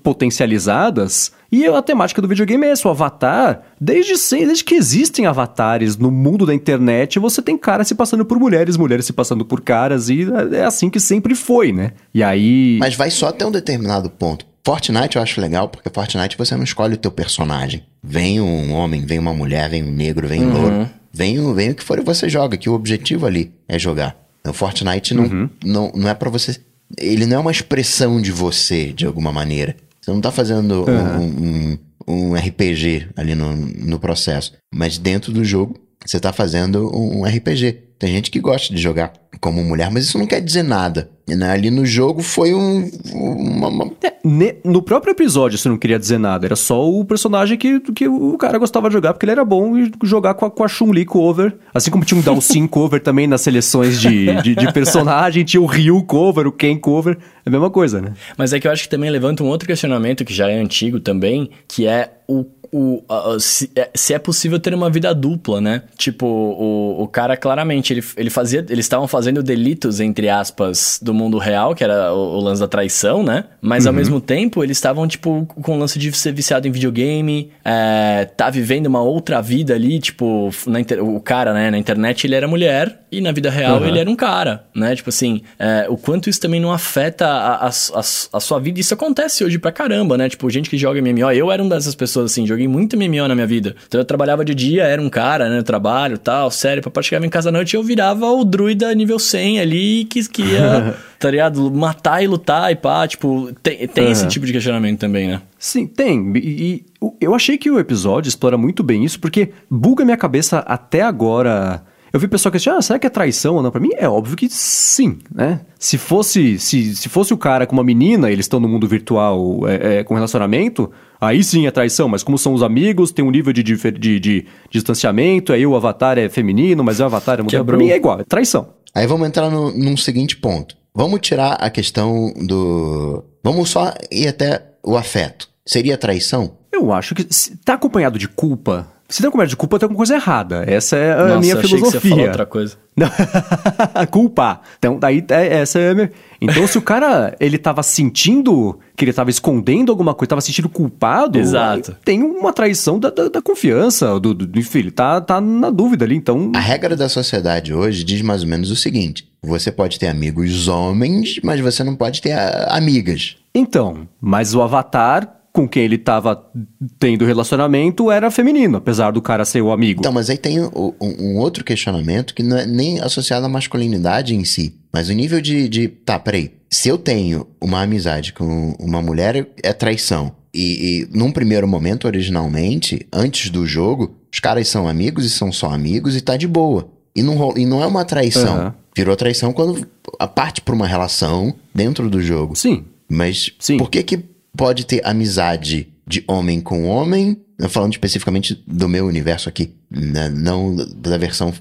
Speaker 1: potencializadas. E a temática do videogame é essa, o avatar. Desde, desde que existem avatares no mundo da internet, você tem caras se passando por mulheres, mulheres se passando por caras, e é assim que sempre foi, né? E aí.
Speaker 3: Mas vai só até um determinado ponto. Fortnite eu acho legal, porque Fortnite você não escolhe o teu personagem. Vem um homem, vem uma mulher, vem um negro, vem um uhum. louro. Vem, vem o que for e você joga, que o objetivo ali é jogar. O Fortnite não, uhum. não, não é para você. Ele não é uma expressão de você, de alguma maneira. Você não tá fazendo uhum. um, um, um, RPG ali no, no processo. Mas dentro do jogo, você tá fazendo um RPG. Tem gente que gosta de jogar como mulher, mas isso não quer dizer nada. Né? Ali no jogo foi um. Uma, uma...
Speaker 1: É, no próprio episódio isso não queria dizer nada. Era só o personagem que, que o cara gostava de jogar, porque ele era bom e jogar com a, com a Chun-Li cover. Assim como tinha um Dalsin cover também nas seleções de, de, de, personagem, tinha o Ryu cover, o Ken cover. É a mesma coisa, né?
Speaker 2: Mas é que eu acho que também levanta um outro questionamento que já é antigo também, que é o o, uh, se, é, se, é possível ter uma vida dupla, né? Tipo, o, o cara claramente, ele, ele fazia, eles estavam fazendo delitos, entre aspas, do mundo real, que era o, o lance da traição, né? Mas uhum. ao mesmo tempo, eles estavam, tipo, com o lance de ser viciado em videogame, é, tá vivendo uma outra vida ali, tipo, na inter... o cara, né, na internet ele era mulher e na vida real uhum. ele era um cara, né? Tipo assim, é, o quanto isso também não afeta a, a, a, a, sua vida. Isso acontece hoje pra caramba, né? Tipo, gente que joga MMO, eu era uma dessas pessoas, assim, joguei muito MMO na minha vida. Então eu trabalhava de dia, era um cara, né? Trabalho tal, sério, pra chegava em casa à noite eu virava o druida nível 100 ali que, que ia, tá ligado? Matar e lutar e pá, tipo, tem, tem uhum. esse tipo de questionamento também, né?
Speaker 1: Sim, tem. E, e eu achei que o episódio explora muito bem isso, porque buga minha cabeça até agora eu vi pessoal que ah, será que é traição ou não? Pra mim é óbvio que sim, né? Se fosse, se, se fosse o cara com uma menina, eles estão no mundo virtual é, é, com relacionamento, aí sim é traição. Mas como são os amigos, tem um nível de, de, de, de distanciamento, aí o avatar é feminino, mas o avatar é mulher. Pra mim é igual, é traição.
Speaker 3: Aí vamos entrar no, num seguinte ponto. Vamos tirar a questão do... Vamos só ir até o afeto. Seria traição?
Speaker 1: Eu acho que se tá acompanhado de culpa, se tem comédia de culpa, tem alguma coisa errada. Essa é a
Speaker 2: Nossa,
Speaker 1: minha filosofia.
Speaker 2: Achei que você falou outra coisa.
Speaker 1: culpa. Então, daí, é, essa é a minha... Então, se o cara, ele tava sentindo que ele tava escondendo alguma coisa, tava sentindo culpado...
Speaker 2: Exato.
Speaker 1: Tem uma traição da, da, da confiança, do, do, enfim, ele tá, tá na dúvida ali, então...
Speaker 3: A regra da sociedade hoje diz mais ou menos o seguinte. Você pode ter amigos homens, mas você não pode ter amigas.
Speaker 1: Então, mas o Avatar com quem ele tava tendo relacionamento era feminino, apesar do cara ser o amigo.
Speaker 3: Então, mas aí tem um, um outro questionamento que não é nem associado à masculinidade em si, mas o nível de, de. Tá, peraí. Se eu tenho uma amizade com uma mulher, é traição. E, e num primeiro momento, originalmente, antes do jogo, os caras são amigos e são só amigos e tá de boa. E não, e não é uma traição.
Speaker 1: Uhum.
Speaker 3: Virou traição quando a parte pra uma relação dentro do jogo.
Speaker 1: Sim.
Speaker 3: Mas
Speaker 1: Sim.
Speaker 3: por que que pode ter amizade de homem com homem? Falando especificamente do meu universo aqui, né? não da versão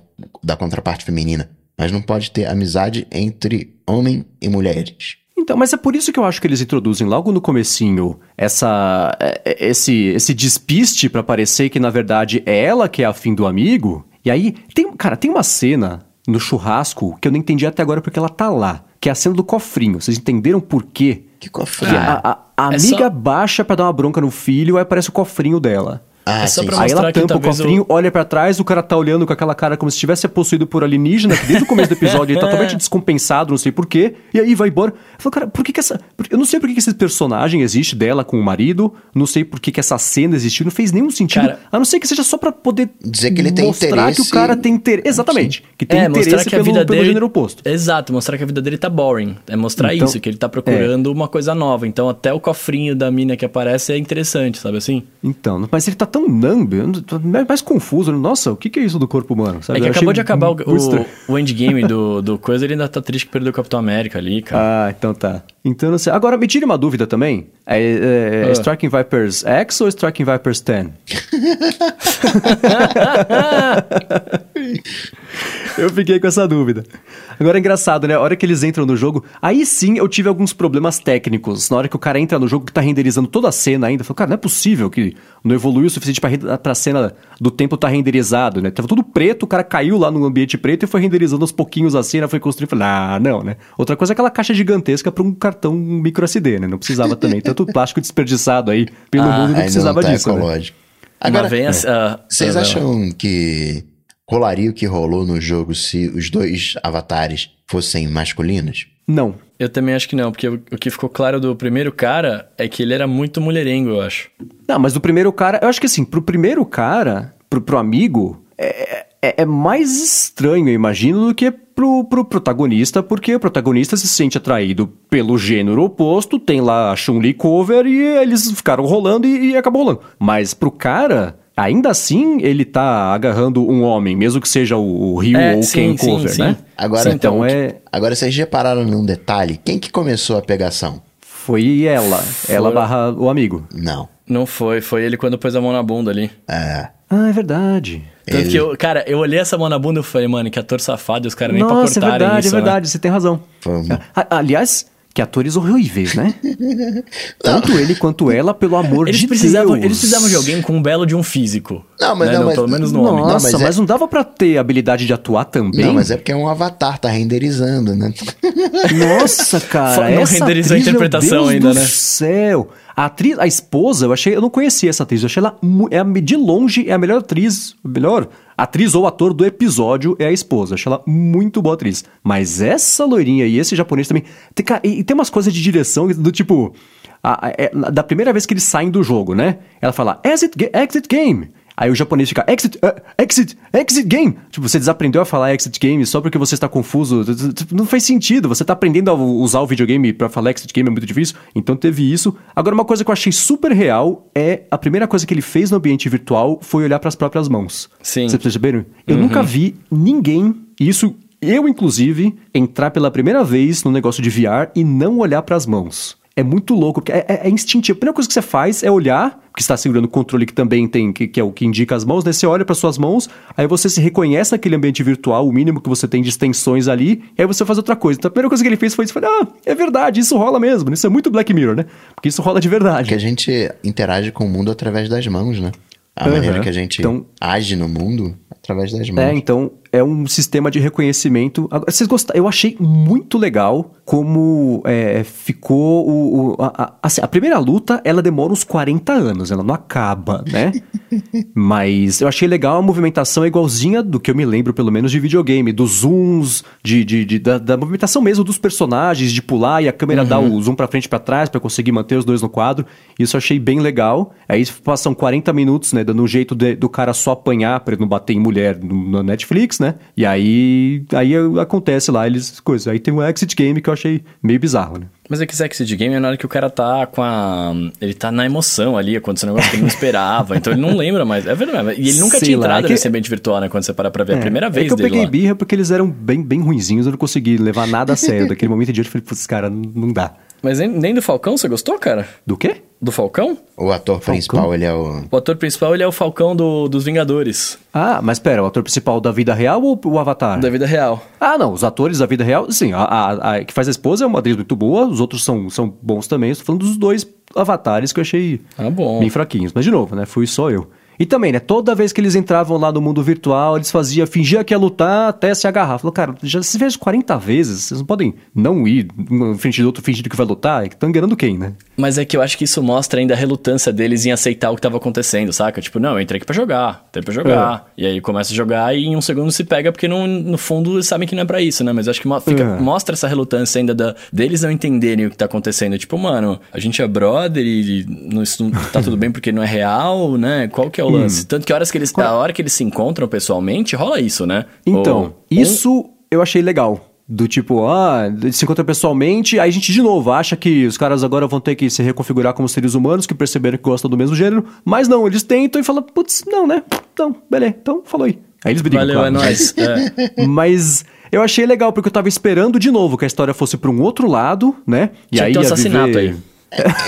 Speaker 3: da contraparte feminina. Mas não pode ter amizade entre homem e mulheres.
Speaker 1: Então, mas é por isso que eu acho que eles introduzem logo no comecinho essa é, é, esse esse despiste pra parecer que na verdade é ela que é afim do amigo. E aí tem, cara, tem uma cena no churrasco que eu não entendi até agora porque ela tá lá, que é a cena do cofrinho. Vocês entenderam por quê?
Speaker 3: Que cofre.
Speaker 1: Que a, a- a
Speaker 2: é
Speaker 1: amiga
Speaker 2: só-
Speaker 1: baixa pra dar uma bronca no filho, aí aparece o cofrinho dela.
Speaker 3: Ah,
Speaker 2: é só
Speaker 3: sim,
Speaker 2: pra
Speaker 3: sim.
Speaker 1: Aí ela
Speaker 2: mostrar que
Speaker 1: tampa o cofrinho,
Speaker 2: o-
Speaker 1: olha pra trás, o cara tá olhando com aquela cara como se estivesse possuído por alienígena, que desde o começo do episódio ele tá totalmente descompensado, não sei porquê, e aí vai embora. Eu falo, cara, por que que essa... Eu não sei por que que esse personagem existe dela com o marido, não sei por que que essa cena existiu, não fez nenhum sentido,
Speaker 2: Cara-
Speaker 1: a não ser que seja só pra poder
Speaker 3: Dizer que ele tem
Speaker 1: mostrar
Speaker 3: interesse-
Speaker 1: que o cara tem interesse. Exatamente, que tem
Speaker 2: é, mostrar
Speaker 1: interesse
Speaker 2: que a
Speaker 1: pelo,
Speaker 2: vida
Speaker 1: pelo
Speaker 2: dele.
Speaker 1: gênero oposto.
Speaker 2: Exato, mostrar que a vida dele tá boring. É mostrar
Speaker 1: Então,
Speaker 2: isso, que ele tá procurando uma coisa nova. Então, até o cofrinho da mina que aparece é interessante, sabe assim?
Speaker 1: Então, mas ele tá tão numb, eu não- tô mais confuso. Nossa, o que que é isso do corpo humano? sabe?
Speaker 2: É que
Speaker 1: Eu
Speaker 2: acabou de acabar o, o, o endgame do, do coisa, ele ainda tá triste que perdeu o Capitão América ali, cara.
Speaker 1: Ah, então tá. Então não sei. Agora, me tire uma dúvida também. É, é- é
Speaker 2: Ah.
Speaker 1: Striking Vipers X ou Striking Vipers 10? eu fiquei com essa dúvida. Agora é engraçado, né? A hora que eles entram no jogo, aí sim eu tive alguns problemas técnicos. Na hora que o cara entra no jogo que tá renderizando toda a cena ainda, eu falei, cara, não é possível que não evoluiu o suficiente pra, pra cena do tempo tá renderizado, né? Tava tudo preto, o cara caiu lá no ambiente preto e foi renderizando aos pouquinhos a cena, foi construindo. Falei, ah, não, né? Outra coisa é aquela caixa gigantesca pra um cartão micro SD, né? Não precisava também. Tanto plástico desperdiçado aí pelo
Speaker 2: Ah,
Speaker 1: mundo não precisava
Speaker 3: tá
Speaker 1: disso. né?
Speaker 3: ecológico.
Speaker 2: Mas
Speaker 3: Agora,
Speaker 2: vem a- a-
Speaker 3: vocês
Speaker 2: a-
Speaker 3: acham que rolaria o que rolou no jogo se os dois avatares fossem masculinos?
Speaker 1: Não.
Speaker 2: Eu também acho que não, porque o, que ficou claro do primeiro cara é que ele era muito mulherengo, eu acho.
Speaker 1: Não, mas do primeiro cara, eu acho que assim, pro primeiro cara, pro, pro amigo, é, é, é mais estranho, eu imagino, do que pro, pro protagonista, porque o protagonista se sente atraído pelo gênero oposto, tem lá a Chun-Li cover e eles ficaram rolando e, e acabou rolando. Mas pro cara, ainda assim, ele tá agarrando um homem, mesmo que seja o, o Ryu
Speaker 2: É,
Speaker 1: ou
Speaker 2: sim,
Speaker 1: quem
Speaker 2: sim,
Speaker 1: cover,
Speaker 2: sim.
Speaker 1: né?
Speaker 3: Agora,
Speaker 1: Sim, então
Speaker 2: o que-
Speaker 1: é.
Speaker 3: Agora, vocês repararam num detalhe? Quem que começou a pegação?
Speaker 1: Foi ela, ela barra o amigo.
Speaker 3: Não.
Speaker 2: Não foi, foi ele quando pôs a mão na bunda ali.
Speaker 3: É.
Speaker 1: Ah, é verdade.
Speaker 2: Tanto
Speaker 3: Ele-
Speaker 2: que eu, cara, eu olhei essa mão na bunda e falei, mano, que ator safado e os caras nem pra
Speaker 1: Nossa, é
Speaker 2: cortarem
Speaker 1: verdade,
Speaker 2: isso,
Speaker 1: é
Speaker 2: né?
Speaker 1: verdade, você tem razão.
Speaker 3: Foi
Speaker 1: aliás, que atores horríveis, né? Tanto ele quanto ela, pelo amor
Speaker 2: Eles
Speaker 1: de
Speaker 2: precisavam,
Speaker 1: Deus.
Speaker 2: eles precisavam de alguém com um belo de um físico.
Speaker 3: Não, mas
Speaker 2: né?
Speaker 3: não, mas-
Speaker 2: Pelo menos no homem.
Speaker 1: Nossa,
Speaker 3: Não, mas
Speaker 1: mas,
Speaker 3: é-
Speaker 1: não dava pra ter habilidade de atuar também?
Speaker 3: Não, mas é porque é um avatar, tá renderizando, né?
Speaker 1: Nossa, cara,
Speaker 2: Só não
Speaker 1: essa
Speaker 2: renderizou a
Speaker 1: atriz,
Speaker 2: interpretação
Speaker 1: meu Deus
Speaker 2: ainda,
Speaker 1: do
Speaker 2: né?
Speaker 1: céu. A atriz, a esposa, eu achei, eu não conhecia essa atriz, eu achei ela é de longe é a melhor atriz, melhor atriz ou ator do episódio é a esposa. Eu achei ela muito boa atriz. Mas essa loirinha e esse japonês também, tem, e, e tem umas coisas de direção do tipo a- a- é, da primeira vez que eles saem do jogo, né? Ela fala exit, exit game. Aí o japonês fica exit, uh, exit, exit game. Tipo, você desaprendeu a falar exit game só porque você está confuso. Não faz sentido. Você tá aprendendo a usar o videogame pra falar exit game é muito difícil. Então teve isso. Agora, uma coisa que eu achei super real é a primeira coisa que ele fez no ambiente virtual foi olhar pras próprias mãos.
Speaker 2: Sim.
Speaker 1: Vocês perceberam? Eu nunca vi ninguém, isso eu inclusive, entrar pela primeira vez no negócio de VR e não olhar pras mãos. É muito louco, porque é, é- é instintivo. A primeira coisa que você faz é olhar, você está segurando o controle que também tem, que, que é o que indica as mãos, né? Você olha para suas mãos, aí você se reconhece naquele ambiente virtual, o mínimo que você tem de extensões ali, e aí você faz outra coisa. Então a primeira coisa que ele fez foi isso, ah, é verdade, isso rola mesmo. Isso é muito Black Mirror, né? Porque isso rola de verdade.
Speaker 3: Que a gente interage com o mundo através das mãos, né? A
Speaker 1: Aham.
Speaker 3: maneira que a gente
Speaker 1: Então-
Speaker 3: age no mundo através das mãos.
Speaker 1: É, então, é um sistema de reconhecimento. Agora, vocês gostaram? Eu achei muito legal como é, ficou o. o a, a, assim, a, primeira luta, ela demora uns 40 anos, ela não acaba, né? Mas eu achei legal a movimentação igualzinha do que eu me lembro, pelo menos, de videogame, dos zooms, de, de, de da, da, movimentação mesmo dos personagens, de pular e a câmera uhum. dá o zoom pra frente e pra trás para conseguir manter os dois no quadro. Isso eu achei bem legal. Aí passam 40 minutos, né? Dando um jeito de, do cara só apanhar pra ele não bater em mulher no, no Netflix, né? E aí, aí acontece lá, eles coisas. Aí tem um Exit Game que eu achei meio bizarro, né?
Speaker 2: Mas é que esse Exit Game é na hora que o cara tá com a. Ele tá na emoção ali, acontecendo um negócio que ele não esperava. então ele não lembra mais. É verdade. E ele nunca Sei tinha lá, entrado é que... nesse ambiente virtual, né? Quando você para pra ver é, a primeira vez. É
Speaker 1: que eu peguei
Speaker 2: lá.
Speaker 1: birra porque eles eram bem, bem ruinzinhos, eu não consegui levar nada a sério. Daquele momento em diante eu falei, putz, cara, não dá.
Speaker 2: Mas nem, nem do Falcão você gostou, cara?
Speaker 1: Do quê?
Speaker 2: Do Falcão?
Speaker 3: O ator Falcão? principal, ele é o.
Speaker 2: O ator principal, ele é o Falcão do, dos Vingadores.
Speaker 1: Ah, mas pera, o ator principal da vida real ou o Avatar?
Speaker 2: Da vida real.
Speaker 1: Ah, não, os atores da vida real, sim, a, a, a que faz a esposa é uma atriz muito boa, os outros são, são bons também. Estou falando dos dois avatares que eu achei
Speaker 2: ah, bom.
Speaker 1: bem fraquinhos. Mas, de novo, né? Fui só eu. E também, né? Toda vez que eles entravam lá no mundo virtual, eles faziam, fingia que ia lutar até se agarrar. Falou, cara, já se fez 40 vezes, vocês não podem não ir um frente do outro fingindo que vai lutar. Estão enganando quem, né?
Speaker 2: Mas é que eu acho que isso mostra ainda a relutância deles em aceitar o que estava acontecendo, saca? Tipo, não, eu entrei aqui pra jogar, entrei pra jogar. É. E aí começa a jogar e em um segundo se pega, porque no, no fundo eles sabem que não é pra isso, né? Mas eu acho que fica, é. mostra essa relutância ainda da, deles não entenderem o que tá acontecendo. Tipo, mano, a gente é brother e não, isso não tá tudo bem porque não é real, né? Qual que é o hum. lance? Hum. Tanto que horas que eles, a hora que eles se encontram pessoalmente, rola isso, né?
Speaker 1: Então, Ou, isso eu achei legal. Do tipo, ah, se encontra pessoalmente, aí a gente de novo acha que os caras agora vão ter que se reconfigurar como seres humanos que perceberam que gostam do mesmo gênero, mas não, eles tentam e falam, putz, não, né? Então, beleza, então falou aí. Aí eles brigam.
Speaker 2: Valeu, claro. é nóis.
Speaker 1: É. Mas eu achei legal, porque eu tava esperando de novo que a história fosse pra um outro lado, né?
Speaker 2: E Tinha
Speaker 1: aí
Speaker 2: um assassinato
Speaker 1: viver...
Speaker 2: aí.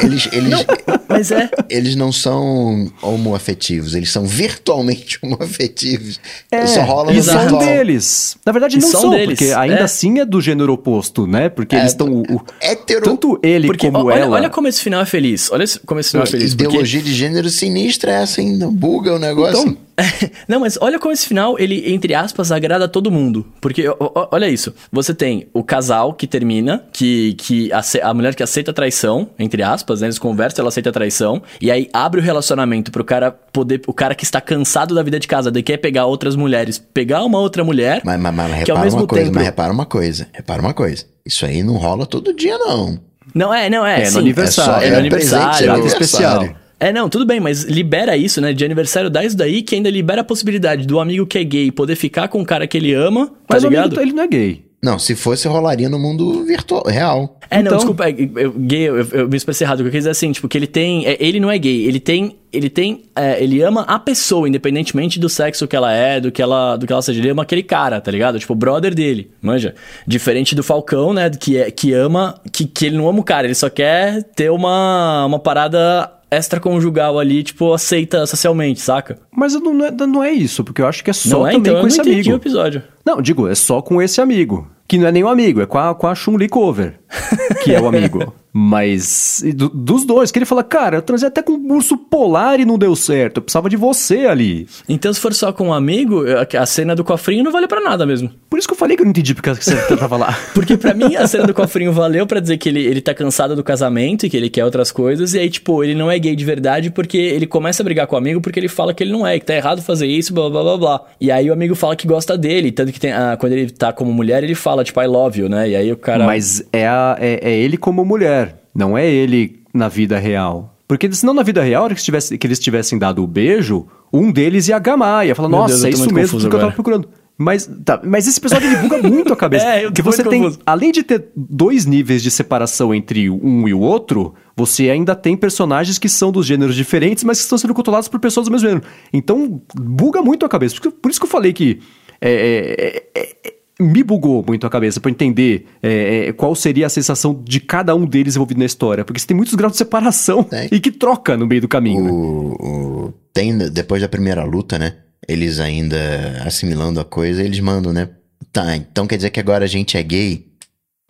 Speaker 3: Eles, eles,
Speaker 2: não, mas é.
Speaker 3: Eles não são homoafetivos, eles são virtualmente homoafetivos.
Speaker 1: É,
Speaker 3: Só rola
Speaker 1: no são deles. Na verdade, não são, deles. porque ainda é. assim é do gênero oposto, né? Porque é, eles estão.
Speaker 3: Hétero.
Speaker 1: Tanto ele porque, como
Speaker 2: olha,
Speaker 1: ela.
Speaker 2: Olha como esse final é feliz. Olha como esse final é feliz.
Speaker 3: Ideologia porque... de gênero sinistra é essa ainda. Buga o negócio. Então,
Speaker 2: não, mas olha como esse final, ele, entre aspas, agrada todo mundo. Porque, olha isso. Você tem o casal que termina, que, que a, a mulher que aceita a traição, entre aspas, né? Eles conversam, ela aceita a traição. E aí abre o relacionamento pro cara poder. O cara que está cansado da vida de casa, de quer pegar outras mulheres, pegar uma outra mulher.
Speaker 3: Mas, mas, mas, que ao mesmo uma coisa, tempo... mas repara uma coisa, repara uma coisa. Isso aí não rola todo dia, não.
Speaker 2: Não é, não é.
Speaker 1: É sim, no aniversário. É, só, é, é no
Speaker 2: aniversário,
Speaker 1: é especial.
Speaker 2: É, não, tudo bem, mas libera isso, né? De aniversário dá isso daí, que ainda libera a possibilidade do amigo que é gay poder ficar com o cara que ele ama, tá ligado?
Speaker 1: Amigo, ele não é gay.
Speaker 3: Não, se fosse, rolaria no mundo virtual, real.
Speaker 2: É, então... não, desculpa, eu, gay, eu, eu, me expressei errado. O que eu quis dizer é assim, tipo, que ele tem. É, ele não é gay, ele tem. Ele tem. É, ele ama a pessoa, independentemente do sexo que ela é, do que ela, do que ela seja. Ele ama aquele cara, tá ligado? Tipo, o brother dele, manja. Diferente do Falcão, né? Que, é, que ama. Que, que ele não ama o cara, ele só quer ter uma, uma parada extraconjugal ali, tipo, aceita socialmente, saca?
Speaker 1: Mas não é, não é isso, porque eu acho que é só não é, também então, com esse amigo.
Speaker 2: o episódio.
Speaker 1: Não, digo, é só com esse amigo. Que não é nem um amigo, é com a, com a Chun-Li Cover, que é o amigo. Mas do, dos dois, que ele fala, cara, eu transei até com um urso polar e não deu certo. Eu precisava de você ali.
Speaker 2: Então, se for só com um amigo, a cena do cofrinho não vale para nada mesmo.
Speaker 1: Por isso que eu falei que eu não entendi porque você tava lá.
Speaker 2: porque para mim, a cena do cofrinho valeu para dizer que ele, ele tá cansado do casamento e que ele quer outras coisas. E aí, tipo, ele não é gay de verdade porque ele começa a brigar com o amigo porque ele fala que ele não é, que tá errado fazer isso, blá blá blá blá. E aí o amigo fala que gosta dele. Tanto que tem, ah, quando ele tá como mulher, ele fala, tipo, I love you, né? E aí o cara.
Speaker 1: Mas é, a, é, é ele como mulher. Não é ele na vida real. Porque senão na vida real, que, tivesse, que eles tivessem dado o beijo, um deles ia gamar, ia falar, Meu nossa, Deus, é isso mesmo que eu tava procurando. Mas, tá, mas esse episódio ele buga muito a cabeça. é, que você tem, confuso. além de ter dois níveis de separação entre um e o outro, você ainda tem personagens que são dos gêneros diferentes, mas que estão sendo controlados por pessoas do mesmo gênero. Então, buga muito a cabeça. Por isso que eu falei que é, é, é, é me bugou muito a cabeça para entender é, é, qual seria a sensação de cada um deles envolvido na história. Porque você tem muitos graus de separação tem. e que troca no meio do caminho.
Speaker 3: O, né? o, tem, depois da primeira luta, né? Eles ainda assimilando a coisa, eles mandam, né? Tá, então quer dizer que agora a gente é gay?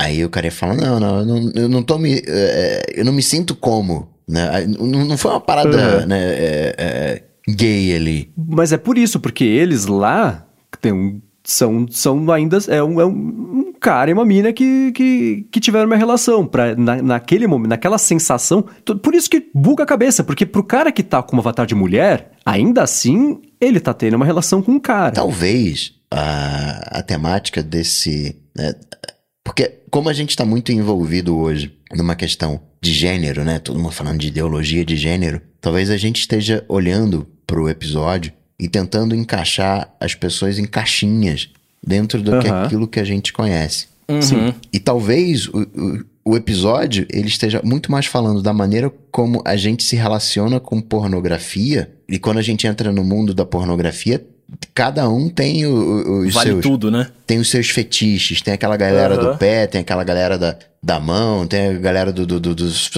Speaker 3: Aí o cara fala, não, não, eu não, eu não tô me. É, eu não me sinto como. Né? Não, não foi uma parada uhum. né, é, é, gay ali.
Speaker 1: Mas é por isso, porque eles lá tem um são, são ainda. É um, é um cara e uma mina que, que, que tiveram uma relação. Pra, na, naquele momento, naquela sensação. Por isso que buga a cabeça, porque pro cara que tá com uma avatar de mulher, ainda assim, ele tá tendo uma relação com um cara.
Speaker 3: Talvez a, a temática desse. Né, porque, como a gente está muito envolvido hoje numa questão de gênero, né? Todo mundo falando de ideologia de gênero. Talvez a gente esteja olhando pro episódio e tentando encaixar as pessoas em caixinhas dentro do que aquilo que a gente conhece.
Speaker 2: Uhum. Sim.
Speaker 3: E talvez o, o, o, episódio ele esteja muito mais falando da maneira como a gente se relaciona com pornografia e quando a gente entra no mundo da pornografia cada um tem o, os
Speaker 2: vale
Speaker 3: seus
Speaker 2: tudo, né?
Speaker 3: Tem os seus fetiches, tem aquela galera uhum. do pé, tem aquela galera da, da mão, tem a galera do, do, do dos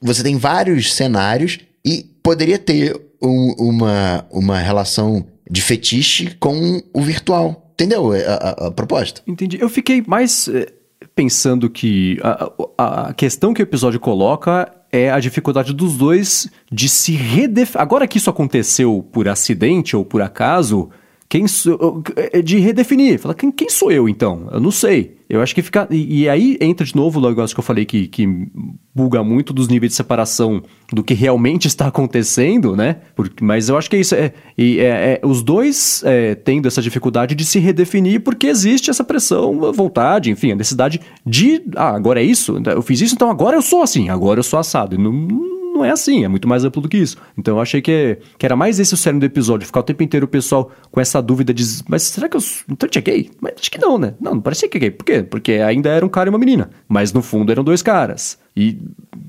Speaker 3: você tem vários cenários e poderia ter um, uma, uma relação de fetiche com o virtual. Entendeu a, a, a proposta?
Speaker 1: Entendi. Eu fiquei mais eh, pensando que a, a questão que o episódio coloca é a dificuldade dos dois de se redefinir. Agora que isso aconteceu por acidente ou por acaso, quem sou, é de redefinir. Fala, quem, quem sou eu então? Eu não sei. Eu acho que fica. E, e, aí entra de novo o negócio que eu falei que, que buga muito dos níveis de separação do que realmente está acontecendo, né? Porque, mas eu acho que é isso. É, é, é os dois é, tendo essa dificuldade de se redefinir porque existe essa pressão, a vontade, enfim, a necessidade de. Ah, agora é isso? Eu fiz isso, então agora eu sou assim, agora eu sou assado. Não, não é assim, é muito mais amplo do que isso. Então eu achei que, que era mais esse o cerne do episódio, ficar o tempo inteiro o pessoal com essa dúvida de, mas será que eu então tinha gay? Mas acho que não, né? Não, não parecia que é gay. Por quê? Porque ainda era um cara e uma menina, mas no fundo eram dois caras. E,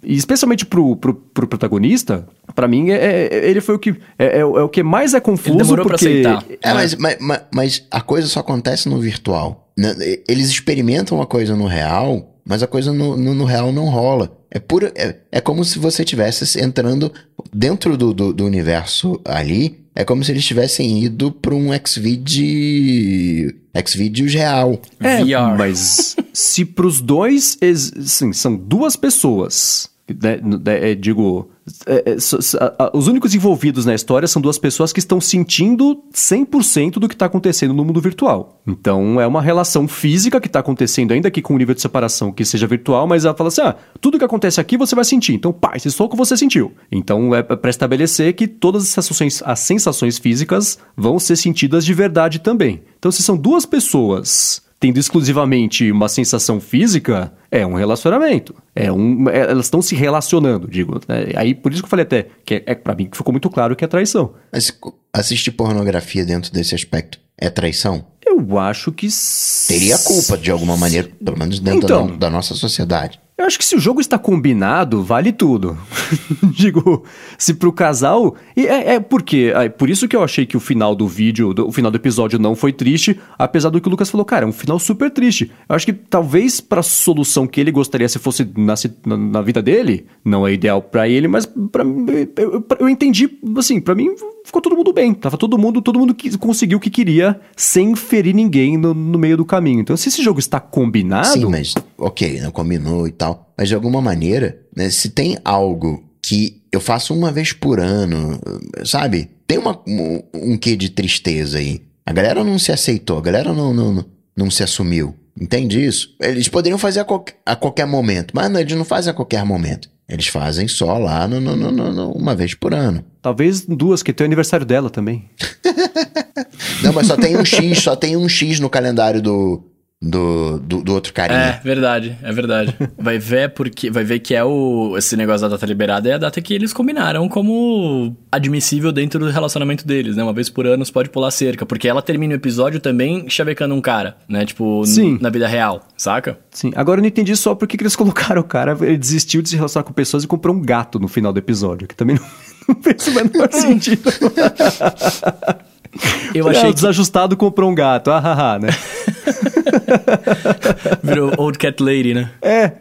Speaker 1: e especialmente pro, pro, pro protagonista, para mim, é, é, ele foi o que. É, é, é, o que mais é confuso. Ele
Speaker 2: demorou
Speaker 1: porque...
Speaker 2: pra aceitar.
Speaker 3: É, mas, mas, mas a coisa só acontece no virtual. Né? Eles experimentam a coisa no real mas a coisa no, no, no real não rola. É, pura, é, é como se você estivesse entrando dentro do, do, do, universo ali. É como se eles tivessem ido para um Xvideo, Xvideos real.
Speaker 1: É, VR. mas se pros dois, sim, são duas pessoas, né, né, é, digo, os únicos envolvidos na história são duas pessoas que estão sentindo 100% do que está acontecendo no mundo virtual. Então é uma relação física que está acontecendo, ainda que com um nível de separação que seja virtual, mas ela fala assim: ah, tudo que acontece aqui você vai sentir. Então, pá, esse soco você sentiu. Então é para estabelecer que todas as sensações, as sensações físicas vão ser sentidas de verdade também. Então, se são duas pessoas tendo exclusivamente uma sensação física, é um relacionamento. É um, é, elas estão se relacionando, digo. Né? Aí por isso que eu falei até que é, é para mim que ficou muito claro que é traição.
Speaker 3: Mas assistir pornografia dentro desse aspecto é traição?
Speaker 1: Eu acho que
Speaker 3: teria culpa de alguma maneira, pelo menos dentro então, da, da nossa sociedade.
Speaker 1: Eu acho que se o jogo está combinado, vale tudo. Digo, se pro casal. E é, é porque. É por isso que eu achei que o final do vídeo, do, o final do episódio não foi triste, apesar do que o Lucas falou, cara, é um final super triste. Eu acho que talvez pra solução que ele gostaria se fosse na, na, na vida dele, não é ideal para ele, mas pra, eu, eu, eu entendi, assim, para mim ficou todo mundo bem. Tava todo mundo, todo mundo que conseguiu o que queria sem ferir ninguém no, no meio do caminho. Então, se esse jogo está combinado.
Speaker 3: Sim, mas ok, não combinou e tal. Mas de alguma maneira, né, se tem algo que eu faço uma vez por ano, sabe? Tem uma, um, um quê de tristeza aí. A galera não se aceitou, a galera não, não, não se assumiu. Entende isso? Eles poderiam fazer a, qualquer, a qualquer momento, mas não, eles não fazem a qualquer momento. Eles fazem só lá no, no, no, no uma vez por ano.
Speaker 1: Talvez duas, que tem o aniversário dela também.
Speaker 3: não, mas só tem um X, só tem um X no calendário do, do, do, do, outro carinha.
Speaker 2: É, verdade, é verdade. vai ver porque vai ver que é o esse negócio da data liberada é a data que eles combinaram como admissível dentro do relacionamento deles, né? Uma vez por ano você pode pular cerca, porque ela termina o episódio também chavecando um cara, né? Tipo, Sim. na vida real, saca?
Speaker 1: Sim. Agora eu não entendi só por que eles colocaram o cara, ele desistiu de se relacionar com pessoas e comprou um gato no final do episódio, que também não, não fez o menor sentido. Eu achei. É, desajustado comprou um gato. Ah, ah, ah né?
Speaker 2: Virou Old Cat Lady, né?
Speaker 1: É.